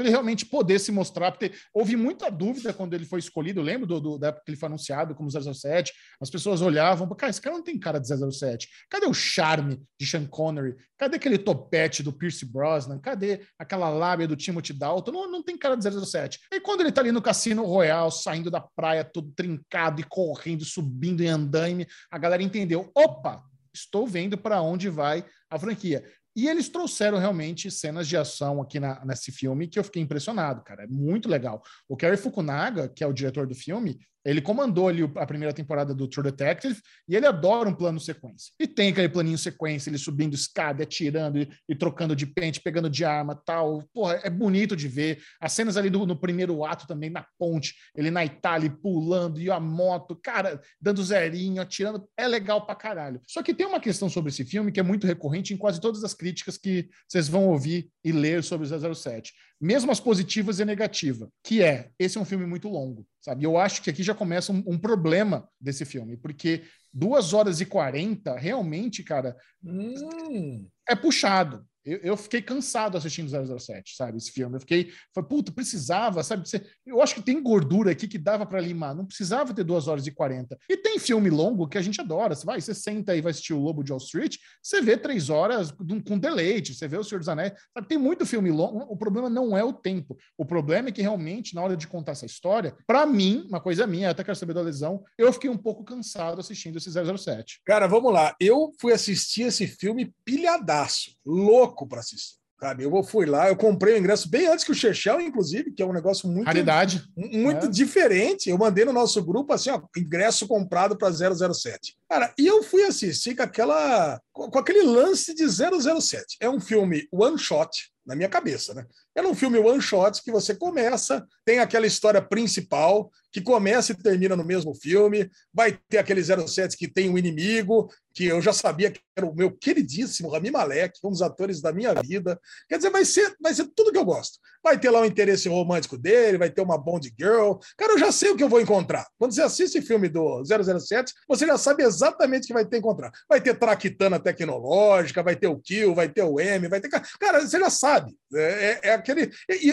ele realmente poder se mostrar. Porque houve muita dúvida quando ele foi escolhido. Eu lembro do, do, da época que ele foi anunciado como 007. As pessoas olhavam, cara, esse cara não tem cara de 007. Cadê o charme de Sean Connery? Cadê aquele topete do Pierce Brosnan? Cadê aquela lábia do Timothy Dalton? Não, não tem cara de 007. E quando ele tá ali no Cassino Royal, saindo da praia todo trincado e correndo, subindo em andaime, a galera entendeu: opa, estou vendo para onde vai a franquia. E eles trouxeram realmente cenas de ação aqui na, nesse filme que eu fiquei impressionado, cara. É muito legal. O Kerry Fukunaga, que é o diretor do filme, ele comandou ali a primeira temporada do True Detective e ele adora um plano sequência. E tem aquele planinho sequência, ele subindo escada, atirando e, e trocando de pente, pegando de arma tal. Porra, é bonito de ver. As cenas ali do, no primeiro ato também, na ponte, ele na Itália pulando e a moto, cara, dando zerinho, atirando. É legal pra caralho. Só que tem uma questão sobre esse filme que é muito recorrente em quase todas as críticas que vocês vão ouvir e ler sobre o 007 mesmo as positivas e negativas, que é, esse é um filme muito longo, sabe? Eu acho que aqui já começa um, um problema desse filme, porque duas horas e quarenta, realmente, cara, hum. é puxado. Eu, eu, fiquei cansado assistindo 007, sabe? Esse filme. Eu fiquei, foi, puta, precisava, sabe? Eu acho que tem gordura aqui que dava para limar. Não precisava ter duas horas e 40. E tem filme longo que a gente adora. Você vai, você senta aí, vai assistir o Lobo de Wall Street, você vê três horas com, com deleite, você vê o Senhor dos Anéis. Sabe? Tem muito filme longo. O problema não é o tempo. O problema é que realmente, na hora de contar essa história, para mim, uma coisa minha, até quero saber da lesão, eu fiquei um pouco cansado assistindo esse 007. Cara, vamos lá. Eu fui assistir esse filme pilhadaço, louco louco para assistir. Sabe? Eu fui lá, eu comprei o ingresso bem antes que o Chechel, inclusive, que é um negócio muito. Raridade. Muito é. diferente. Eu mandei no nosso grupo assim, ó, ingresso comprado para 007. Cara, e eu fui assistir com aquela. com aquele lance de 007. É um filme one shot, na minha cabeça, né? É um filme one shot que você começa, tem aquela história principal, que começa e termina no mesmo filme, vai ter aquele 07 que tem um inimigo, que eu já sabia que era o meu queridíssimo Rami Malek, um dos atores da minha vida. Quer dizer, vai ser, vai ser tudo que eu gosto. Vai ter lá o interesse romântico dele, vai ter uma Bond Girl. Cara, eu já sei o que eu vou encontrar. Quando você assiste filme do 007, você já sabe exatamente o que vai ter encontrar. Vai ter traquitana tecnológica, vai ter o Kill, vai ter o M, vai ter. Cara, você já sabe. É, é, é aquele.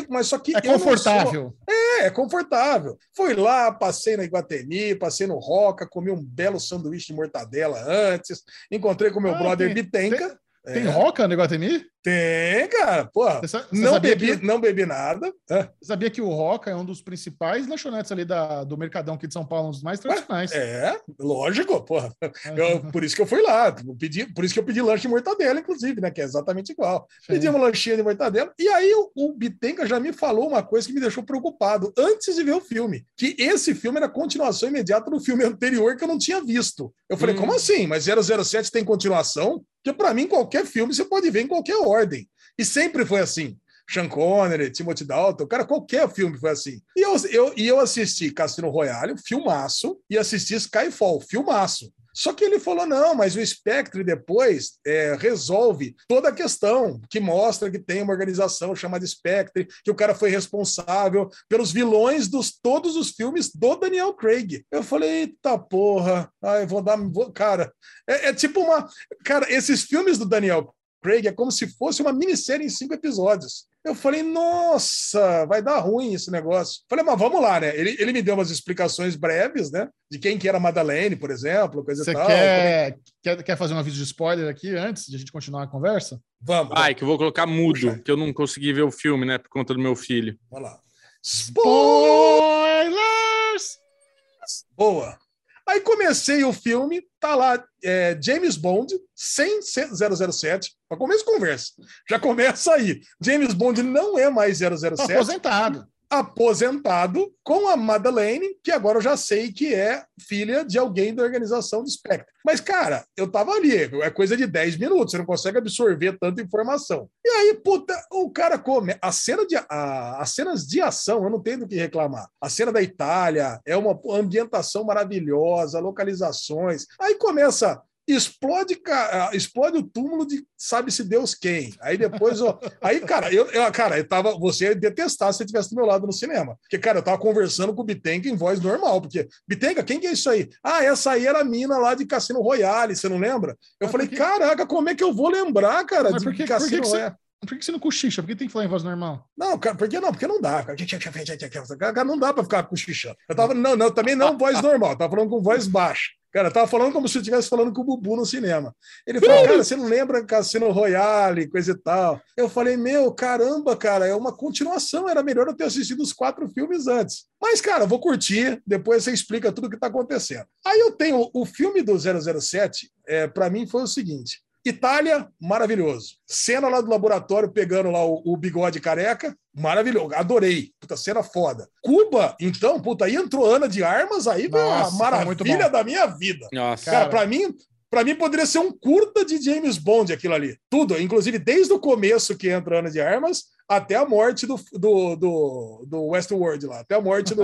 mas só que. É confortável. Sou... É, é confortável. Fui lá, passei na Iguatemi, passei no Roca, comi um belo sanduíche de mortadela antes, encontrei com meu ah, brother tem, Bitenca. Tem, tem é. Roca no Iguatemi? Tem, cara. Pô, você, não, bebi, que... não bebi nada. É. Você sabia que o Roca é um dos principais lanchonetes ali da, do Mercadão aqui de São Paulo, um dos mais tradicionais. É, lógico, porra. Eu, por isso que eu fui lá. Pedi, por isso que eu pedi lanche de mortadela, inclusive, né? Que é exatamente igual. Sim. Pedi uma lanchinha de mortadela. E aí o, o Bitenca já me falou uma coisa que me deixou preocupado antes de ver o filme. Que esse filme era continuação imediata do filme anterior que eu não tinha visto. Eu falei, hum. como assim? Mas 007 tem continuação? Porque para mim, qualquer filme você pode ver em qualquer ordem. E sempre foi assim. Sean Connery, Timothy Dalton, cara, qualquer filme foi assim. E eu, eu, e eu assisti Cassino Royale, filmaço, e assisti Skyfall, filmaço. Só que ele falou: não, mas o Spectre depois é, resolve toda a questão, que mostra que tem uma organização chamada Spectre, que o cara foi responsável pelos vilões dos todos os filmes do Daniel Craig. Eu falei, eita porra, ai, vou dar. Vou, cara, é, é tipo uma. Cara, esses filmes do Daniel Craig é como se fosse uma minissérie em cinco episódios. Eu falei, nossa, vai dar ruim esse negócio. Falei, mas vamos lá, né? Ele, ele me deu umas explicações breves, né? De quem que era Madeleine, por exemplo, coisa Você e tal. quer, quer, quer fazer um avídeo de spoiler aqui antes de a gente continuar a conversa? Vamos, Ai, que eu vou colocar mudo, Puxa. que eu não consegui ver o filme, né? Por conta do meu filho. vamos lá. Spoilers! Boa. Aí comecei o filme, tá lá é, James Bond, sem ser 007, para começo de conversa. Já começa aí. James Bond não é mais 007. Aposentado. Aposentado com a Madeleine, que agora eu já sei que é filha de alguém da organização do Spectre. Mas, cara, eu tava ali, é coisa de 10 minutos, você não consegue absorver tanta informação. E aí, puta, o cara come. A cena de, a, as cenas de ação, eu não tenho do que reclamar. A cena da Itália é uma ambientação maravilhosa, localizações. Aí começa explode, ah, explode o túmulo de sabe-se Deus quem. Aí depois, ó, aí, cara, eu, eu- cara, eu tava, você ia detestar se você estivesse do meu lado no cinema. Porque, cara, eu tava conversando com o Bitenga em voz normal, porque, Bitenga, quem que é isso aí? Ah, essa aí era a mina lá de Cassino Royale, você não lembra? Eu Mas falei, por quê? caraca, como é que eu vou lembrar, cara, Mas de Cassino você- Royale? Por que você não cochicha? Por que tem que falar em voz normal? Não, cara, por que não? Porque não dá. Cara, não dá pra ficar cochichando. Eu tava, não, não, também não voz normal, eu tava falando com voz baixa. Cara, eu tava falando como se eu estivesse falando com o Bubu no cinema. Ele falou, cara, você não lembra Cassino Royale, coisa e tal. Eu falei, meu, caramba, cara, é uma continuação. Era melhor eu ter assistido os quatro filmes antes. Mas, cara, vou curtir, depois você explica tudo o que tá acontecendo. Aí eu tenho o filme do 007, é, para mim foi o seguinte. Itália, maravilhoso. Cena lá do laboratório pegando lá o, o bigode careca, maravilhoso. Adorei. Puta, cena foda. Cuba, então, puta, aí entrou Ana de Armas, aí foi Nossa, muito maravilha bom. da minha vida. Nossa. Cara, Cara. pra mim, para mim poderia ser um curta de James Bond aquilo ali. Tudo, inclusive desde o começo que entra Ana de Armas até a morte do, do, do, do Westworld lá, até a morte do.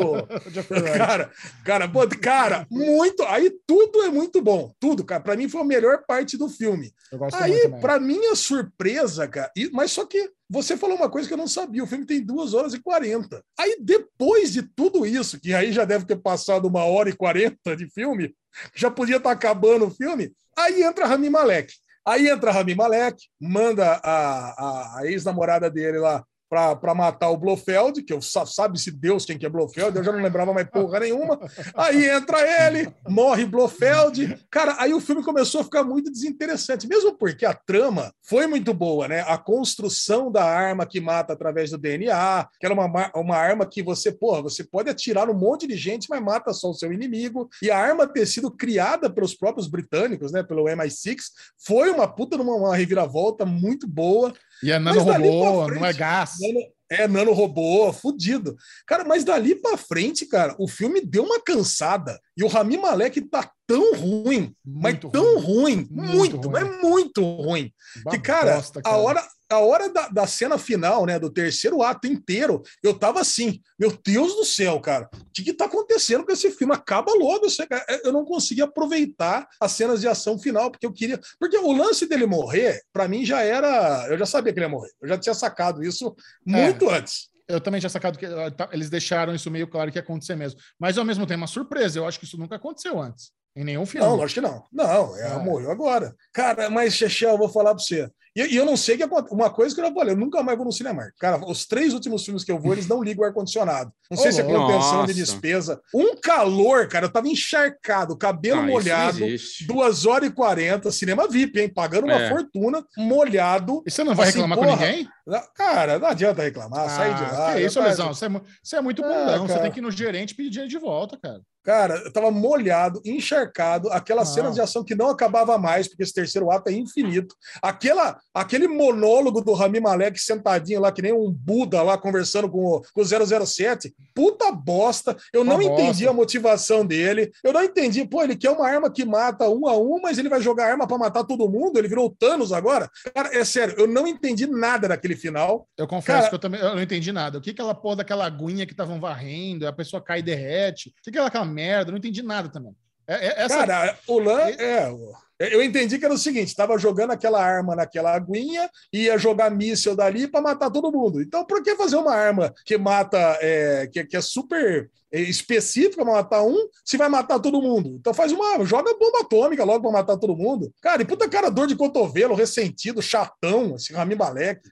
Cara, cara, pô, cara, muito. Aí tudo é muito bom. Tudo, cara. Pra mim foi a melhor parte do filme. Eu gosto muito Aí, pra minha surpresa, cara, e- mas só que você falou uma coisa que eu não sabia: o filme tem duas horas e 40. Aí, depois de tudo isso, que aí já deve ter passado uma hora e 40 de filme, já podia estar acabando o filme. Aí entra Rami Malek. Aí entra Rami Malek, manda a, a, a ex-namorada dele lá para matar o Blofeld, que eu sa- sabe-se Deus quem que é Blofeld, eu já não lembrava mais porra nenhuma. Aí entra ele, morre Blofeld. Cara, aí o filme começou a ficar muito desinteressante, mesmo porque a trama foi muito boa, né? A construção da arma que mata através do DNA, que era uma, ma- uma arma que você, porra, você pode atirar um monte de gente, mas mata só o seu inimigo. E a arma ter sido criada pelos próprios britânicos, né? Pelo MI6, foi uma puta numa uma reviravolta muito boa. E é nanorobô, não é gás. Nano, é, nano robô, fudido. Cara, mas dali pra frente, cara, o filme deu uma cansada. E o Rami Malek tá tão ruim, mas Muito tão ruim, Muito muito, ruim. mas muito ruim. Uma Que, cara, bosta, a hora, a hora da, da cena final, né, do terceiro ato inteiro, eu tava assim, meu Deus do céu, cara, o que que tá acontecendo com esse filme? Acaba logo, cara. eu não consegui aproveitar as cenas de ação final, porque eu queria, porque o lance dele morrer, pra mim já era, eu já sabia que ele ia morrer, eu já tinha sacado isso muito antes. Eu também tinha sacado que eh, tá- eles deixaram isso meio claro que ia acontecer mesmo. Mas ao mesmo tempo, é uma surpresa. Eu acho que isso nunca aconteceu antes. Em nenhum filme. Não, acho que não. Não, ela É. morreu agora. Cara, mas, Chechel, eu vou falar pra você. E, e eu não sei o que acontece. Uma coisa que eu já falei, eu nunca mais vou no cinema. Cara, os três últimos filmes que eu vou, eles não ligam o ar-condicionado. Não sei Ô, se é contenção de despesa. Um calor, cara, eu tava encharcado, cabelo Ah, molhado. não existe. Duas horas e quarenta, cinema VIP, hein? Pagando uma É. fortuna, molhado. E você não vai Assim, reclamar porra, com ninguém? Cara, não adianta reclamar, sai de lá. Que já isso, tá- Lesão? Você é, você é muito Ah, bundão. você tem que ir no gerente e pedir dinheiro de volta, cara. Cara, eu tava molhado, encharcado, aquelas Não. cenas de ação que não acabava mais, porque esse terceiro ato é infinito. Aquela, aquele monólogo do Rami Malek sentadinho lá, que nem um Buda lá conversando com o, com o 007, puta bosta. Eu Uma não bosta. entendi a motivação dele. Eu não entendi, pô, ele quer uma arma que mata um a um, mas ele vai jogar arma pra matar todo mundo? Ele virou o Thanos agora? Cara, é sério, eu não entendi nada daquele final. Eu confesso Cara- que eu também eu não entendi nada. O que que ela pôr daquela aguinha que estavam varrendo, a pessoa cai e derrete? O que que é aquela merda? Eu não entendi nada também. É, é, essa... Cara, o Lan. É, eu entendi que era o seguinte: estava jogando aquela arma naquela aguinha, ia jogar míssil dali para matar todo mundo. Então, por que fazer uma arma que mata, é, que, que, é super específica para matar um, se vai matar todo mundo? Então faz uma, joga bomba atômica logo para matar todo mundo. Cara, e puta cara, dor de cotovelo, ressentido, chatão, esse Rami.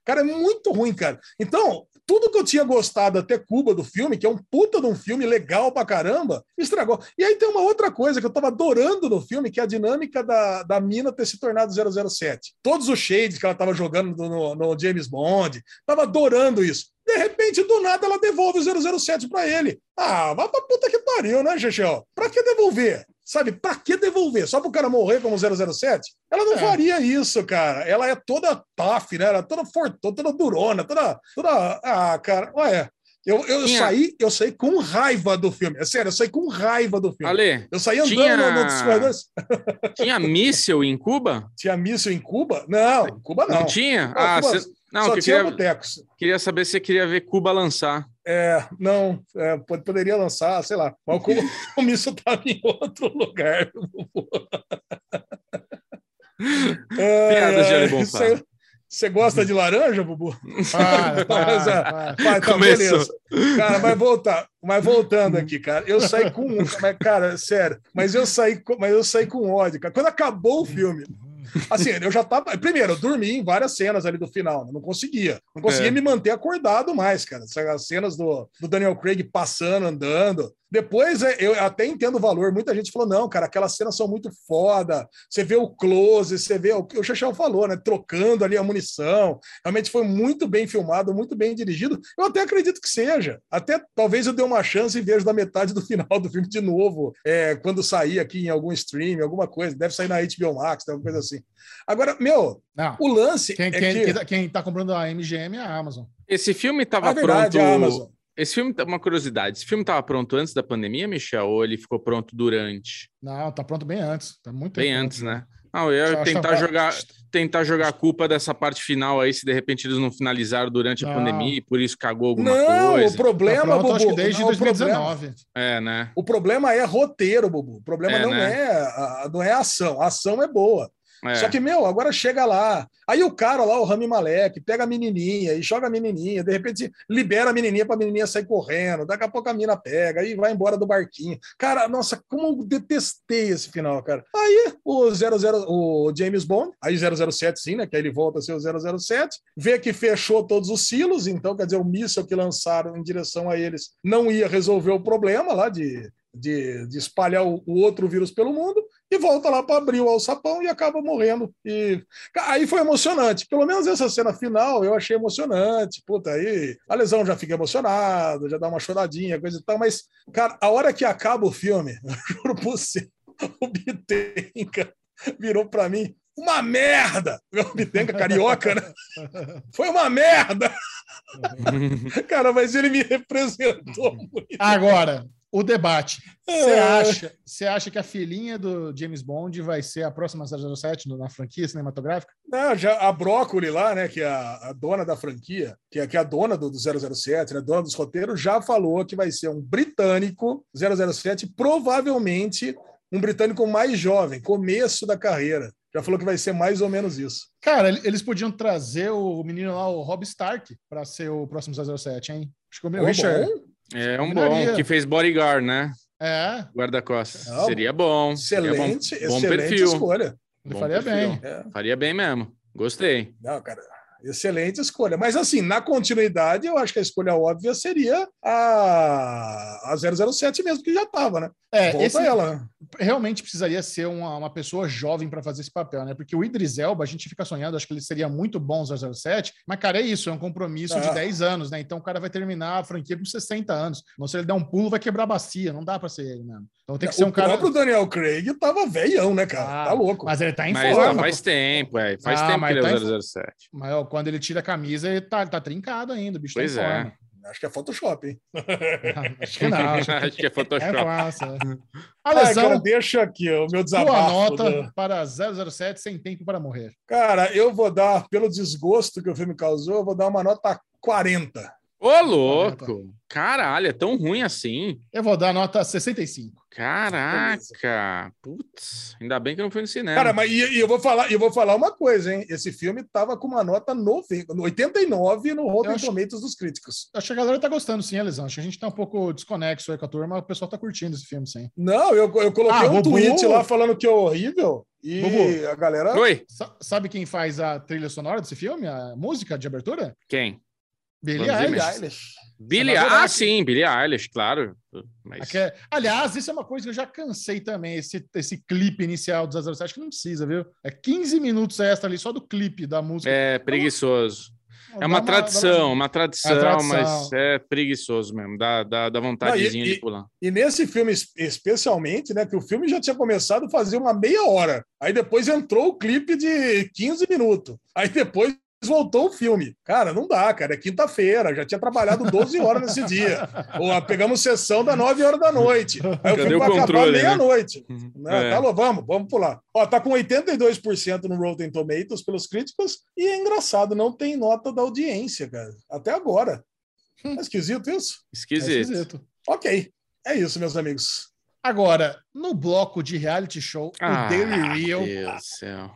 Cara, é muito ruim, cara. Então, tudo que eu tinha gostado até Cuba do filme, que é um puta de um filme legal pra caramba, estragou. E aí tem uma outra coisa que eu tava adorando no filme, que é a dinâmica da, da mina ter se tornado 007. Todos os shades que ela tava jogando no, no James Bond, tava adorando isso. De repente, do nada, ela devolve o 007 para ele. Ah, vai pra puta que pariu, né, Chechel? Pra que devolver? Sabe, pra que devolver? Só pro cara morrer como 007? Ela não é. faria isso, cara. Ela é toda tough, né? Ela é toda fortuna, toda durona, toda. toda... Ah, cara, ué. Eu, eu, tinha... saí, eu saí com raiva do filme. É sério, eu saí com raiva do filme. Ale, eu saí andando tinha... no, no corredores. Tinha míssil em Cuba? Tinha míssil em Cuba? Não, em Cuba não. Não tinha? ah, Cuba... cê... Não, Só que tinha queria, botecos. queria saber se você queria ver Cuba lançar. É, não, é, poderia lançar, sei lá. Mas o míssil estava em outro lugar. Piadas de Ali Bonfá. Você gosta de laranja, Bubu? Para, Mas, é, vai, tá, beleza. Cara, mas voltar, mas voltando aqui, cara, eu saí com, mas, cara, sério, mas eu saí, com- mas eu saí com ódio, cara. Quando acabou o filme, assim, eu já tava, primeiro, eu dormi em várias cenas ali do final, né? não conseguia, não conseguia É. me manter acordado mais, cara. As cenas do, do Daniel Craig passando, andando. Depois é, eu até entendo o valor. Muita gente falou: não, cara, aquelas cenas são muito foda. Você vê o close, você vê o que o Chechel falou, né? Trocando ali a munição. Realmente foi muito bem filmado, muito bem dirigido. Eu até acredito que seja. Até talvez eu dê uma chance e vejo da metade do final do filme de novo, é, quando sair aqui em algum stream, alguma coisa. Deve sair na HBO Max, alguma coisa assim. Agora, meu, Não. o lance Quem, é quem, que. quem tá- tá comprando a MGM é a Amazon. Esse filme estava Ah, verdade, pronto. a Amazon. Esse filme, uma curiosidade, esse filme estava pronto antes da pandemia, Michel, ou ele ficou pronto durante? Não, tá pronto bem antes. Tá muito Bem antes, pronto. né? Não, eu Só ia acho tentar que- jogar, tentar jogar a culpa dessa parte final aí, se de repente eles não finalizaram durante a Não. pandemia e por isso cagou alguma Não, coisa. o problema, Tá pronto, acho Bubu, que desde não, o problema- 2019. É, né? O problema é roteiro, Bubu. O problema É, não, né? é, a- não é a ação. A ação é boa. É. Só que, meu, agora chega lá. Aí o cara lá, o Rami Malek, pega a menininha e joga a menininha. De repente, libera a menininha pra menininha sair correndo. Daqui a pouco a mina pega e vai embora do barquinho. Cara, nossa, como eu detestei esse final, cara. Aí o 00, o James Bond, aí 007 sim, né? Que aí ele volta a ser o 007. Vê que fechou todos os silos. Então, quer dizer, o míssil que lançaram em direção a eles não ia resolver o problema lá de, de, de espalhar o, o outro vírus pelo mundo e volta lá para abrir o alçapão e acaba morrendo. E aí foi emocionante. Pelo menos essa cena final eu achei emocionante. Puta, aí a lesão já fica emocionado, já dá uma choradinha, coisa e tal. Mas, cara, a hora que acaba o filme, eu juro por você, o Bitenca virou para mim uma merda. O Bitenca carioca, né? Foi uma merda. Cara, mas ele me representou muito. Agora, o debate. Você É. acha, você acha que a filhinha do James Bond vai ser a próxima 007 no- na franquia cinematográfica? Não, já a Brócoli lá, né, que é a, a dona da franquia, que é, que é a dona do, do 007, né, dona dos roteiros, já falou que vai ser um britânico 007, provavelmente um britânico mais jovem, começo da carreira. Já falou que vai ser mais ou menos isso. Cara, ele- eles podiam trazer o menino lá, o Rob Stark, para ser o próximo 007, hein? Acho que o meu Ô, Richard. bom, É um Combinaria. bom que fez bodyguard, né? É, Guarda-costas. Seria bom. Seria bom. excelente, bom excelente perfil. escolha. ele Bom faria perfil. bem. É. Faria bem mesmo. Gostei. Não, cara, excelente escolha. Mas assim, na continuidade, eu acho que a escolha óbvia seria a, a 007 mesmo, que já estava, né? É, Volta esse ela. né? realmente precisaria ser uma, uma pessoa jovem para fazer esse papel, né? Porque o Idris Elba, a gente fica sonhando, acho que ele seria muito bom 007, mas, cara, é isso, é um compromisso de Ah. 10 anos, né? Então o cara vai terminar a franquia com 60 anos. Não, se ele der um pulo, vai quebrar a bacia, não dá para ser ele mesmo. Então tem que ser o um cara. próprio Daniel Craig tava velhão, né, cara? Ah, tá louco. Mas ele tá em Mas forma. tá, faz tempo, é. Faz Ah, tempo que mas ele tá é em- o 007. Mas ó, quando ele tira a camisa, ele tá, tá trincado ainda, o bicho Pois tá é. forma. Acho que é Photoshop, hein? acho que não. Acho que Acho que é é Photoshop. é. A Ai, lesão, cara, deixa aqui ó, o meu desabafo. nota do- para 007 sem tempo para morrer. Cara, eu vou dar, pelo desgosto que o filme causou, eu vou dar uma nota 40. Ô, louco! Caralho, é tão ruim assim? Eu vou dar nota 65. Caraca! Putz, ainda bem que eu não fui no cinema. Cara, mas e, e eu vou falar, eu vou falar uma coisa, hein? Esse filme tava com uma nota 90, 89 no Rotten acho- Tomatoes dos críticos. Acho que a galera tá gostando sim, Elisão. Acho que a gente tá um pouco desconexo aí com a turma, mas o pessoal tá curtindo esse filme, sim. Não, eu, eu coloquei Ah, um Bubu. tweet lá falando que é horrível e Bubu. a galera Oi? Sa- sabe quem faz a trilha sonora desse filme? A música de abertura? Quem? Billie Eilish. Vai adorar Ah, sim, Billy Eilish, claro. Mas... Aqui é- Aliás, isso é uma coisa que eu já cansei também, esse, esse clipe inicial do 007, que não precisa, viu? É 15 minutos extra ali, só do clipe da música. É preguiçoso. É uma dá tradição, uma tradição, É tradição. mas é preguiçoso mesmo. Dá, dá, dá vontadezinha Não, e- de pular. E nesse filme es- especialmente, né, que o filme já tinha começado a fazer uma meia hora. Aí depois entrou o clipe de 15 minutos. Aí depois voltou o filme. Cara, não dá, cara. É quinta-feira, já tinha trabalhado 12 horas nesse dia. Ou, pegamos sessão da 9 horas da noite. Aí Cadê o filme o vai acabar controle, né? meia-noite. Né? É. Tá, louco, vamos, vamos pular. Ó, tá com 82% no Rotten Tomatoes pelos críticos. E é engraçado, não tem nota da audiência, cara. Até agora. É esquisito isso? É Esquisito. esquisito. Ok. É isso, meus amigos. Agora, no bloco de reality show, Ah, o Daily Real, Deus do céu.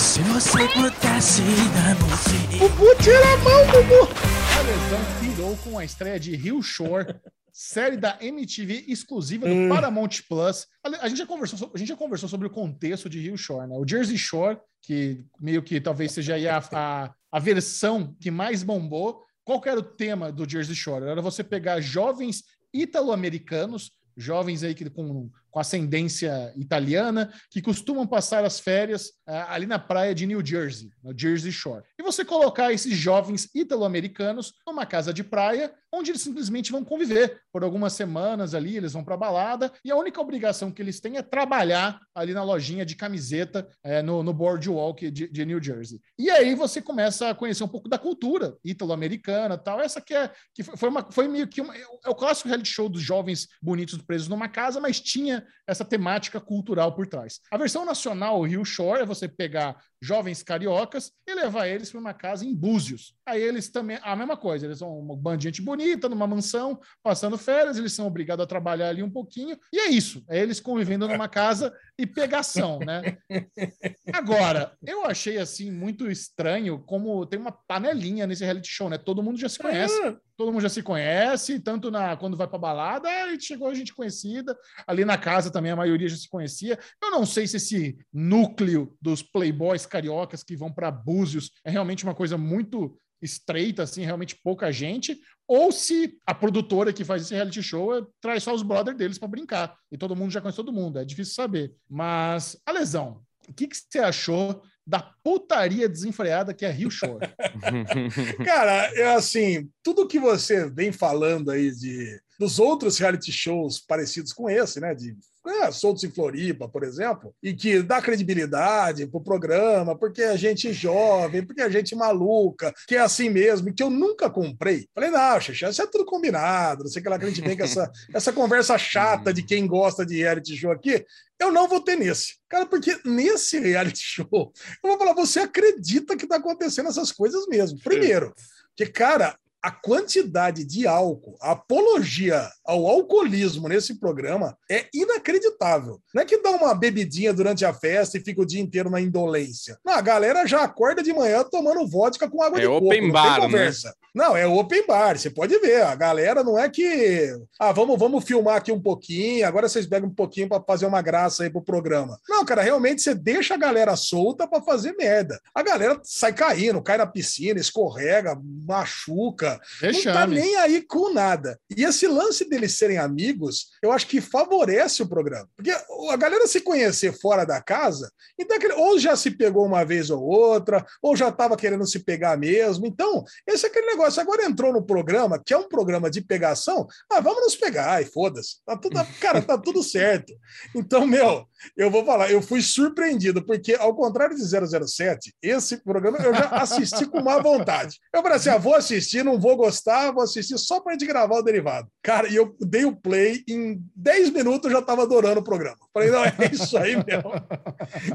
Se você pudesse dar fim. Bubu, tira a mão, Bubu! a lesão pirou com a estreia de Rio Shore, série da MTV exclusiva do Hum. Paramount Plus. A, a gente já conversou, so- a gente já conversou sobre o contexto de Rio Shore, né? O Jersey Shore, que meio que talvez seja aí a, a, a versão que mais bombou. Qual que era o tema do Jersey Shore? Era você pegar jovens italo-americanos, jovens aí que com, com ascendência italiana, que costumam passar as férias ah, ali na praia de New Jersey, no Jersey Shore. E você colocar esses jovens italo-americanos numa casa de praia, onde eles simplesmente vão conviver por algumas semanas ali, eles vão para balada, e a única obrigação que eles têm é trabalhar ali na lojinha de camiseta eh, no, no boardwalk de, de New Jersey. E aí você começa a conhecer um pouco da cultura italo-americana tal. Essa que é que foi, uma, foi meio que uma, é o clássico reality show dos jovens bonitos presos numa casa, mas tinha essa temática cultural por trás. A versão nacional, o Rio Shore, é você pegar jovens cariocas e levar eles para uma casa em Búzios. Aí eles também, a mesma coisa, eles são uma banda de gente bonita, numa mansão, passando férias, eles são obrigados a trabalhar ali um pouquinho, e é isso, é eles convivendo numa casa e pegação, né? Agora, eu achei assim muito estranho como tem uma panelinha nesse reality show, né? Todo mundo já se conhece todo mundo já se conhece, tanto na quando vai para balada, aí chegou a gente conhecida, ali na casa também a maioria já se conhecia. Eu não sei se esse núcleo dos playboys cariocas que vão para Búzios é realmente uma coisa muito estreita, assim, realmente pouca gente, ou se a produtora que faz esse reality show é- traz só os brothers deles para brincar e todo mundo já conhece todo mundo, é difícil saber. Mas, a lesão, o que, que você achou da putaria desenfreada que é Rio Shore? Cara, é assim, tudo que você vem falando aí de dos outros reality shows parecidos com esse, né? De ah, Soltos em Floripa, por exemplo, e que dá credibilidade pro programa, porque a gente é jovem, porque a gente é maluca, que é assim mesmo, e que eu nunca comprei. Falei, não, Xixi, isso é tudo combinado, não sei o que lá que a gente vem com essa, essa conversa chata de quem gosta de reality show aqui. Eu não vou ter nesse. Cara, porque nesse reality show, eu vou falar, você acredita que tá acontecendo essas coisas mesmo. Primeiro, que, cara, a quantidade de álcool, a apologia ao alcoolismo nesse programa é inacreditável. Não é que dá uma bebidinha durante a festa e fica o dia inteiro na indolência. Não, a galera já acorda de manhã tomando vodka com água É de coco. open não bar, tem conversa. Não, é open bar, você pode ver. A galera não é que. Ah, vamos, vamos filmar aqui um pouquinho, agora vocês pegam um pouquinho para fazer uma graça aí pro programa. Não, cara, realmente você deixa a galera solta para fazer merda. A galera sai caindo, cai na piscina, escorrega, machuca, não tá nem aí com nada. E esse lance deles serem amigos, eu acho que favorece o programa. Porque a galera se conhecer fora da casa, então aquele- ou já se pegou uma vez ou outra, ou já estava querendo se pegar mesmo. Então, esse é aquele negócio. Agora entrou no programa, que é um programa de pegação, ah, vamos nos pegar, e foda-se. Tá tudo, cara, tá tudo certo. Então, meu, eu vou falar, eu fui surpreendido, porque ao contrário de 007, esse programa eu já assisti com má vontade. Eu falei assim, ah, vou assistir, não vou gostar, vou assistir só pra gente gravar o derivado. Cara, e eu dei o play, em 10 minutos eu já tava adorando o programa. Falei, não, é isso aí mesmo.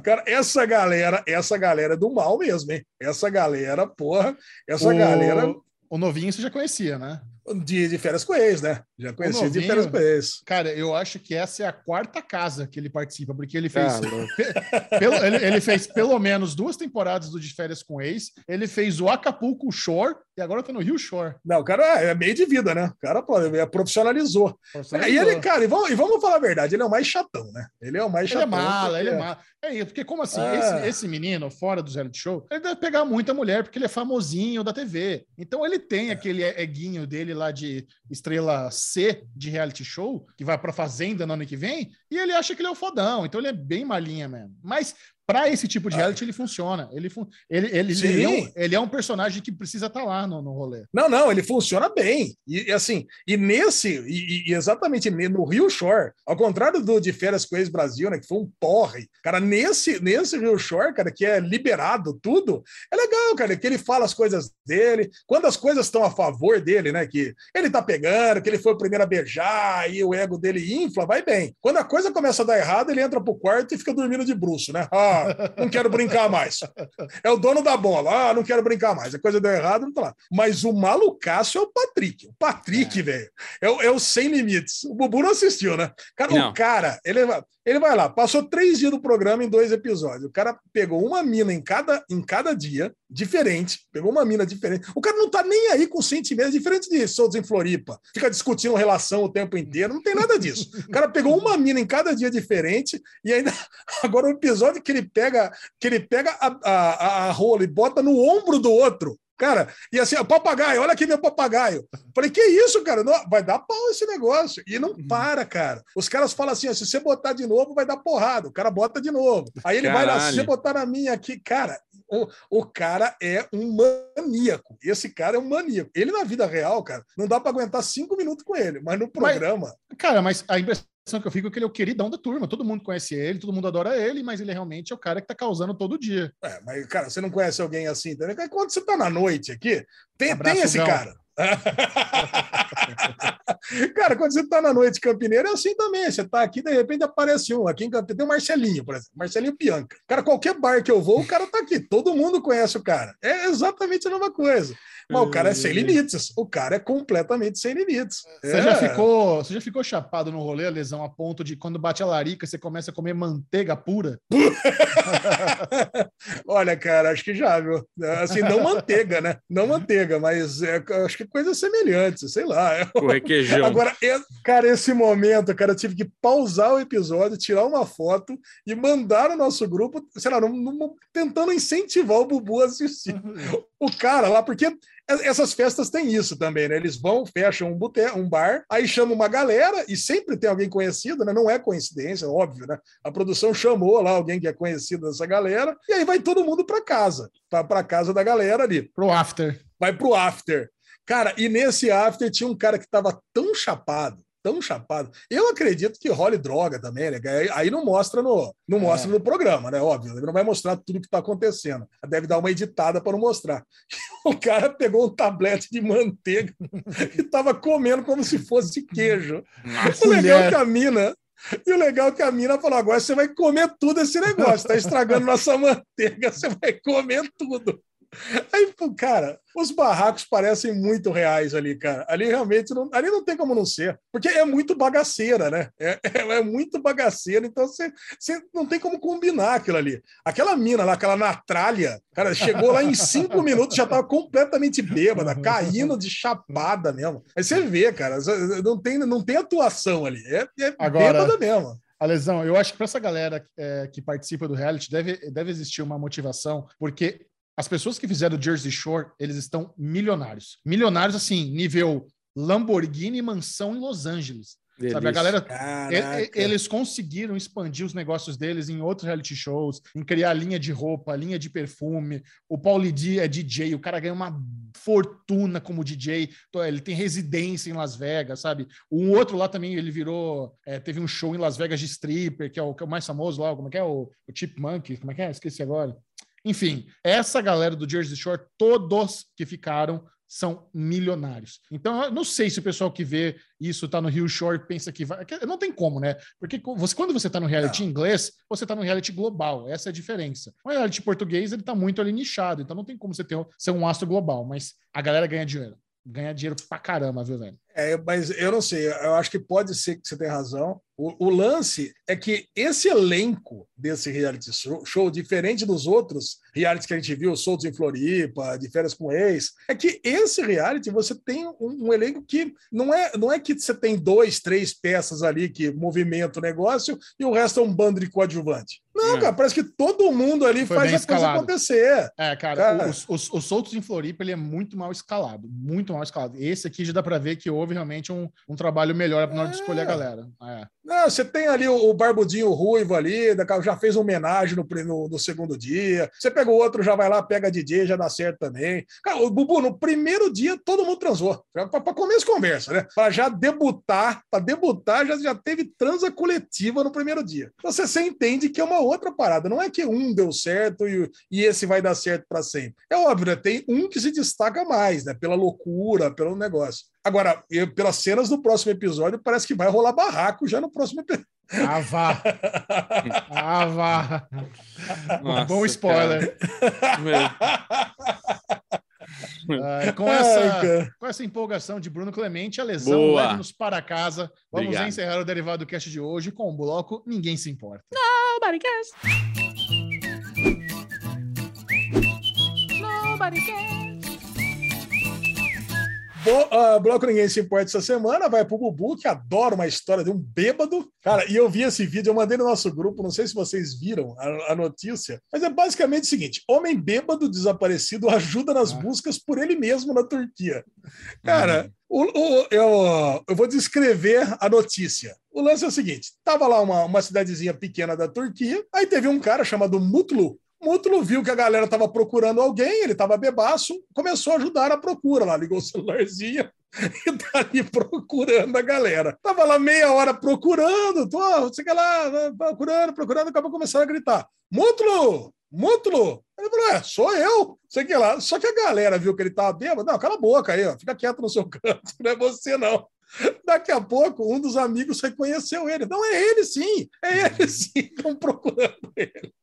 Cara, essa galera, essa galera é do mal mesmo, hein? Essa galera, porra, essa O- galera O novinho você já conhecia, né? De, de férias com ex, né? Já conheci de novinho- férias com ex. Cara, eu acho que essa é a quarta casa que ele participa, porque ele fez. Tá louco. pelo- ele, ele fez pelo menos duas temporadas do De Férias com Ex. Ele fez o Acapulco Shore e agora tá no Rio Shore. Não, o cara é meio de vida, né? O cara pô, ele profissionalizou. É, e ele, cara, e vamos, e vamos falar a verdade, ele é o mais chatão, né? Ele é o mais Ele é chatão. mala, ele é porque- mala. É isso, porque como assim? Ah. Esse, esse menino, fora do reality show, ele deve pegar muita mulher, porque ele é famosinho da TV. Então ele tem aquele eguinho dele lá de estrela C de reality show, que vai pra Fazenda no ano que vem, e ele acha que ele é o fodão. Então ele é bem malinha mesmo. Mas pra esse tipo de reality ele funciona. Ele, fun- ele, ele, ele, é um, ele é um personagem que precisa estar lá no, no rolê. Não, não, ele funciona bem. E, assim, e nesse, e, e exatamente no Rio Shore, ao contrário do de Férias com Ex-Brasil, né, que foi um porre, cara, nesse, nesse Rio Shore, cara, que é liberado tudo, é legal, cara, que ele fala as coisas dele, quando as coisas estão a favor dele, né, que ele tá pegando, que ele foi o primeiro a beijar, e o ego dele infla, vai bem. Quando a coisa começa a dar errado, ele entra pro quarto e fica dormindo de bruxo, né? Ah, não quero brincar mais. É o dono da bola. Ah, não quero brincar mais. A coisa deu errado, não tá lá. Mas o malucaço é o Patrick. O Patrick, velho, é, o- é o sem limites. O Bubu não assistiu, né? Cara, Não. o cara, ele, vai- ele vai lá, passou três dias do programa em dois episódios. O cara pegou uma mina em cada, em cada dia, diferente. Pegou uma mina diferente. O cara não tá nem aí com sentimentos, diferente de Soltos em Floripa. Fica discutindo relação o tempo inteiro. Não tem nada disso. O cara pegou uma mina em cada dia diferente e ainda. Agora, o episódio que ele pega, que ele pega a, a- a rola e bota no ombro do outro. Cara, e assim, ó, papagaio, olha aqui meu papagaio. Falei, que isso, cara? Não, vai dar pau esse negócio. E não para, cara. Os caras falam assim: ó, se você botar de novo, vai dar porrada. O cara bota de novo. Aí ele vai lá, se Caralho. você botar na minha aqui, cara. O, o cara é um maníaco. Esse cara é um maníaco. Ele, na vida real, cara, não dá para aguentar cinco minutos com ele, mas no Mas- programa. Cara, mas a impressão que eu fico é que ele é o queridão da turma. Todo mundo conhece ele, todo mundo adora ele, mas ele realmente é o cara que tá causando todo dia. É, mas, cara, você não conhece alguém assim, entendeu? Quando você tá na noite aqui, tem, Abraço, tem esse Gão. cara. cara, quando você tá na noite campineira, é assim também. Você tá aqui, de repente aparece um. Aqui em Campineira tem o Marcelinho, por exemplo. Marcelinho Bianca. Cara, qualquer bar que eu vou, o cara tá aqui. Todo mundo conhece o cara. É exatamente a mesma coisa. Mas o cara é sem limites. O cara é completamente sem limites. Você É. já ficou, você já ficou chapado no rolê, a lesão, a ponto de quando bate a larica, você começa a comer manteiga pura? Olha, cara, acho que já, viu? Assim, não manteiga, né? Não manteiga, mas é, acho que coisas semelhantes, sei lá. É O requeijão. Agora, é- cara, esse momento, cara, eu tive que pausar o episódio, tirar uma foto e mandar no nosso grupo, sei lá, num- tentando incentivar o Bubu a assistir. O cara lá, porque essas festas têm isso também, né? Eles vão, fecham um, bute um bar, aí chamam uma galera e sempre tem alguém conhecido, né? Não é coincidência, óbvio, né? A produção chamou lá alguém que é conhecido dessa galera e aí vai todo mundo para casa, para casa da galera ali Pro after. vai pro after. Cara, e nesse after tinha um cara que tava tão chapado, tão chapado. Eu acredito que role droga também, né? Aí- não mostra no, não mostra no programa, né? Óbvio, ele não vai mostrar tudo que tá acontecendo. Deve dar uma editada para não mostrar. O cara pegou um tablete de manteiga e tava comendo como se fosse queijo. O legal é que a mina. E o legal é que a mina falou: agora você vai comer tudo esse negócio, tá estragando nossa manteiga, você vai comer tudo. Aí, pô, cara, os barracos parecem muito reais ali, cara. Ali realmente não, ali não tem como não ser, porque é muito bagaceira, né? É, é, é muito bagaceira, então você, não tem como combinar aquilo ali. Aquela mina lá, aquela natralha, cara, chegou lá em cinco minutos, já tava completamente bêbada, caindo de chapada mesmo. Aí você vê, cara, não tem, não tem atuação ali, é, é Agora- bêbada mesmo. A lesão, eu acho que para essa galera é, que participa do reality deve, deve existir uma motivação, porque as pessoas que fizeram o Jersey Shore, eles estão milionários. Milionários, assim, nível Lamborghini mansão em Los Angeles. Sabe, a galera Caraca. E- e- Eles conseguiram expandir os negócios deles em outros reality shows, em criar linha de roupa, linha de perfume. O Paulo Di é DJ, o cara ganha uma fortuna como DJ. Ele tem residência em Las Vegas, sabe? O outro lá também, ele virou. é, teve um show em Las Vegas de stripper, que é o, que é o mais famoso lá. Como é que é? O, o Chipmunk, como é que é? Esqueci agora. Enfim, essa galera do Jersey Shore, todos que ficaram são milionários. Então, eu não sei se o pessoal que vê isso tá no Rio Shore pensa que vai. Não tem como, né? Porque você, quando você tá no reality Não. inglês, você tá no reality global. Essa é a diferença. O reality português, ele tá muito ali nichado. Então, não tem como você ter, ser um astro global. Mas a galera ganha dinheiro. Ganha dinheiro pra caramba, viu, velho? É, mas eu não sei, eu acho que pode ser que você tem razão. O, o lance é que esse elenco desse reality show, diferente dos outros realities que a gente viu, Soltos em Floripa, de férias com ex, é que esse reality você tem um, um elenco que não é, não é que você tem dois, três peças ali que movimentam o negócio e o resto é um bando de coadjuvante. Não, É. cara, parece que todo mundo ali Foi faz a coisa escalado. acontecer. É, cara, Cara. os, os, os soltos em Floripa, ele é muito mal escalado. Muito mal escalado. Esse aqui já dá pra ver que houve realmente um, um trabalho melhor na hora de escolher a É. galera. É. Não, você tem ali o, o barbudinho ruivo ali, já fez uma homenagem no, no, no segundo dia. Você pega o outro, já vai lá, pega DJ, já dá certo também. Cara, o Bubu, no primeiro dia, todo mundo transou. Para começo conversa, né? Para já debutar, para debutar, já, já teve transa coletiva no primeiro dia. Então você, você entende que é uma outra parada. Não é que um deu certo e, e esse vai dar certo para sempre. É óbvio, né? Tem um que se destaca mais, né? Pela loucura, pelo negócio. Agora, eu- pelas cenas do próximo episódio, parece que vai rolar barraco já no próximo episódio. Ah, vá. Ah, vá. Nossa, Bom spoiler. Ah, com, essa, com essa empolgação de Bruno Clemente, a lesão Boa. leve-nos para casa. Vamos Obrigado. encerrar o Derivado Cast de hoje com o bloco Ninguém Se Importa. Nobody cares. Nobody cares. Bo- ah, bloco Ninguém Se Importa essa semana vai pro Bubu, que adora uma história de um bêbado. Cara, e eu vi esse vídeo, eu mandei no nosso grupo, não sei se vocês viram a, a notícia, mas é basicamente o seguinte: homem bêbado desaparecido ajuda nas Ah. buscas por ele mesmo na Turquia. Cara, o- o- eu, eu vou descrever a notícia. O lance é o seguinte: tava lá uma, uma cidadezinha pequena da Turquia, aí teve um cara chamado Mutlu. Mutlu viu que a galera tava procurando alguém, ele tava bebaço, começou a ajudar na procura lá, ligou o celularzinho e tá ali procurando a galera. Tava lá meia hora procurando, tô, sei que lá, procurando, procurando, acabou começando a gritar: Mutlu! Mutlu! Ele falou: É, sou eu, sei que lá. Só que a galera viu que ele tava bêbado. Não, cala a boca aí, ó, fica quieto no seu canto, não é você não. Daqui a pouco, um dos amigos reconheceu ele. Não, é ele sim, é ele sim, estão procurando ele.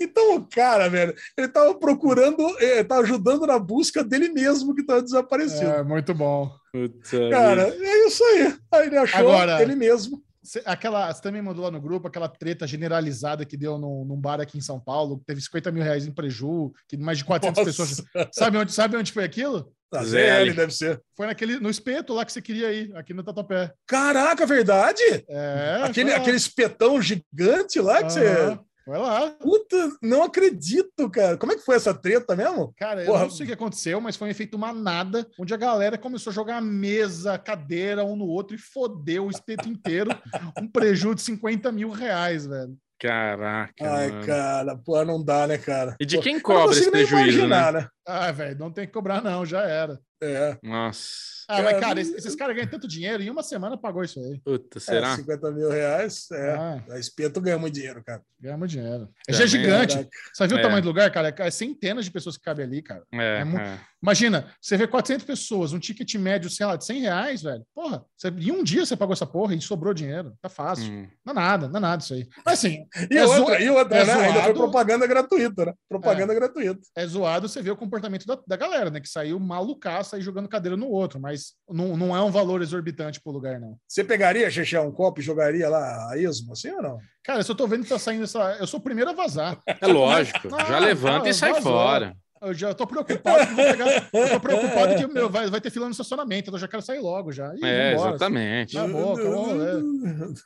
Então, o cara, velho, ele tava procurando, eh, tava ajudando na busca dele mesmo que tava desaparecido. É, muito bom. puta Cara, vida. é isso aí. Aí ele achou Agora- ele mesmo. Cê- Aquela, você também mandou lá no grupo aquela treta generalizada que deu num, num bar aqui em São Paulo, que teve 50 mil reais em preju, que mais de 400 Nossa. pessoas. Sabe onde, sabe onde foi aquilo? Tá, Zé, ZL deve ser. Foi naquele, no espeto lá que você queria ir, aqui no Tatuapé. Caraca, verdade? É, aquele, aquele espetão gigante lá que você. Aham, Foi lá. Puta, não acredito, cara. Como é que foi essa treta mesmo? Cara, eu Porra. não sei o que aconteceu, mas foi um efeito manada, onde a galera começou a jogar mesa, cadeira um no outro e fodeu o espeto inteiro. um prejuízo de 50 mil reais, velho. Caraca. Ai, mano. cara, pô, não dá, né, cara? E de quem eu não cobra esse consigo nem prejuízo, né? imaginar, né? Ah, velho, não tem que cobrar, não, já era. É. Nossa. Ah, Cara, mas, cara, esses, esses caras ganham tanto dinheiro, em uma semana pagou isso aí. Puta, É, será? 50 mil reais, é. Ah, A espeto ganha muito dinheiro, cara. ganhamos dinheiro. É, já gigante. Caraca. Você viu É. o tamanho do lugar, cara? É centenas de pessoas que cabem ali, cara. É, É mu- é. Imagina, você vê 400 pessoas, um ticket médio, sei lá, de 100 reais, velho. Porra, você, em um dia você pagou essa porra e sobrou dinheiro. Tá fácil. Hum. Não é nada, não é nada isso aí. Mas assim, E É outra, zo- e outra, é né? Ainda foi zoado. propaganda gratuita, né? Propaganda gratuita. é zoado você ver o comportamento da, da galera, né? Que saiu malucaça aí jogando cadeira no outro, mas não, não é um valor exorbitante pro lugar, não. Você pegaria, Xexé, um copo e jogaria lá a esmo, assim ou não? Cara, eu só tô vendo que tá saindo essa. Eu sou o primeiro a vazar. É lógico. Não, já levanta não, e sai vazou. fora. Eu já tô preocupado que vou pegar. Eu tô preocupado que meu, vai, vai ter fila no estacionamento, então eu já quero sair logo já. Ih, É, vambora. exatamente. Na boca, vamos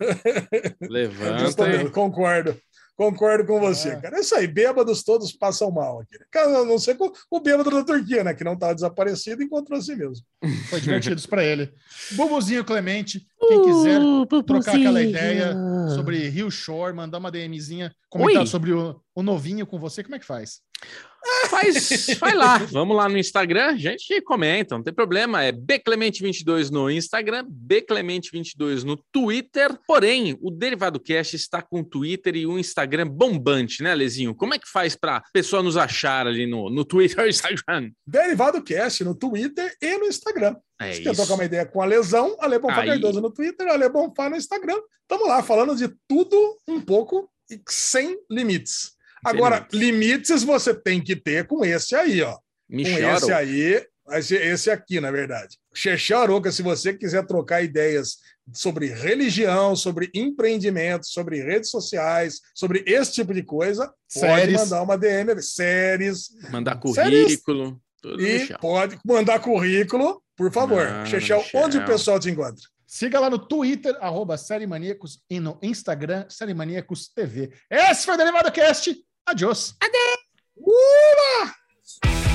Levanta Justamente, e... concordo. Concordo com você, É. cara. É isso aí, bêbados todos passam mal aqui. Cara, a não ser com o bêbado da Turquia, né? Que não estava desaparecido, encontrou assim mesmo. Foi divertido pra ele. Bubuzinho Clemente, quem quiser trocar aquela ideia sobre Rio Shore, mandar uma DMzinha, comentar Oi. sobre o, o novinho com você, como é que faz? Faz, vai lá, vamos lá no Instagram, a gente comenta, não tem problema. É Bclemente22 no Instagram, Bclemente22 no Twitter. Porém, o Derivado Cast está com o Twitter e o Instagram bombante, né, Lezinho? Como é que faz para pessoa nos achar ali no, no Twitter e Instagram? Derivado Cast no Twitter e no Instagram. É Se quer trocar uma ideia com a Lesão, Ale Bonfá Aí. Cardoso no Twitter, Ale Bonfá no Instagram. Estamos lá falando de tudo um pouco e sem limites. Agora, limites você tem que ter com esse aí, ó. Me com choro. esse aí, esse, aqui, na verdade. Chechel Aroca, se você quiser trocar ideias sobre religião, sobre empreendimento, sobre redes sociais, sobre esse tipo de coisa, Séries. pode mandar uma DM, séries, Mandar currículo, tudo e Michel. pode mandar currículo, por favor. Michel. onde o pessoal te encontra? Siga lá no Twitter, arroba Série Maníacos, e no Instagram, Série Maníacos TV. Esse foi o Derivado Cast. Adiós. Uh!